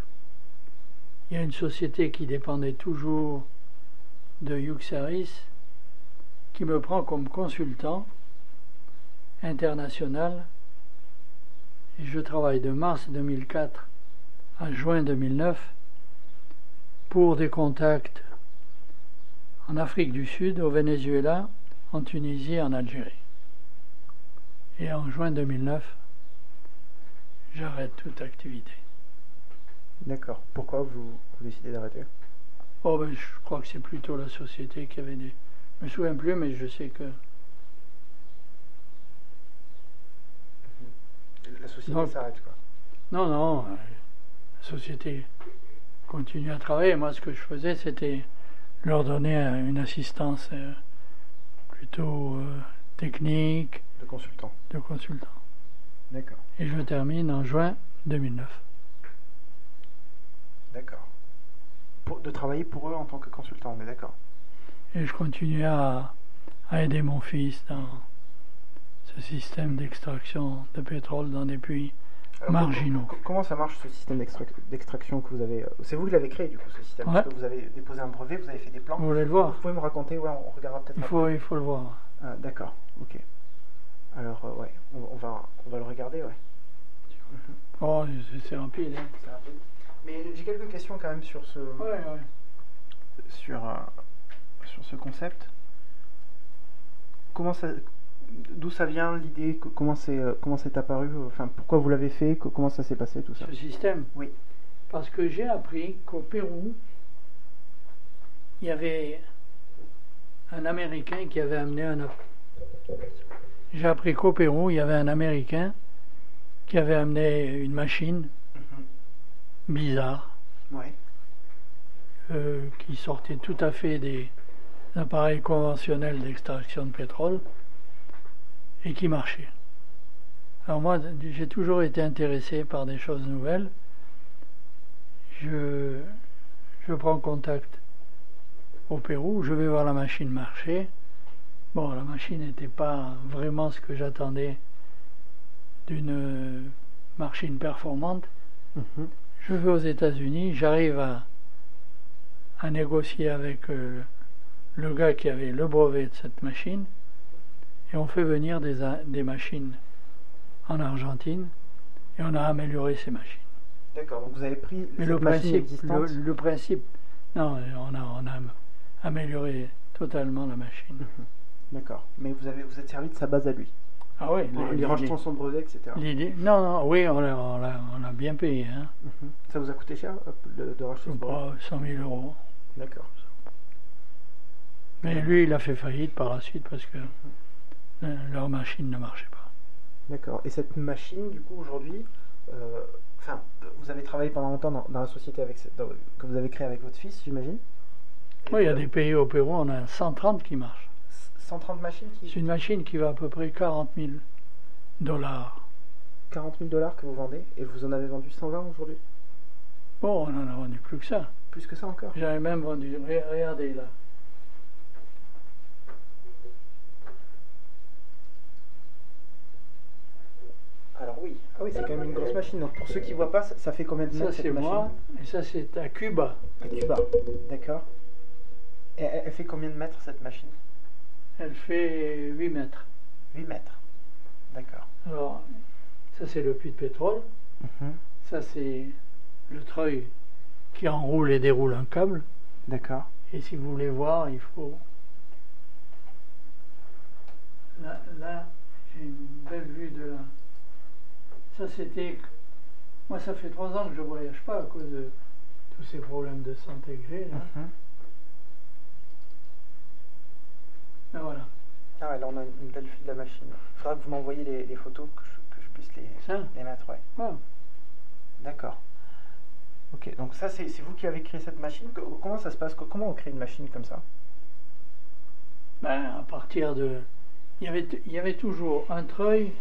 [SPEAKER 2] il y a une société qui dépendait toujours de Yuxaris qui me prend comme consultant international et je travaille de mars 2004 à juin 2009 pour des contacts en Afrique du Sud, au Venezuela, en Tunisie en Algérie. Et en juin 2009, j'arrête toute activité.
[SPEAKER 1] D'accord. Pourquoi vous, vous décidez d'arrêter?
[SPEAKER 2] Oh ben, je crois que c'est plutôt la société qui avait des... Je me souviens plus, mais je sais que...
[SPEAKER 1] La société s'arrête, quoi.
[SPEAKER 2] Non, non, euh, la société continue à travailler. Moi, ce que je faisais, c'était leur donner euh, une assistance euh, plutôt euh, technique,
[SPEAKER 1] De consultant.
[SPEAKER 2] de consultant.
[SPEAKER 1] D'accord.
[SPEAKER 2] Et je termine en juin 2009.
[SPEAKER 1] D'accord. De travailler pour eux en tant que consultant, on est d'accord.
[SPEAKER 2] Et je continue à, à aider mon fils dans ce système d'extraction de pétrole dans des puits.
[SPEAKER 1] Alors,
[SPEAKER 2] Marginaux.
[SPEAKER 1] co- co- Comment ça marche ce système d'extrac- d'extraction que vous avez euh, C'est vous qui l'avez créé du coup ce système?
[SPEAKER 2] Ouais.
[SPEAKER 1] Parce que vous avez déposé un brevet, vous avez fait des plans.
[SPEAKER 2] Vous voulez le
[SPEAKER 1] Vous
[SPEAKER 2] voir
[SPEAKER 1] pouvez me raconter Ouais, on regardera peut-être.
[SPEAKER 2] il
[SPEAKER 1] après.
[SPEAKER 2] faut, il faut le voir.
[SPEAKER 1] Ah, d'accord. Ok. Alors euh, ouais, on, on va on va le regarder, ouais.
[SPEAKER 2] Oh, c'est- c'est rapide. hein.
[SPEAKER 1] C'est rapide. Mais j'ai quelques questions quand même sur ce
[SPEAKER 2] Ouais, ouais.
[SPEAKER 1] sur euh, sur ce concept. Comment ça d'où ça vient l'idée? Co- Comment c'est euh, comment c'est apparu? Enfin, pourquoi vous l'avez fait? Co- Comment ça s'est passé tout ça?
[SPEAKER 2] Ce système?
[SPEAKER 1] Oui.
[SPEAKER 2] Parce que j'ai appris qu'au Pérou, il y avait un Américain qui avait amené un. J'ai appris qu'au Pérou, il y avait un Américain qui avait amené une machine bizarre
[SPEAKER 1] Ouais.
[SPEAKER 2] euh, qui sortait tout à fait des appareils conventionnels d'extraction de pétrole et qui marchait. Alors moi, j'ai toujours été intéressé par des choses nouvelles. Je, je prends contact au Pérou, je vais voir la machine marcher. Bon, la machine n'était pas vraiment ce que j'attendais d'une machine performante.
[SPEAKER 1] Mhm.
[SPEAKER 2] Je vais aux États-Unis, j'arrive à, à négocier avec euh, le gars qui avait le brevet de cette machine et on fait venir des, des machines en Argentine et on a amélioré ces machines.
[SPEAKER 1] D'accord. Donc vous avez pris
[SPEAKER 2] Mais
[SPEAKER 1] cette
[SPEAKER 2] le principe,
[SPEAKER 1] existante.
[SPEAKER 2] le, le principe, non, on a, on a amélioré totalement la machine. (laughs)
[SPEAKER 1] D'accord. Mais vous avez vous êtes servi de sa base à lui.
[SPEAKER 2] Ah oui,
[SPEAKER 1] En lui
[SPEAKER 2] l'idée-
[SPEAKER 1] rachetant son brevet, etc.
[SPEAKER 2] non, non, oui, on a, on a- on a bien payé, hein.
[SPEAKER 1] Mhm. Ça vous a coûté cher de, de racheter ce brevet?
[SPEAKER 2] Pas 100 000 euros.
[SPEAKER 1] D'accord.
[SPEAKER 2] Mais lui, il a fait faillite par la suite parce que leur machine ne marchait pas.
[SPEAKER 1] D'accord. Et cette machine, du coup, aujourd'hui, euh, enfin, vous avez travaillé pendant longtemps dans, dans la société avec dans- que vous avez créée avec votre fils, j'imagine?
[SPEAKER 2] Oui, il y a
[SPEAKER 1] euh,
[SPEAKER 2] des pays au Pérou, on a 130 qui marchent.
[SPEAKER 1] 130 machines qui.
[SPEAKER 2] C'est une machine qui va à peu près 40 000 dollars.
[SPEAKER 1] 40 000 dollars que vous vendez et vous en avez vendu 120 aujourd'hui?
[SPEAKER 2] Bon, on en a vendu plus que ça.
[SPEAKER 1] Plus que ça encore?
[SPEAKER 2] J'avais même vendu, re- regardez là.
[SPEAKER 1] Alors oui. Ah oui, c'est quand même une grosse machine. Donc pour ceux qui voient pas, ça, ça fait combien de
[SPEAKER 2] Ça
[SPEAKER 1] mètres
[SPEAKER 2] c'est
[SPEAKER 1] cette machine?
[SPEAKER 2] moi, et ça c'est à Cuba.
[SPEAKER 1] À Cuba. D'accord. Et elle, elle fait combien de mètres cette machine?
[SPEAKER 2] Elle fait 8 mètres.
[SPEAKER 1] 8 mètres. D'accord.
[SPEAKER 2] Alors, ça c'est le puits de pétrole.
[SPEAKER 1] Mhm.
[SPEAKER 2] Ça c'est le treuil qui enroule et déroule un câble.
[SPEAKER 1] D'accord.
[SPEAKER 2] Et si vous voulez voir, il faut. Là, là j'ai une belle vue de là. Ça, c'était. Moi, ça fait trois ans que je ne voyage pas à cause de tous ces problèmes de santé que j'ai. Là.
[SPEAKER 1] Mhm.
[SPEAKER 2] Mais voilà.
[SPEAKER 1] Ah ouais, là on a une belle vue de la machine. Il faudra que vous m'envoyiez les, les photos que je, que je puisse les,
[SPEAKER 2] Ça
[SPEAKER 1] les mettre, ouais.
[SPEAKER 2] voilà.
[SPEAKER 1] D'accord. Ok, donc ça c'est vous qui avez créé cette machine. Comment ça se passe? Comment on crée une machine comme ça?
[SPEAKER 2] Ben, à partir de. Il y avait, il y avait toujours un treuil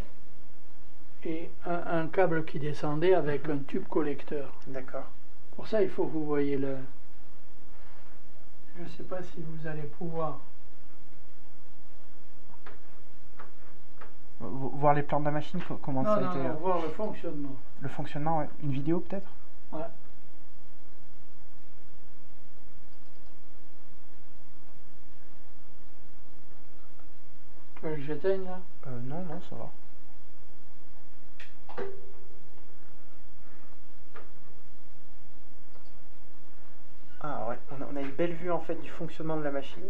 [SPEAKER 2] et un, un câble qui descendait avec un tube collecteur.
[SPEAKER 1] D'accord.
[SPEAKER 2] Pour ça, il faut que vous voyez le. Je ne sais pas si vous allez pouvoir.
[SPEAKER 1] Voir les plans de la machine, co- comment
[SPEAKER 2] Non,
[SPEAKER 1] ça a
[SPEAKER 2] non,
[SPEAKER 1] été
[SPEAKER 2] non,
[SPEAKER 1] euh,
[SPEAKER 2] voir le fonctionnement.
[SPEAKER 1] le fonctionnement, ouais. Une vidéo peut-être?
[SPEAKER 2] Ouais. Tu veux que j'éteigne là?
[SPEAKER 1] Euh, Non, non, ça va. Ah ouais, on a, on a une belle vue en fait du fonctionnement de la machine.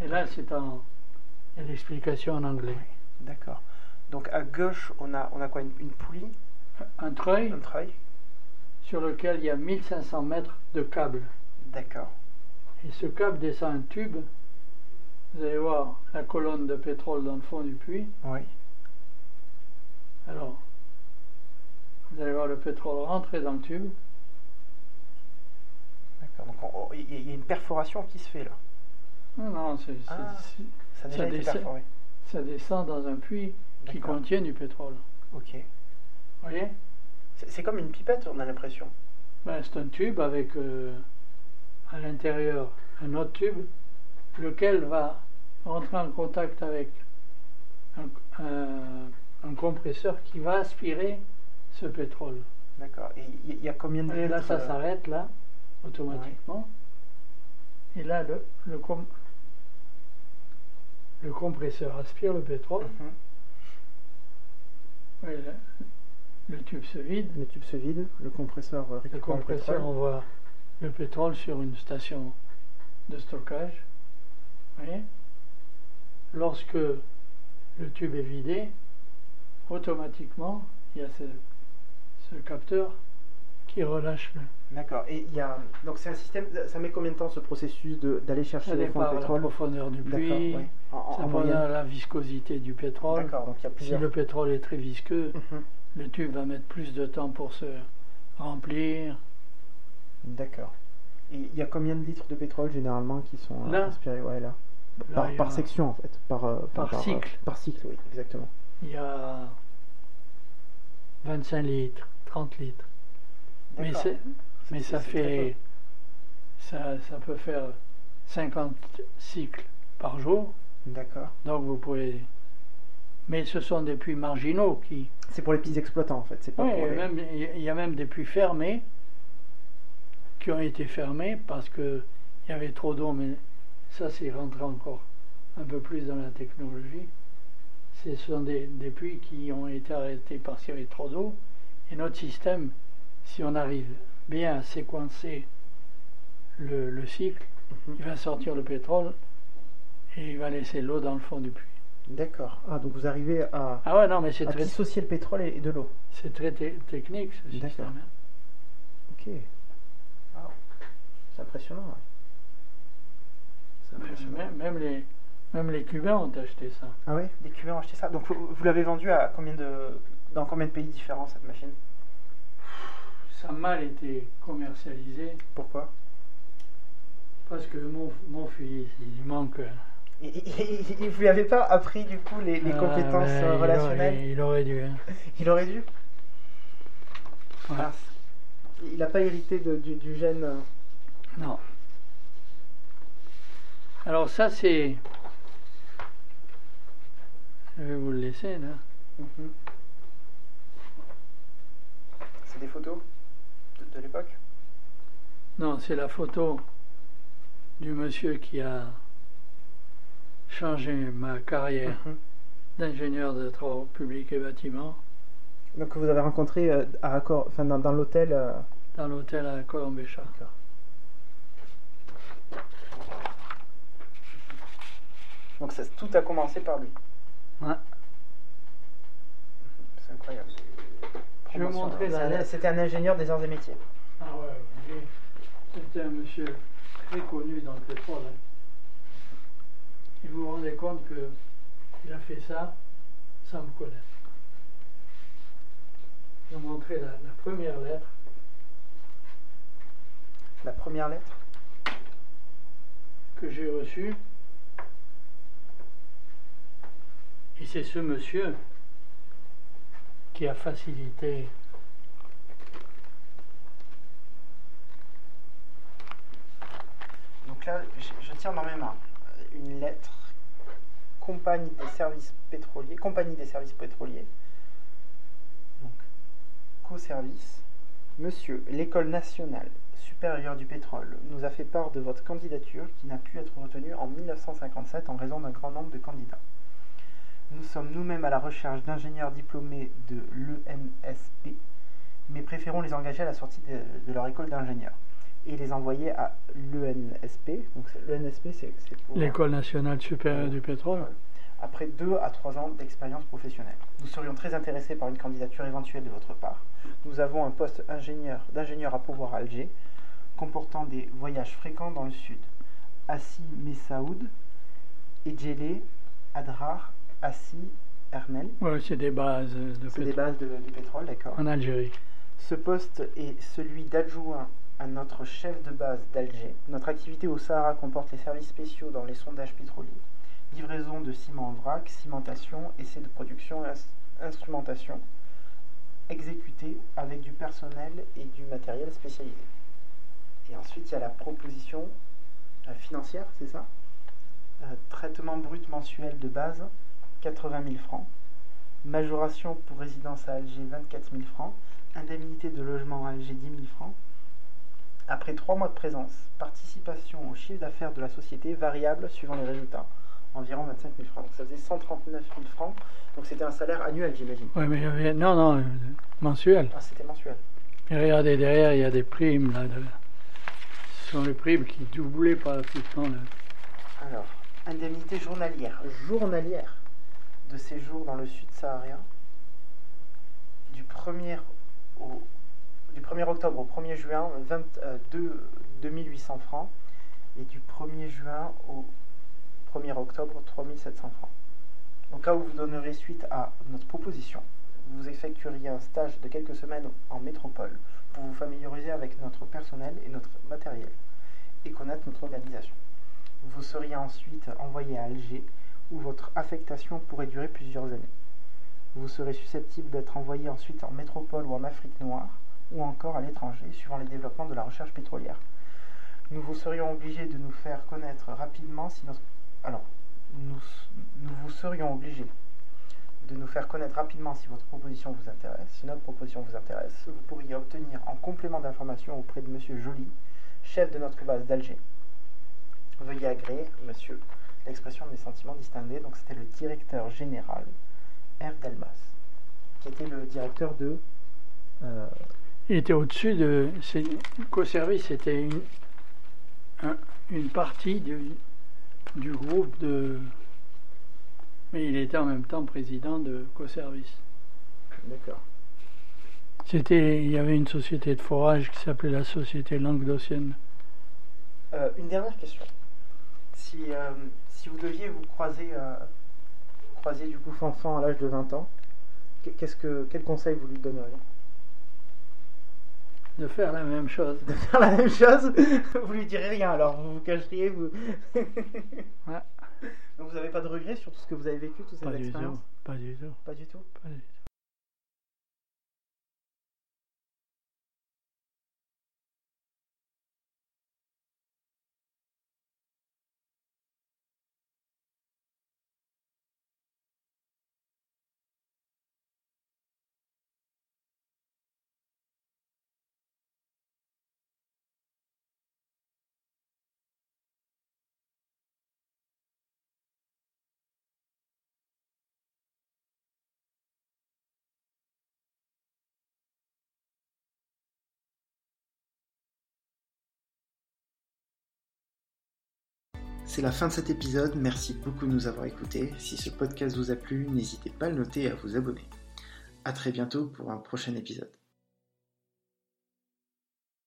[SPEAKER 2] Et là, c'est en. Il y a l'explication en anglais.
[SPEAKER 1] D'accord. Donc à gauche, on a, on a quoi une, une poulie,
[SPEAKER 2] Un treuil
[SPEAKER 1] un treuil
[SPEAKER 2] sur lequel il y a 1500 mètres de câble.
[SPEAKER 1] D'accord.
[SPEAKER 2] Et ce câble descend un tube. Vous allez voir la colonne de pétrole dans le fond du puits.
[SPEAKER 1] Oui.
[SPEAKER 2] Alors, vous allez voir le pétrole rentrer dans le tube.
[SPEAKER 1] D'accord. Donc on- il y, a- une perforation qui se fait là.
[SPEAKER 2] Non, non, c'est-
[SPEAKER 1] Ah. Ça a déjà
[SPEAKER 2] Ça
[SPEAKER 1] été
[SPEAKER 2] descend.
[SPEAKER 1] perforé.
[SPEAKER 2] ça descend dans un puits qui contient du pétrole.
[SPEAKER 1] Ok.
[SPEAKER 2] Vous voyez?
[SPEAKER 1] C'est comme une pipette, on a l'impression.
[SPEAKER 2] Ben, C'est un tube avec euh, à l'intérieur un autre tube, lequel va rentrer en contact avec un, compresseur qui va aspirer ce pétrole.
[SPEAKER 1] D'accord. Et il y, a combien de
[SPEAKER 2] Et là, ça
[SPEAKER 1] euh,
[SPEAKER 2] s'arrête là, automatiquement. Et là, le, le, com- le compresseur aspire le pétrole.
[SPEAKER 1] mhm.
[SPEAKER 2] Le, le tube se vide.
[SPEAKER 1] Le tube se vide, le compresseur euh,
[SPEAKER 2] Le
[SPEAKER 1] récupère
[SPEAKER 2] compresseur
[SPEAKER 1] pétrole.
[SPEAKER 2] envoie le pétrole sur une station de stockage. Vous voyez? Lorsque le tube est vidé, automatiquement, il y a ce, ce capteur qui relâche le.
[SPEAKER 1] D'accord. Et il y a donc c'est un système. Ça met combien de temps ce processus de d'aller chercher
[SPEAKER 2] Ça
[SPEAKER 1] le fond de
[SPEAKER 2] de la
[SPEAKER 1] pétrole
[SPEAKER 2] profondeur du puits,
[SPEAKER 1] ouais. En,
[SPEAKER 2] ça
[SPEAKER 1] en moyenne.
[SPEAKER 2] la viscosité du pétrole.
[SPEAKER 1] D'accord. Donc il y a
[SPEAKER 2] Si
[SPEAKER 1] plusieurs.
[SPEAKER 2] le pétrole est très visqueux,
[SPEAKER 1] Mhm.
[SPEAKER 2] le tube va mettre plus de temps pour se remplir.
[SPEAKER 1] D'accord. Et il y a combien de litres de pétrole généralement qui sont euh,
[SPEAKER 2] Là
[SPEAKER 1] inspirés? Ouais, là.
[SPEAKER 2] Là,
[SPEAKER 1] Par,
[SPEAKER 2] a-
[SPEAKER 1] section en fait. Par, euh,
[SPEAKER 2] Par
[SPEAKER 1] euh,
[SPEAKER 2] cycle.
[SPEAKER 1] par cycle, oui, exactement.
[SPEAKER 2] Il y a 25 litres, 30 litres. Mais, c'est- mais ça fait. Ça, ça peut faire 50 cycles par jour.
[SPEAKER 1] D'accord.
[SPEAKER 2] Donc vous pouvez. Mais ce sont des puits marginaux qui.
[SPEAKER 1] C'est pour les petits exploitants en fait. C'est pas
[SPEAKER 2] Oui,
[SPEAKER 1] pour les.
[SPEAKER 2] même, il y a même des puits fermés qui ont été fermés parce qu'il y avait trop d'eau, mais ça c'est rentré encore un peu plus dans la technologie. Ce sont des, des puits qui ont été arrêtés parce qu'il y avait trop d'eau. Et notre système, si on arrive bien séquencer le, le cycle,
[SPEAKER 1] Mhm.
[SPEAKER 2] il va sortir le pétrole et il va laisser l'eau dans le fond du puits.
[SPEAKER 1] D'accord. Ah donc vous arrivez à,
[SPEAKER 2] Ah ouais, non, mais c'est
[SPEAKER 1] à
[SPEAKER 2] très,
[SPEAKER 1] dissocier le pétrole et, de l'eau.
[SPEAKER 2] c'est très te- technique ce
[SPEAKER 1] D'accord.
[SPEAKER 2] système. hein.
[SPEAKER 1] Ok. Wow. C'est impressionnant. ouais. C'est impressionnant.
[SPEAKER 2] Même, même les, même les Cubains ont acheté ça.
[SPEAKER 1] Ah ouais, les Cubains ont acheté ça. Donc vous, vous l'avez vendu à combien de dans combien de pays différents cette machine?
[SPEAKER 2] Ça a mal été commercialisé
[SPEAKER 1] Pourquoi?
[SPEAKER 2] Parce que mon, mon fils, il manque.
[SPEAKER 1] et, et- et- Vous lui avez pas appris du coup les, les
[SPEAKER 2] Ah,
[SPEAKER 1] compétences
[SPEAKER 2] ben,
[SPEAKER 1] euh,
[SPEAKER 2] il
[SPEAKER 1] relationnelles?
[SPEAKER 2] aurait- Il aurait dû. hein.
[SPEAKER 1] Il aurait dû?
[SPEAKER 2] Ouais.
[SPEAKER 1] Mince. Il n'a pas hérité de- du, du gène. euh,
[SPEAKER 2] Non. Alors ça c'est. Je vais vous le laisser là.
[SPEAKER 1] mhm. C'est des photos? De, l'époque
[SPEAKER 2] Non, c'est la photo du monsieur qui a changé ma carrière
[SPEAKER 1] Mhm.
[SPEAKER 2] d'ingénieur de travaux publics et bâtiments
[SPEAKER 1] Donc que vous avez rencontré euh, à Accor, enfin dans, dans l'hôtel. euh,
[SPEAKER 2] dans l'hôtel à Colombéchat.
[SPEAKER 1] Donc ça, tout a commencé par lui.
[SPEAKER 2] Ouais.
[SPEAKER 1] C'est incroyable.
[SPEAKER 2] Je vais vous montrer lettre.
[SPEAKER 1] C'était un ingénieur des arts et métiers.
[SPEAKER 2] Ah ouais, c'était un monsieur très connu dans le pétrole. hein. Et vous vous rendez compte que il a fait ça sans me connaître. Je vais vous montrer la, la première lettre.
[SPEAKER 1] La première lettre?
[SPEAKER 2] que j'ai reçue. Et c'est ce monsieur qui a facilité
[SPEAKER 1] Donc là, je, tiens dans mes mains euh, une lettre compagnie des services pétroliers, compagnie des services pétroliers. Donc, co-service. Monsieur, l'école nationale supérieure du pétrole nous a fait part de votre candidature qui n'a pu être retenue en 1957 en raison d'un grand nombre de candidats. Nous sommes nous-mêmes à la recherche d'ingénieurs diplômés de l'ENSP, mais préférons les engager à la sortie de, de leur école d'ingénieurs et les envoyer à l'ENSP. Donc l'ENSP, c'est pour
[SPEAKER 2] l'École nationale supérieure du pétrole.
[SPEAKER 1] après deux à trois ans d'expérience professionnelle. Nous serions très intéressés par une candidature éventuelle de votre part. Nous avons un poste ingénieur d'ingénieur à pouvoir à Alger, comportant des voyages fréquents dans le sud. Assi Messaoud, Edjele, Adrar, Assi, Hermel.
[SPEAKER 2] Ouais, c'est des bases de
[SPEAKER 1] C'est des
[SPEAKER 2] pétrole
[SPEAKER 1] bases de, pétrole, d'accord.
[SPEAKER 2] en Algérie.
[SPEAKER 1] Ce poste est celui d'adjoint à notre chef de base d'Alger. Notre activité au Sahara comporte les services spéciaux dans les sondages pétroliers, livraison de ciment en vrac, cimentation, essai de production et instrumentation, exécuté avec du personnel et du matériel spécialisé. Et ensuite, il y a la proposition euh, financière, c'est ça? Euh, Traitement brut mensuel de base, 80 000 francs. Majoration pour résidence à Alger, 24 000 francs. Indemnité de logement à Alger, 10 000 francs. Après trois mois de présence, participation au chiffre d'affaires de la société variable suivant les résultats, environ 25 000 francs. Donc ça faisait 139 000 francs. Donc c'était un salaire annuel, j'imagine.
[SPEAKER 2] Oui, mais non, non, euh, mensuel.
[SPEAKER 1] Ah, c'était mensuel.
[SPEAKER 2] Et regardez, derrière, il y a des primes. Là, de... Ce sont les primes qui doublaient pratiquement. Là.
[SPEAKER 1] Alors, indemnité journalière. Journalière de séjour dans le sud saharien du 1er, au, du 1er octobre au 1er juin, 22 2800 francs. Et du 1er juin au 1er octobre, 3700 francs. Au cas où vous donnerez suite à notre proposition, vous effectueriez un stage de quelques semaines en métropole pour vous familiariser avec notre personnel et notre matériel et connaître notre organisation. Vous seriez ensuite envoyé à Alger où votre affectation pourrait durer plusieurs années. Vous serez susceptible d'être envoyé ensuite en métropole ou en Afrique noire ou encore à l'étranger suivant les développements de la recherche pétrolière. Nous vous serions obligés de nous faire connaître rapidement si notre... Alors, nous, nous vous serions obligés de nous faire connaître rapidement si votre proposition vous intéresse. Si notre proposition vous intéresse, vous pourriez obtenir en complément d'information auprès de Monsieur Joly, chef de notre base d'Alger. Veuillez agréer, Monsieur, l'expression des sentiments distingués. Donc c'était le directeur général R. Delmas, qui était le directeur de.
[SPEAKER 2] Euh, Il était au-dessus de. Co-service était une, une partie du, du groupe de. Mais il était en même temps président de Co-service.
[SPEAKER 1] D'accord.
[SPEAKER 2] C'était, il y avait une société de forage qui s'appelait la Société Languedocienne.
[SPEAKER 1] Euh, une dernière question. Si, euh, si vous deviez vous croiser, euh, croiser du coup Fanfan à l'âge de 20 ans, qu'est-ce que, quel conseil vous lui donneriez?
[SPEAKER 2] De faire la même chose.
[SPEAKER 1] De faire la même chose? Vous lui direz rien alors, vous vous cacheriez, vous.
[SPEAKER 2] ouais.
[SPEAKER 1] Donc vous n'avez pas de regrets sur tout ce que vous avez vécu, toutes ces
[SPEAKER 2] pas
[SPEAKER 1] expériences
[SPEAKER 2] du tout. Pas du tout.
[SPEAKER 1] Pas du tout?
[SPEAKER 2] Pas du tout.
[SPEAKER 1] C'est la fin de cet épisode, merci beaucoup de nous avoir écoutés. Si ce podcast vous a plu, n'hésitez pas à le noter et à vous abonner. A très bientôt pour un prochain épisode.